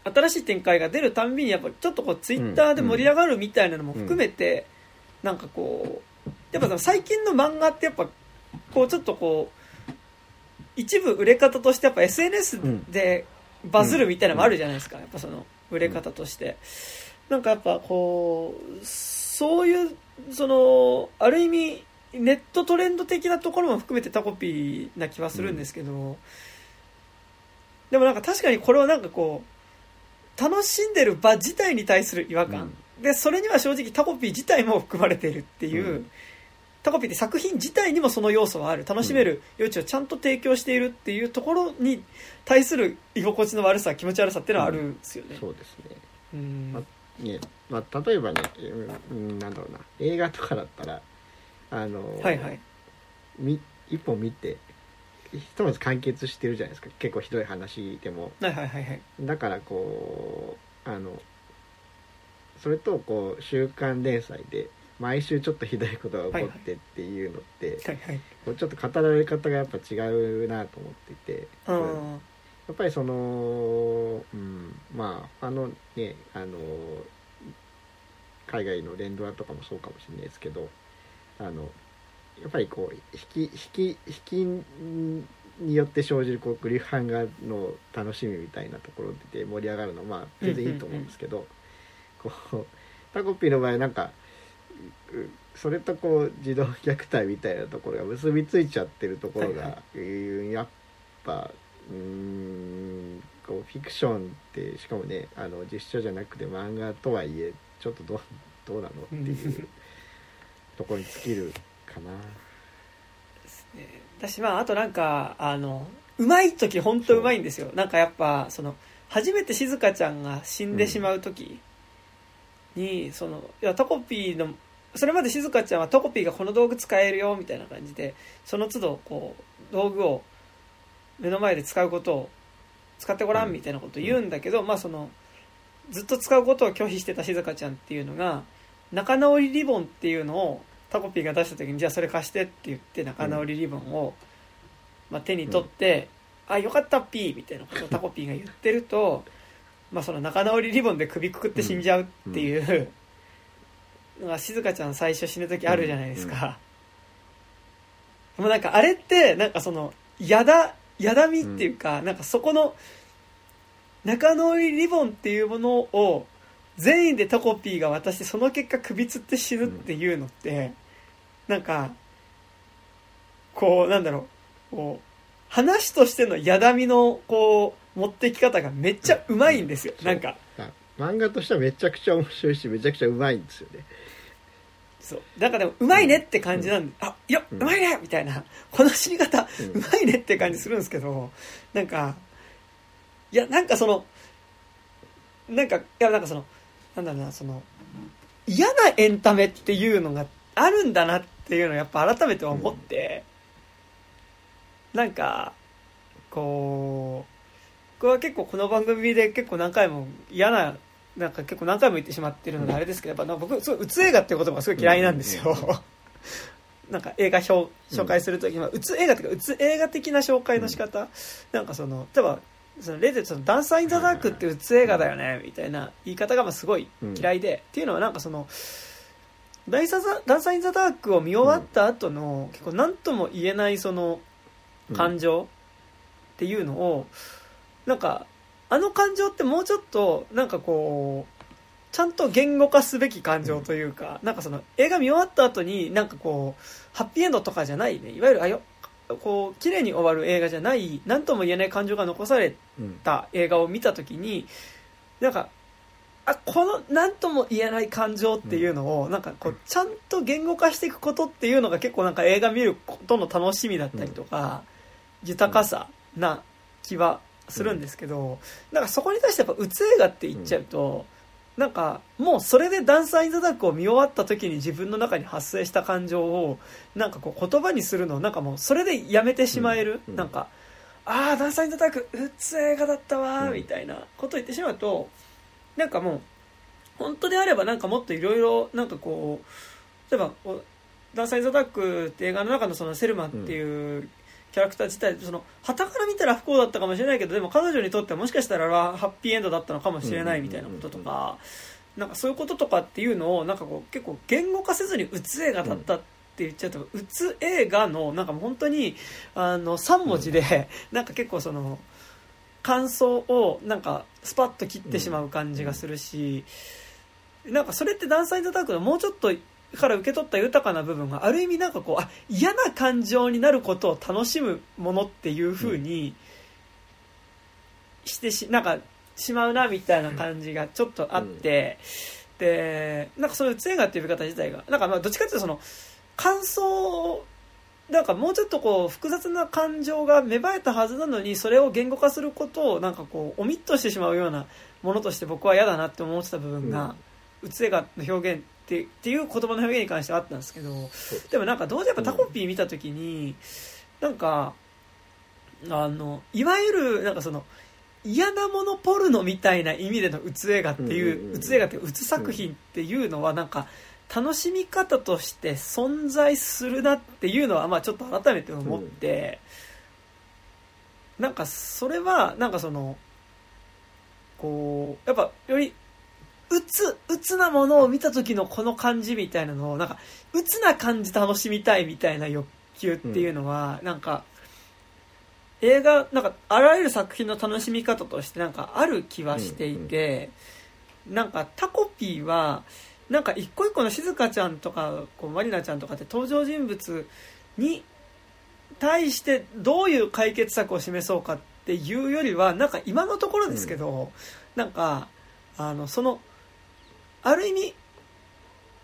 新しい展開が出るたんびにやっぱちょっとこうツイッターで盛り上がるみたいなのも含めて、なんかこうやっぱ最近の漫画ってやっぱこうちょっとこう一部売れ方としてやっぱ SNS でバズるみたいなのもあるじゃないですか、やっぱその売れ方として、なんかやっぱこうそういうそのある意味ネットトレンド的なところも含めてタコピーな気はするんですけど、でもなんか確かにこれはなんかこう楽しんでる場自体に対する違和感、でそれには正直タコピー自体も含まれているっていう、うんタコピーって作品自体にもその要素はある。楽しめる余地をちゃんと提供しているっていうところに対する居心地の悪さ気持ち悪さっていうのはあるんですよね。そうですね。うん。まねまあ、例えばね、うん、なんだろうな。映画とかだったらあの、はいはい。み一本見てひとまず完結してるじゃないですか。結構ひどい話でも。はいはいはいはい。だからこうあのそれとこう週刊連載で毎週ちょっとひどいことが起こってっていうのって、はいはい。こうちょっと語られ方がやっぱ違うなと思っていて、うん。やっぱりその、うん、まああのねあの海外の連ドラとかもそうかもしれないですけどあのやっぱりこう引き引き引きによって生じるこうグリフハンガーの楽しみみたいなところで盛り上がるのはまあ全然いいと思うんですけど、こうタコピーの場合なんかうそれとこう児童虐待みたいなところが結びついちゃってるところが、はいうんやっぱうーんこうフィクションってしかもねあの実写じゃなくて漫画とはいえちょっとどうどうなのっていうところに尽きるかな。私まああとなんかあのうまい時本当うまいんですよ。なんかやっぱその初めて静香ちゃんが死んでしまう時に、そのいやタコピーのそれまで静香ちゃんはタコピーがこの道具使えるよみたいな感じでその都度こう道具を目の前で使うことを使ってごらんみたいなことを言うんだけど、まあそのずっと使うことを拒否してた静香ちゃんっていうのが仲直りリボンっていうのをタコピーが出した時にじゃあそれ貸してって言って仲直りリボンを、まあ、手に取って「あよかったピー」みたいなことをタコピーが言ってると、まあ、その仲直りリボンで首くくって死んじゃうっていうのが静香ちゃん最初死ぬ時あるじゃないですか。もうなんかあれってなんかそのやだやだみっていうか、なんかそこの仲直りリボンっていうものを全員でタコピーが渡してその結果首つって死ぬっていうのって、なんかこうなんだろうこう話としてのやだみのこう持ってき方がめっちゃうまいんですよ、うん。なんか。あ漫画としてはめちゃくちゃ面白いしめちゃくちゃうまいんですよね。そう。なんかでもうまいねって感じなんで、あいやううんまいねみたいな。この死に方うん。うまいねって感じするんですけどなんかいやなんかそのなんかいやなんかそのなんだろうなその嫌なエンタメっていうのがあるんだなっていうのをやっぱ改めて思って、なんかこうこれは結構この番組で結構何回も嫌ななんか結構何回も言ってしまってるのであれですけど、やっぱ僕すごいうつ映画っていう言葉がすごい嫌いなんですよ、なんか映画表紹介するときにはうつ映画っていうかうつ映画的な紹介の仕方、なんかその例えばその例でそのダンサー・イン・ザ・ダークってうつ映画だよねみたいな言い方がまあすごい嫌いで、っていうのはなんかそのダイサザダンサー・イン・ザ・ダークを見終わった後の、結構何とも言えないその感情っていうのを、なんかあの感情ってもうちょっとなんかこうちゃんと言語化すべき感情というか、なんかその映画見終わった後になんかこうハッピーエンドとかじゃないね。いわゆるあよこう綺麗に終わる映画じゃない何とも言えない感情が残されうんた映画を見た時になんかあこの何とも言えない感情っていうのをなんかこうちゃんと言語化していくことっていうのが結構なんか映画見ることの楽しみだったりとか、豊かさな気はするんですけど、なんかそこに対してやっぱうつ映画って言っちゃうと、なんかもうそれで「ダンサー・イン・ザ・ダーク」を見終わった時に自分の中に発生した感情をなんかこう言葉にするのをなんかもうそれでやめてしまえる、うんなんかああダンサー・イン・ザ・ダークうつ映画だったわみたいなことを言ってしまうとなんかもう本当であればなんかもっといろいろなんかこう例えばダンサー・イン・ザ・ダークって映画の中のそのセルマンっていうキャラクター自体その旗から見たら不幸だったかもしれないけどでも彼女にとってはもしかしたらハッピーエンドだったのかもしれないみたいなこととかなんかそういうこととかっていうのをなんかこう結構言語化せずにうつ映画だったって言っちゃうと、うつ映画のなんか本当にあの3文字でなんか結構その感想をなんかスパッと切ってしまう感じがするし、なんかそれってダンサー・イン・ザ・ダークのもうちょっとから受け取った豊かな部分がある意味なんかこうあ嫌な感情になることを楽しむものっていう風にしてしなんかしまうなみたいな感じがちょっとあって、でなんかそういう映画っていう呼び方自体がなんかまあどっちかっていうとその感想なんかもうちょっとこう複雑な感情が芽生えたはずなのにそれを言語化することをなんかこうオミットしてしまうようなものとして僕は嫌だなって思ってた部分が、うつ映画の表現ってっていう言葉の表現に関してはあったんですけどでもなんか同時にやっぱタコピー見た時に、なんかあのいわゆるなんかその嫌なものポルノみたいな意味でのうつ映画っていう,、うんうんうんうつ映画っていううつ作品っていうのはなんか楽しみ方として存在するなっていうのはまあちょっと改めて思って、なんかそれはなんかそのこうやっぱより鬱鬱なものを見た時のこの感じみたいなのをなんか鬱な感じ楽しみたいみたいな欲求っていうのは、なんか映画なんかあらゆる作品の楽しみ方としてなんかある気はしていて、なんかタコピーはなんか一個一個の静香ちゃんとかこうマリナちゃんとかって登場人物に対してどういう解決策を示そうかっていうよりはなんか今のところですけど、なんかあのそのある意味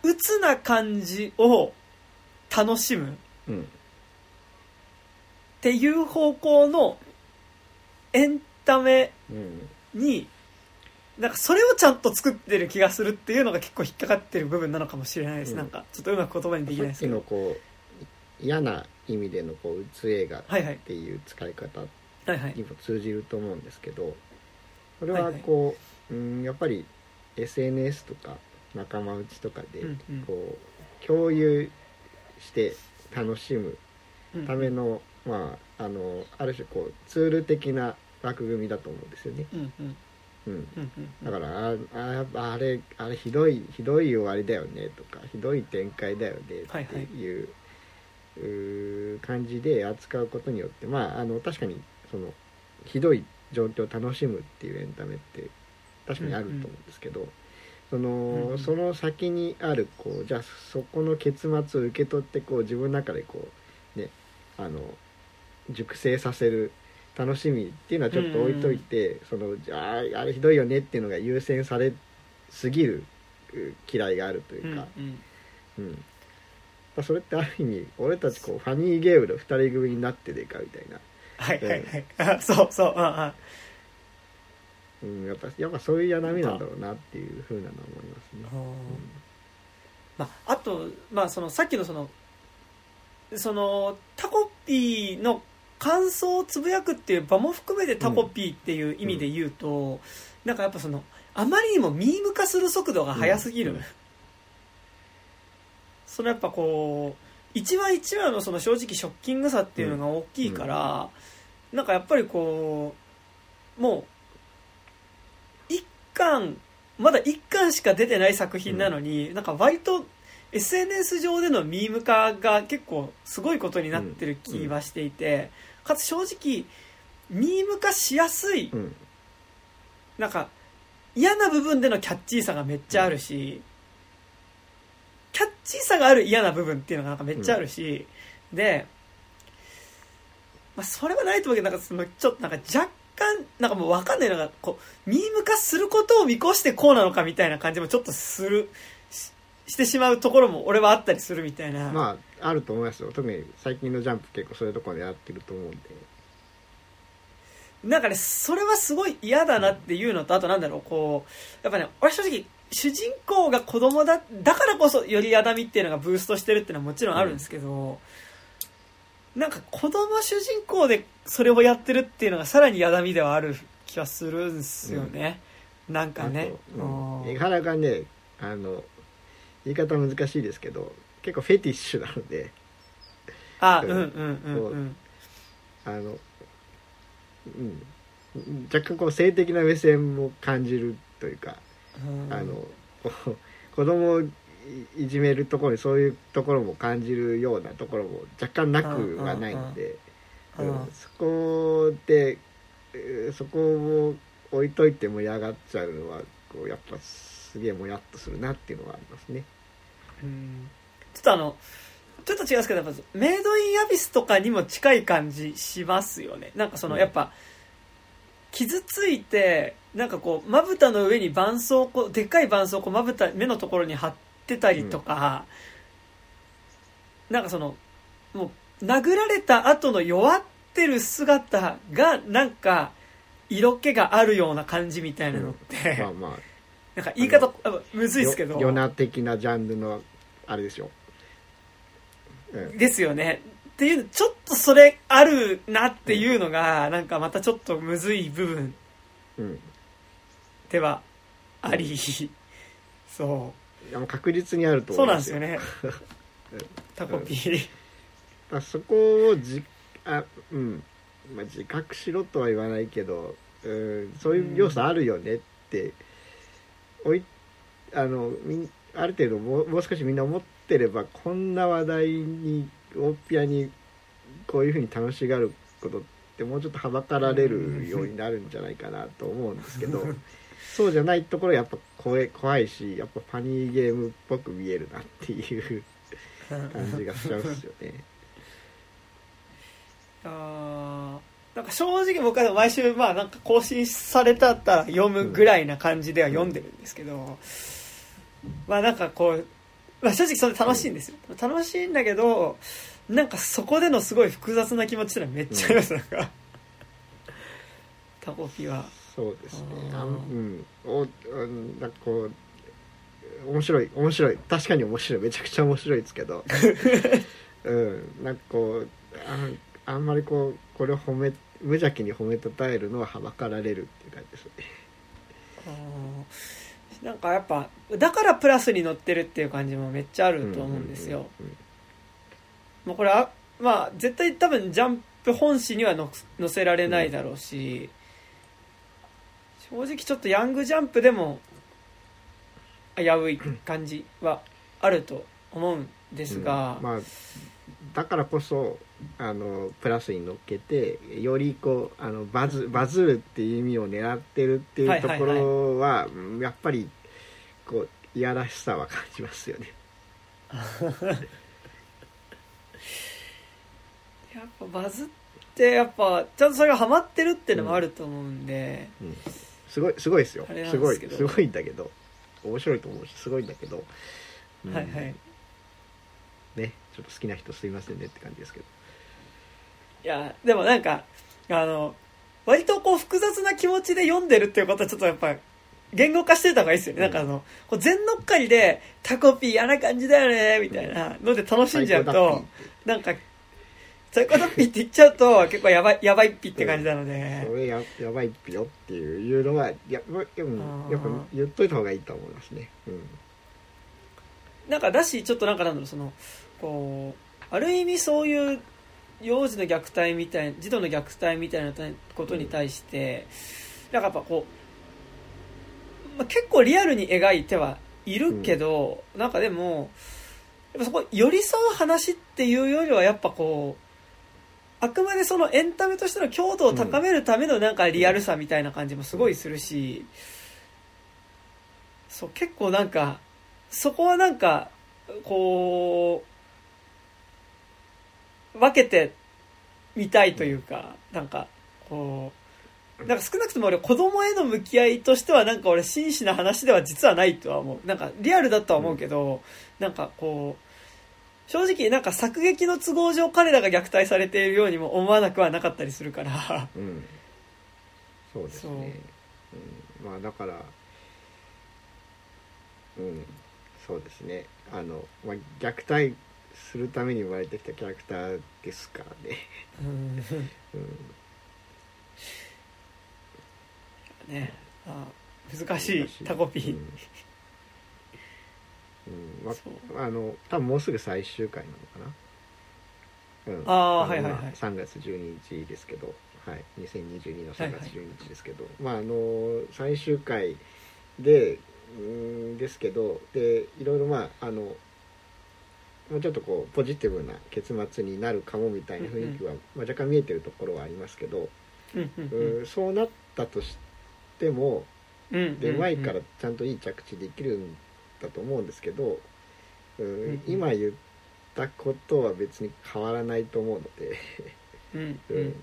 鬱な感じを楽しむ。うん。っていう方向のエンタメうん。になんかそれをちゃんと作ってる気がするっていうのが結構引っかかってる部分なのかもしれないです、うん。なんかちょっとうまく言葉にできないですけど。のこう嫌な意味でのこううつ映画っはいはい。ていう使い方はいはい。にも通じると思うんですけどそれはこう、うんやっぱり SNS とか仲間内とかでうんうん。こう共有して楽しむうんための、まああのある種こうツール的な枠組みだと思うんですよね。うんうん。うん、うんうんだからああやっぱあれあれひどいひどい終わりだよねとかひどい展開だよねっていう,、うー感じで扱うことによってまああの確かにそのひどい状況を楽しむっていうエンタメって確かにあると思うんですけど、そのうんうん。その先にあるこうじゃあそこの結末を受け取ってこう自分の中でこうねあの熟成させる楽しみっていうのはちょっと置いといて、そのじゃああれひどいよねっていうのが優先されすぎるう嫌いがあるといううんか、うん。うん。まあそれってある意味俺たちこうファニーゲームの2人組になってでかみたいな、はいはいはい。あそうそう。うんうんうん、やっぱやっぱそういう嫌みなんだろうなっていうふうなのは思いますね。まあ、あと、まあ、そのさっきのそのそのタコピーの感想をつぶやくっていう場も含めてタコピーっていう意味で言うと、なんかやっぱそのあまりにもミーム化する速度が速すぎる、うんそのやっぱこう一話一話のその正直ショッキングさっていうのが大きいから、なんかやっぱりこうもう一巻まだ1巻しか出てない作品なのに、なんか割と SNS 上でのミーム化が結構すごいことになってる気はしていて、かつ正直ミーム化しやすいうん。なんか嫌な部分でのキャッチーさがめっちゃあるし、キャッチーさがある嫌な部分っていうのがなんかめっちゃあるし、で、まあ、それはないと思うけどなんかそのちょっとなんか若干なんかもう分かんない。のがこうミーム化することを見越してこうなのかみたいな感じもちょっとする。ししてしまうところも俺はあったりするみたいな、まああると思いますよ。特に最近のジャンプ結構そういうところでやってると思うんで。なんかね、それはすごい嫌だなっていうのと、あとなんだろう、こう、やっぱね、俺正直、主人公が子供だ、だからこそよりやだみっていうのがブーストしてるっていうのはもちろんあるんですけど、なんか子供主人公でそれをやってるっていうのがさらにやだみではある気はするんですよね。なんかね。うん。原がねあの言い方難しいですけど結構フェティッシュなので。あ、ううんんうんうん。う。ん。あの、うん、若干こう性的な目線も感じるというか、うん。あの 子供をいいじめるところにそういうところも感じるようなところも若干なくはないので、うんうんそこでえーそこを置いといて盛り上がっちゃうのはこうやっぱすげえもやっとするなっていうのはありますね。うんちょっとあの、ちょっと違うんですけど、やっぱメイドインアビスとかにも近い感じしますよね。なんかその、うんやっぱ、傷ついて、なんかこう、まぶたの上に絆創をこう、でっかい絆創をこうまぶた、目のところに貼ってたりとか、なんかその、もう、殴られた後の弱ってる姿が、なんか、色気があるような感じみたいなのって、まあまあなんか言い方、むずいですけど。よヨナ的なジャンルのあれでしょ。うんですよね。っていう、ちょっとそれあるなっていうのが、なんかまたちょっとむずい部分うんではあり、そいやもう確実にあるとう。そう思うんですよ。なんですよね。タコピー。あそこをじあうんまあ、自覚しろとは言わないけどうんそういう要素あるよねって、おいあのみんある程度もうもう少しみんな思ってればこんな話題に大っぴらにこういうふうに楽しがることってもうちょっとはばかられるようになるんじゃないかなと思うんですけど そうじゃないところやっぱ怖い怖いしやっぱファニーゲームっぽく見えるなっていう感じがしちゃうんですよね。あーなんか正直僕は毎週まあなんか更新されたったら読むぐらいな感じでは読んでるんですけど、まあなんかこう、まあ、正直それ楽しいんですよ。楽しいんだけどなんかそこでのすごい複雑な気持ちってのはめっちゃあります、なんか。タコピはそうですね。あうん。お、うん、なんかこう、面白い、面白い。確かに面白い。めちゃくちゃ面白いですけど。うん。なんかこう、ああんまりこう、これを褒め、無邪気に褒めたたえるのははばかられるっていう感じですね。なんかやっぱだからプラスに乗ってるっていう感じもめっちゃあると思うんですよ、うんうんもうこれはまあ絶対多分ジャンプ本誌にはの載せられないだろうし、正直ちょっとヤングジャンプでも危うい感じはあると思うんですが、うん。まあ、だからこそ、あの、プラスに乗っけて、よりこう、あの、バズ、バズるっていう意味を狙ってるっていうところは、うんやっぱり、こう、いやらしさは感じますよね。やっぱバズってやっぱちゃんとそれがハマってるっていうのもあると思うんで、うんすごいすごいですよ。すごいですごいんだけど。面白いと思うしすごいんだけど、うんはい。はいねちょっと好きな人すいませんねって感じですけど。いやでもなんかあの割とこう複雑な気持ちで読んでるっていうことはちょっとやっぱ言語化してた方がいいですよね、うん。なんかあのこう全乗っかりでタコピー嫌な感じだよねみたいなので楽しんじゃう最高だっとなんかサイコダッピーって言っちゃうと結構やばいやばいっぴって感じなので、それややばいっぴよっていういうのはやまでもやっぱ言っといた方がいいと思いますね。うん。なんかだしちょっとなんかなんだろうそのこうある意味そういう幼児の虐待みたい児童の虐待みたいなことに対して、なんかやっぱこう、まあ、結構リアルに描いてはいるけど、なんかでもやっぱそこ寄り添う話っていうよりはやっぱこうあくまでそのエンタメとしての強度を高めるためのなんかリアルさみたいな感じもすごいするし、そう結構なんかそこはなんかこう分けてみたいというかなんかこうなんか少なくとも俺子供への向き合いとしてはなんか俺真摯な話では実はないとは思う。なんかリアルだとは思うけど、なんかこう正直なんか作劇の都合上彼らが虐待されているようにも思わなくはなかったりするから。うん。そうですね。う。ん、まあだからうん。そうですね。あの、まあ、虐待するために生まれてきたキャラクターですからね。うん。うん。ね。あ難しい。タコピー、うんうん。まあ、あの多分もうすぐ最終回なのかな、うん、のあーはいはいはい。ま3月12日ですけど、はい、2022の3月12日ですけど、まああの最終回でうんですけど。でいろいろまああのもうちょっとこうポジティブな結末になるかもみたいな雰囲気は、まあ、若干見えてるところはありますけど、うんうんうん。そうなったとしてもうんうん。で前からちゃんといい着地できるんだと思うんですけど、うんうん今言ったことは別に変わらないと思うので、うんうんうん。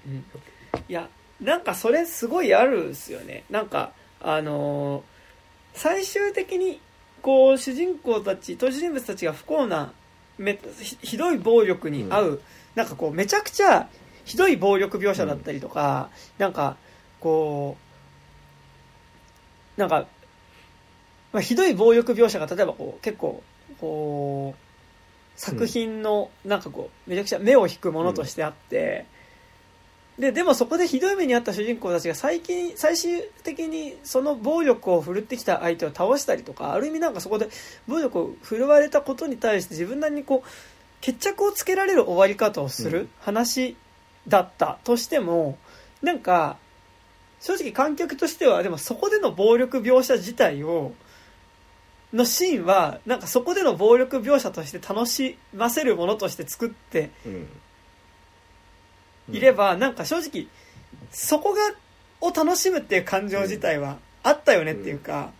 いやなんかそれすごいあるっすよね。なんかあのー最終的にこう主人公たち登場人物たちが不幸なめひひどい暴力に遭う、なんかこうめちゃくちゃひどい暴力描写だったりとか、なんかこうなんか、まあ、ひどい暴力描写が例えばこう結構こう作品のなんかこうめちゃくちゃ目を引くものとしてあって、ででもそこでひどい目に遭った主人公たちが最近最終的にその暴力を振るってきた相手を倒したりとかある意味なんかそこで暴力を振るわれたことに対して自分なりにこう決着をつけられる終わり方をするうん。話だったとしてもなんか正直観客としてはでもそこでの暴力描写自体をのシーンはなんかそこでの暴力描写として楽しませるものとして作ってうん。いれば、なんか正直そこがを楽しむっていう感情自体はあったよねっていうか、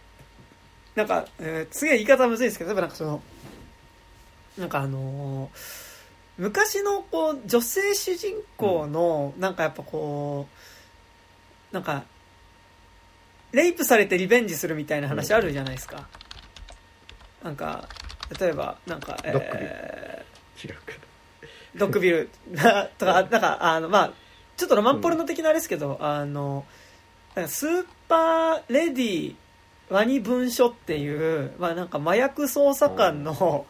なんか、えーすげえ言い方むずいですけど例えばなんかそのなんかあのー昔のこう女性主人公のなんかやっぱこうなんかレイプされてリベンジするみたいな話あるじゃないですか、なんか例えばなんか、えー違うか。ドッグビル。とか、なんか、あの、まあ、ちょっとロマンポルノ的なあれですけど、あの、なんかスーパーレディワニ文書っていう、まあなんか麻薬捜査官の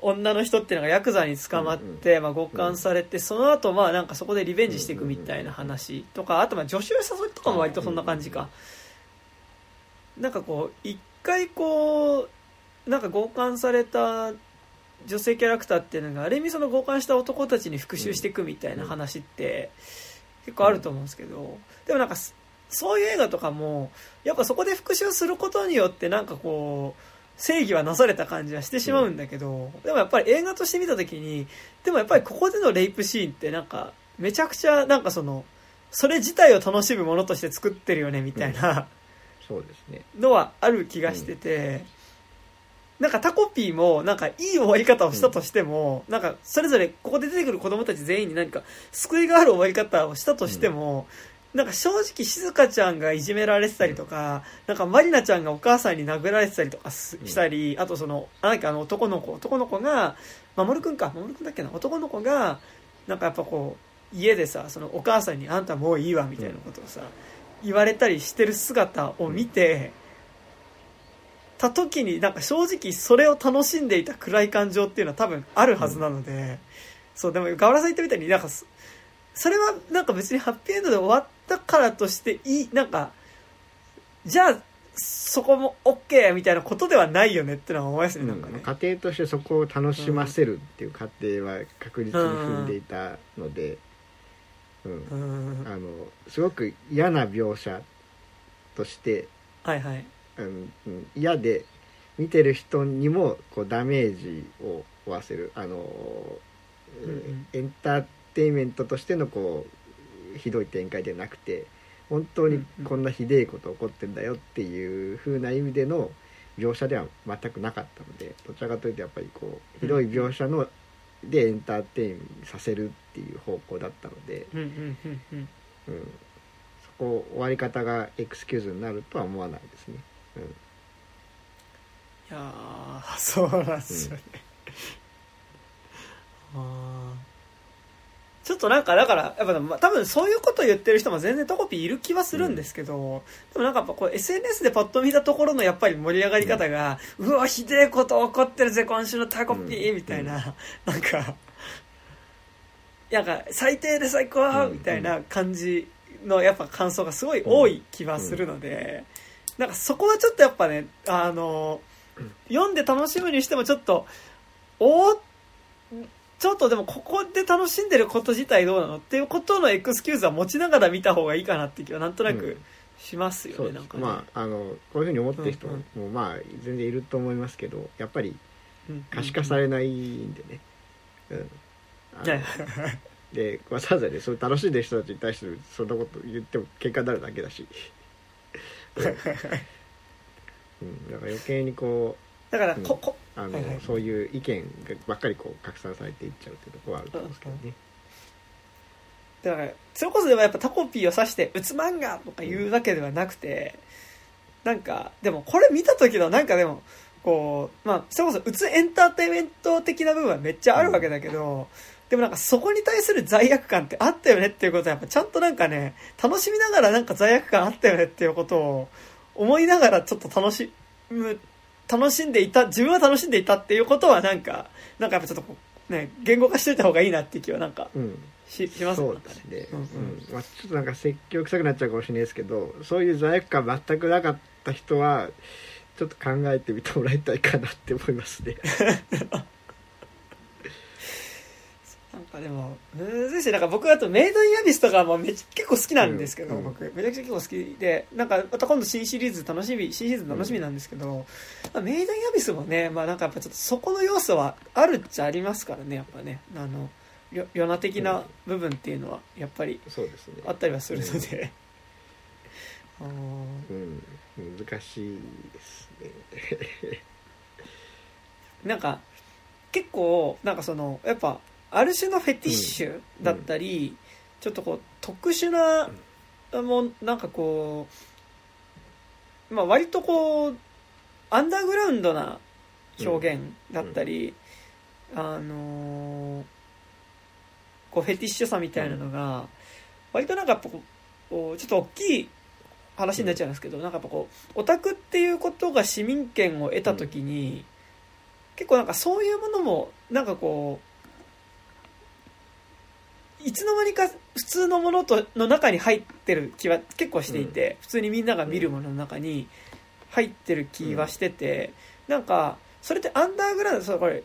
女の人っていうのがヤクザに捕まって、まあ強姦されて、その後まあなんかそこでリベンジしていくみたいな話とか、あとまあ助手誘いとかも割とそんな感じか。なんかこう、一回こう、なんか強姦された女性キャラクターっていうのがある意味その強姦した男たちに復讐していくみたいな話って結構あると思うんですけどでもなんかそそういう映画とかもやっぱそこで復讐することによってなんかこう正義はなされた感じはしてしまうんだけどでもやっぱり映画として見た時にでもやっぱりここでのレイプシーンってなんかめちゃくちゃなんかそのそれ自体を楽しむものとして作ってるよねみたいなそうですね。のはある気がしてて、なんかタコピーもなんかいい終わり方をしたとしても、なんかそれぞれここで出てくる子供たち全員に何か救いがある終わり方をしたとしても、なんか正直静香ちゃんがいじめられてたりとか、なんかまりなちゃんがお母さんに殴られてたりとかしたり、あとその、なんかあの男の子、男の子が、守くんか、守くんだっけな、男の子が、なんかやっぱこう、家でさ、そのお母さんにあんたもういいわみたいなことをさ、言われたりしてる姿を見て、た時になんか正直それを楽しんでいた暗い感情っていうのは多分あるはずなので、そうでも河原さん言ったみたいになんかそそれはなんか別にハッピーエンドで終わったからとしていいなんかじゃあそこも OK みたいなことではないよねってのは思いますね、なんかね。家庭としてそこを楽しませるっていう過程は確実に踏んでいたので、うん。うん。あのすごく嫌な描写として、はいはいうんうん嫌で見てる人にもこうダメージを負わせる。あの、えーうんうん。エンターテインメントとしてのこうひどい展開ではなくて本当にこんなひでえこと起こってんだよっていう風な意味での描写では全くなかったのでどちらかというとやっぱりこうひどい描写のでエンターテインさせるっていう方向だったので、うん、そこ終わり方がエクスキューズになるとは思わないですね。うん。いやー そうなんですよね、あー。ちょっとなんかだからやっぱまあ多分そういうこと言ってる人も全然トコピーいる気はするんですけど、でもなんかやっぱこう SNS でパッと見たところのやっぱり盛り上がり方が、うわひでえこと起こってるぜ今週のタコピーみたいな、なんかなんか最低で最高うん。みたいな感じのやっぱ感想がすごい多い気はするので、なんかそこはちょっとやっぱねあの読んで楽しむにしてもちょっとおーちょっとでもここで楽しんでること自体どうなのっていうことのエクスキューズは持ちながら見た方がいいかなって気はなんとなくしますよね、そうです。なんかね、まああのこういうふうに思ってる人もうんうん。まあ全然いると思いますけどやっぱりうん可視化されないんでね。うん。あのはいはいはいでわざわざねそう楽しんでる人たちに対してそんなこと言っても喧嘩になるだけだし、うんうん、だから余計にこだからうんここうあの、はいはいそういう意見がばっかりこう拡散されていっちゃうっていうところはあると思うんですけどね。だからそれこそでもやっぱタコピーを指して「うつ漫画」とか言うだけではなくてなんかでもこれ見た時のなんかでもこうまあそれこそうつエンターテインメント的な部分はめっちゃあるわけだけど、でもなんかそこに対する罪悪感ってあったよねっていうことはやっぱちゃんとなんかね楽しみながらなんか罪悪感あったよねっていうことを思いながらちょっと楽しむ楽しんでいた自分は楽しんでいたっていうことはなんかなんかやっぱちょっとね言語化しといた方がいいなっていう気はなんかうん。ししますそうですね、うんうん。うん。まあ、ちょっとなんか説教臭くなっちゃうかもしれないですけどそういう罪悪感全くなかった人はちょっと考えてみてもらいたいかなって思いますね。なんあでもむずいしなんか僕あとメイドインアビスとかもめち結構好きなんですけど、うん。僕めちゃくちゃ結構好きでなんかまた今度新シリーズ楽しみ新シーズン楽しみなんですけど、まあ、メイドインアビスもねまあなんかやっぱちょっとそこの要素はあるっちゃありますからねやっぱね。あのよヨナ的な部分っていうのはやっぱりそうですね。あったりはするので、あー。うん難しいですね。なんか結構なんかそのやっぱある種のフェティッシュだったり、ちょっとこう特殊なもんなんかこうまあ割とこうアンダーグラウンドな表現だったり、あのーこうフェティッシュさみたいなのが割となんかこうちょっと大きい話になっちゃうんですけど、なんかやっぱこうオタクっていうことが市民権を得た時に、結構なんかそういうものもなんかこういつの間にか普通のものとの中に入ってる気は結構していて、普通にみんなが見るものの中に入ってる気はしてて、なんかそれってアンダーグラウンドそうこれ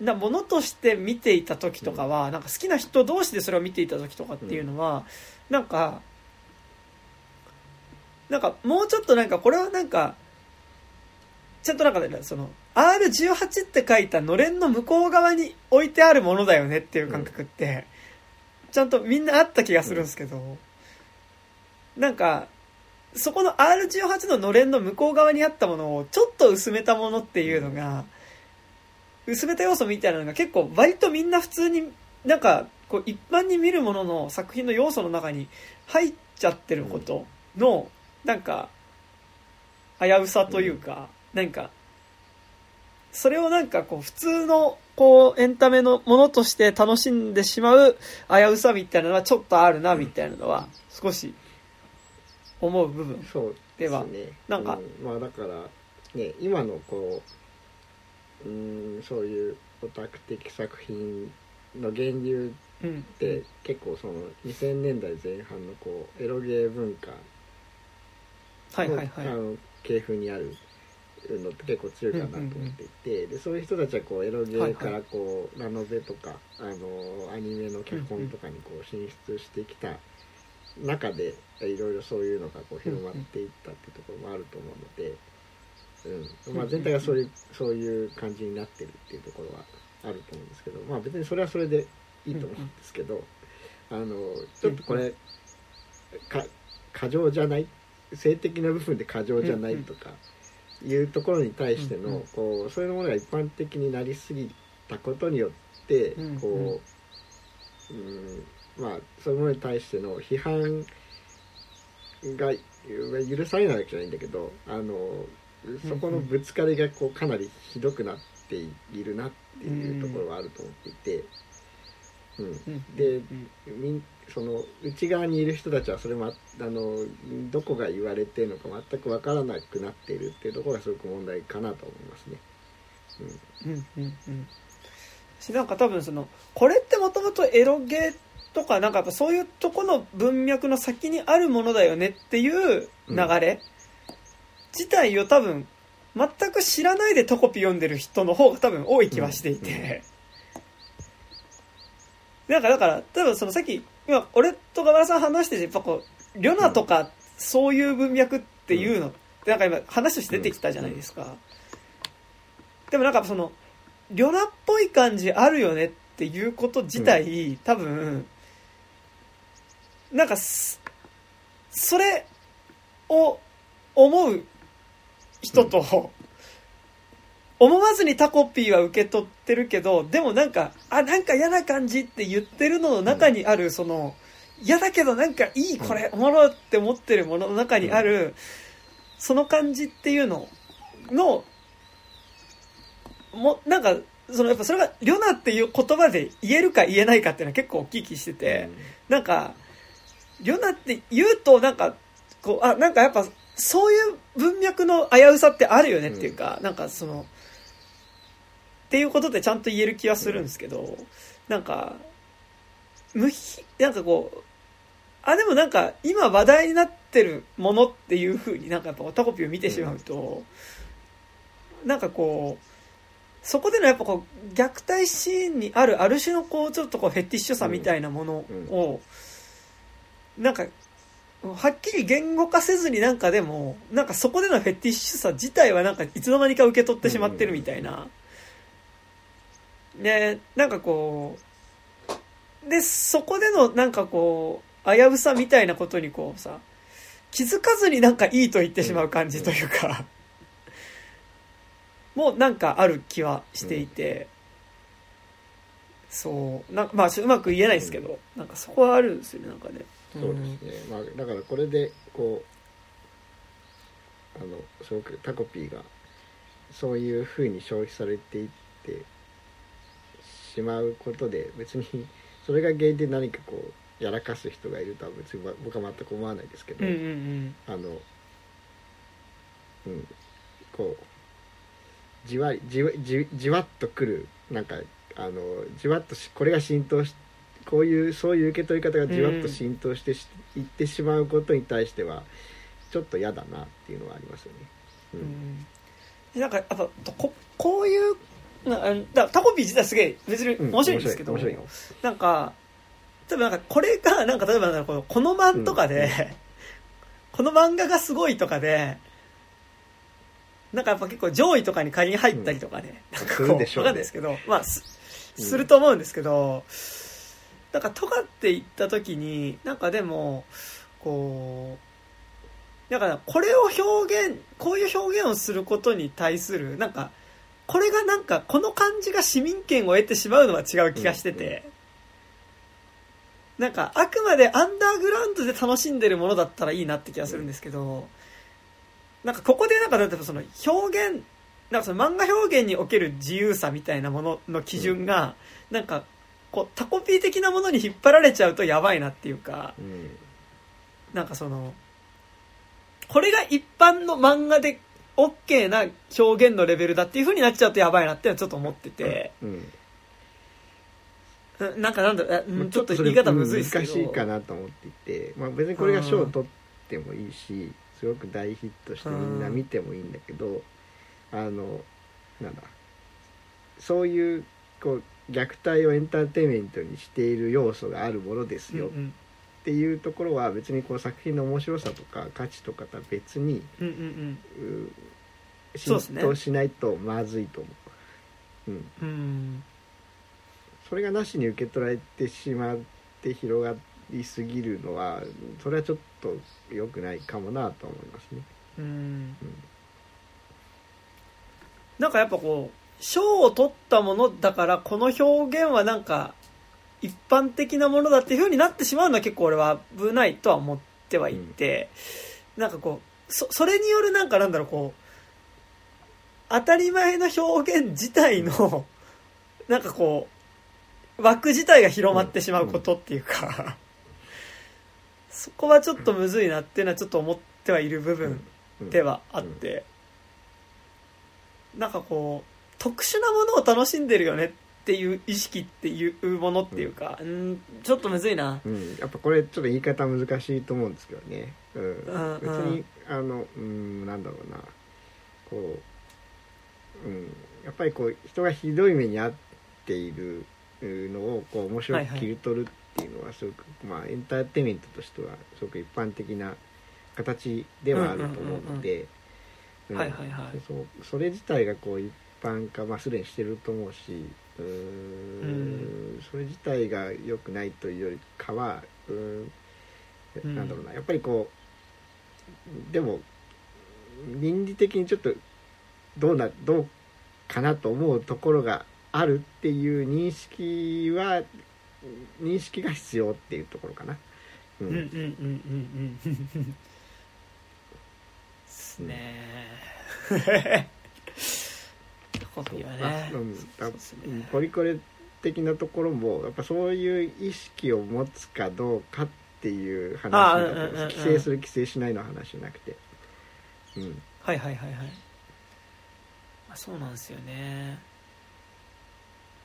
なものとして見ていた時とかは、なんか好きな人同士でそれを見ていた時とかっていうのは、なんかなんかもうちょっとなんかこれはなんかちゃんとなんかねその R18 って書いたのれんの向こう側に置いてあるものだよねっていう感覚って、ちゃんとみんなあった気がするんですけど、なんかそこの R18 ののれんの向こう側にあったものをちょっと薄めたものっていうのが、薄めた要素みたいなのが結構割とみんな普通になんかこう一般に見るものの作品の要素の中に入っちゃってることのなんか危うさというか、なんかそれをなんかこう普通のこうエンタメのものとして楽しんでしまう危うさみたいなのはちょっとあるなみたいなのは少し思う部分。そうではね。なんか？うん。まあだからね今のこううんそういうオタク的作品の源流うん。って結構その2000年代前半のこうエロゲー文化の,、はいはいはい。あの系譜にあるのって結構強いかなと思っていて、でそういう人たちはこうエロゲーからこう、ラノベとかあのアニメの脚本とかにこう進出してきた中でいろいろそういうのがこう広まっていったっていうところもあると思うので、うん。まあ、全体がそういうそういう感じになってるっていうところはあると思うんですけど、まあ、別にそれはそれでいいと思うんですけど、あのちょっとこれか過剰じゃない？性的な部分で過剰じゃないとかいうところに対してのこうそういうものが一般的になりすぎたことによってこう、うん、まあそういうものに対しての批判が許されないわけじゃないんだけどあのそこのぶつかりがこうかなりひどくなっているなっていうところはあると思っていて。うん、うんでその内側にいる人たちはそれもああのどこが言われてるのか全く分からなくなっているっていうところがすごく問題かなと思いますね。うん。うんうんしなんか多分そのこれってもともとエロゲーとかなんかやっぱそういうとこの文脈の先にあるものだよねっていう流れ。自体を多分全く知らないでトコピ読んでる人の方が多分多い気はしていて、なんかだから多分そのさっき今俺と河原さん話しててやっぱこうリョナとかそういう文脈っていうのってなんか今話として出てきたじゃないですか、でもなんかそのリョナっぽい感じあるよねっていうこと自体、多分なんかすそれを思う人と、思わずにタコピーは受け取ってるけどでもなんかあなんか嫌な感じって言ってるのの中にあるその嫌だけどなんかいいこれおもろいって思ってるものの中にあるその感じっていうののもなんかそのやっぱそれが「リョナ」っていう言葉で言えるか言えないかっていうのは結構大きい気してて、なんか「リョナ」って言うとなんかこうあなんかやっぱそういう文脈の危うさってあるよねっていうか、なんかそのっていうことでちゃんと言える気はするんですけど、なんか無ひなんかこうあでもなんか今話題になってるものっていうふうになんかやっぱオタコピを見てしまうと、なんかこうそこでのやっぱこう虐待シーンにあるある種のこうちょっとこうフェティッシュさみたいなものを、なんかはっきり言語化せずになんかでもなんかそこでのフェティッシュさ自体はなんかいつの間にか受け取ってしまってるみたいな。でなんかこうでそこでのなんかこう危うさみたいなことにこうさ気づかずになんかいいと言ってしまう感じというか、もうなんかある気はしていて、そうなまあうまく言えないですけど、なんかそこはあるんですよねなんかね。そうですね、まあ、だからこれでこうあのすごくタコピーがそういうふうに消費されていってしまうことで別にそれが原因で何かこうやらかす人がいるとは別に僕は全く思わないですけど、うんうんうん、あのうんこうじわじわじじわっとくるなんかあのじわっとしこれが浸透しこういうそういう受け取り方がじわっと浸透してし、いってしまうことに対してはちょっと嫌だなっていうのはありますよね。ううん。ん、なんかやっぱここういうなだタコピー自体すげえ別にうん面白いんですけど、面白い面なんか例えばなんかこれがなんか例えばこのこの漫とかで、この漫画がすごいとかでなんかやっぱ結構上位とかに仮に入ったりとかね、なんかすこうわるでしょうね。かんないですけどまあすうん。すると思うんですけど、なんかとかって言った時になんかでもこうだからこれを表現こういう表現をすることに対するなんかこれがなんかこの感じが市民権を得てしまうのは違う気がしてて、なんかあくまでアンダーグラウンドで楽しんでるものだったらいいなって気がするんですけど、なんかここでなんか例えばその表現なんかその漫画表現における自由さみたいなものの基準が、なんかこうタコピー的なものに引っ張られちゃうとやばいなっていうか、うん。なんかその、これが一般の漫画で OK な表現のレベルだっていう風になっちゃうとやばいなってちょっと思ってて、うん。うん。なんかなんだろううんちょっと言い方むずいですけど。難しいかなと思っていて、まあ、別にこれが賞を取ってもいいしすごく大ヒットしてみんな見てもいいんだけどあのなんだ。そういうこう虐待をエンターテインメントにしている要素があるものですよっていうところは別にこう作品の面白さとか価値とかとは別にうんうんう浸そうですね透しないとまずいと思う。うんうん。うん。それがなしに受け取られてしまって広がりすぎるのはそれはちょっと良くないかもなと思いますね。うん。なんかやっぱこう、賞を取ったものだからこの表現はなんか一般的なものだっていう風になってしまうのは結構俺は危ないとは思ってはいて、なんかこう、そ、それによるなんかなんだろうこう、当たり前の表現自体の、なんかこう、枠自体が広まってしまうことっていうか、そこはちょっとむずいなっていうのはちょっと思ってはいる部分うん。ではあって、なんかこう特殊なものを楽しんでるよねっていう意識っていうものっていうか、うん、ちょっとむずいな。うん、やっぱこれちょっと言い方難しいと思うんですけどね、うん。うん別にあのうんなんだろうな。こう、うん、やっぱりこう人がひどい目に遭っているのをこう面白く切り取るっていうのはすごく、まあエンターテインメントとしてはすごく一般的な形ではあると思うので、うん。はいはいはい。そうそれ自体がこう一般化、まあ、すでにしてると思うしうーん。うんそれ自体が良くないというよりかはうーんうん。なんだろうな。やっぱりこうでも倫理的にちょっとどうなどうかなと思うところがあるっていう認識は認識が必要っていうところかな。ううんうんうんうんうん。うん。ですねコピーはまあね。うんポリコレ的なところもやっぱそういう意識を持つかどうかっていう話あだと思うんですうんうんうんうん。規制する規制しないの話じゃなくて、うん、はいはいはいはい、まあ、そうなんですよね。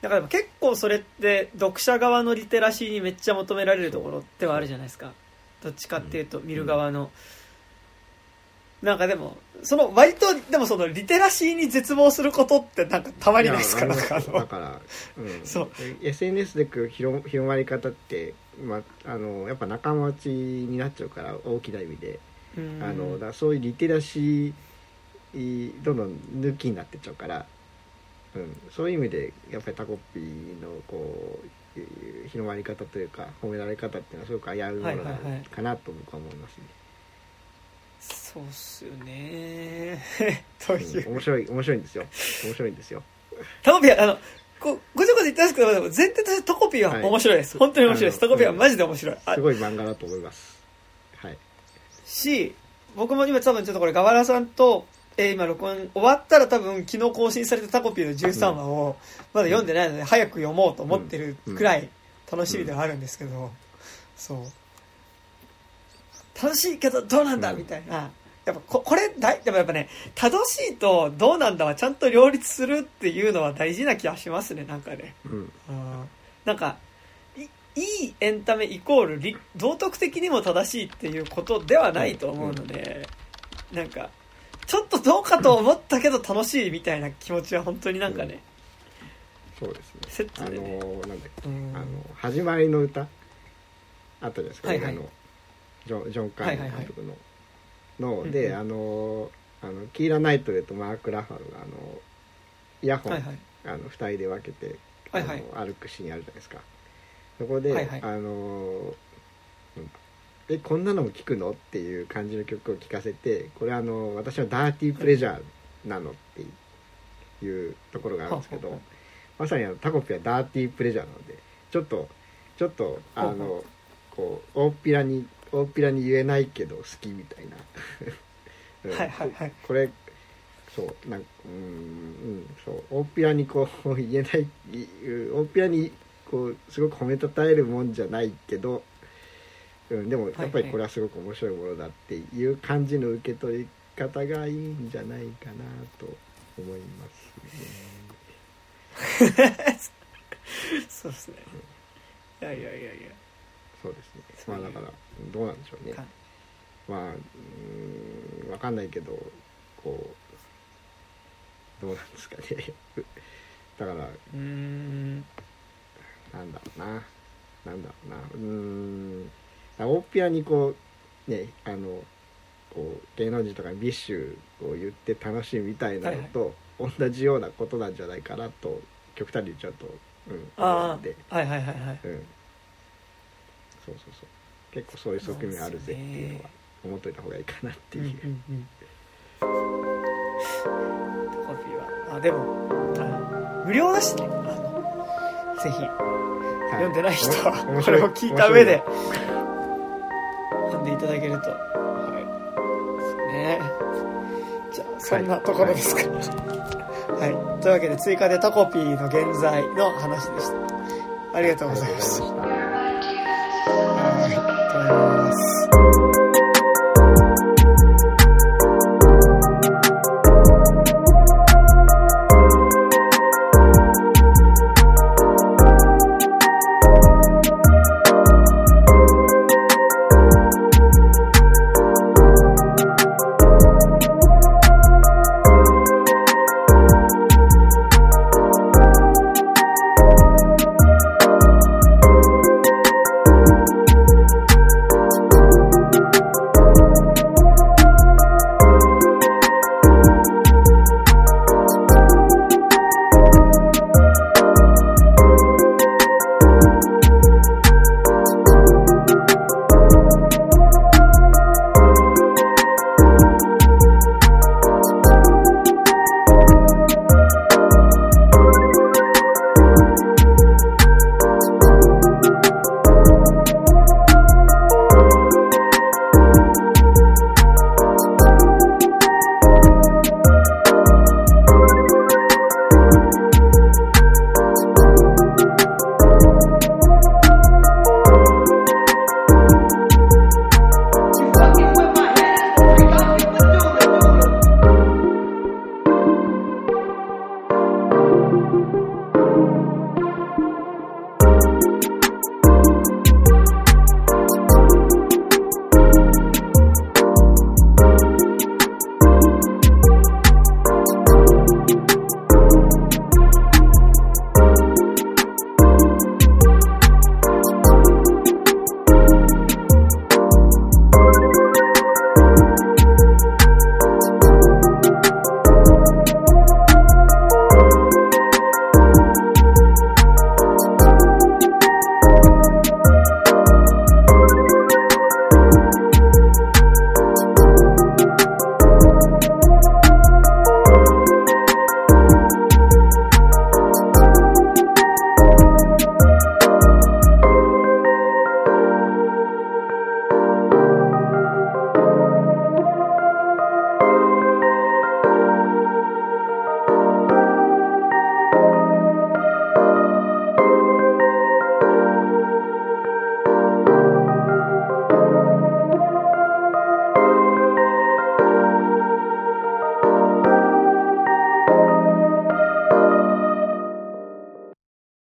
だから結構それって読者側のリテラシーにめっちゃ求められるところではあるじゃないですか。どっちかっていうと見る側の、なんかでも、その割と、でもそのリテラシーに絶望することってなんかたまにないですか？いやなんかあのだから、うん、そう。SNS で広広まり方って、まあ、あのやっぱ仲間内になっちゃうから大きな意味で、うん。あのだそういうリテラシーどんどん抜きになってっちゃうから、うん、そういう意味でやっぱりタコピーのこう広まり方というか褒められ方っていうのはすごく危ういものかなと僕は思いますね。そうっすよね。といううん面白い面白いんですよ面白いんですよ。タコピー、あの、こごちゃごちゃ言ってますけど、でも前提としてタコピーは面白いです。はい本当に面白いです。タコピーはマジで面白い。あすごい漫画だと思います。はい。し、僕も今多分ちょっとこれ、ガワラさんと、えー今録音終わったら多分昨日更新されたタコピーの13話をまだ読んでないので早く読もうと思ってるくらい楽しみではあるんですけど、そう。楽しいけどどうなんだうんみたいな。やっぱここれだいでもやっぱね正しいとどうなんだはちゃんと両立するっていうのは大事な気がしますねなんかね。うん。うん。なんかいいいエンタメイコールり道徳的にも正しいっていうことではないと思うので、なんかちょっとどうかと思ったけど楽しいみたいな気持ちは本当になんかね、そうですセッね。あのトでねなんだっけうん。あの始まりの歌あったじゃないですか、はいはい。あのジョンジョン・カーニー監督の、ので、うんうんあのあのキーラ・ナイトレとマーク・ラファルがあのイヤホン、はいはい。あの2人で分けて、はいはい。あの歩くシーンあるじゃないですか。そこで、はいはい。あのえこんなのも聞くの？っていう感じの曲を聴かせてこれあの私のダーティープレジャーなのっていうところがあるんですけど、はははまさにあのタコピはダーティープレジャーなのでちょっとちょっとあのこう大っぴらに大っぴらに言えないけど好きみたいな、う んはいはいはい。こ れそうなんうんうんそう。大っぴらにこう言えないい大っぴらにこうすごく褒めたたえるもんじゃないけど、うん、でもやっぱりこれはすごく面白いものだっていう感じの受け取り方がいいんじゃないかなと思いますね。そうですね。いやいやいやいや。そうですね。まあだからどうなんでしょうね。かまあうーん分かんないけどこうどうなんですかね。だからうーん。なんだろうな。なんだろうな。うーん。大っぴらにこうねあのこう芸能人とかにビッシュを言って楽しいみたいなのと同じようなことなんじゃないかなと極端に言っちゃうと、うん、思あうんで、あはいはいはいはい。うん、そうそうそう結構そういう側面あるぜっていうのは思っといた方がいいかなっていう、うんうんうん。タコピーは。あでもあ無料だしね。あのぜひ。はい。読んでない人はこれを聞いた上で。読んでいただけると。はい。ですね。じゃあそんなところですか。はい、というわけで追加でタコピーの現在の話でした。ありがとうございました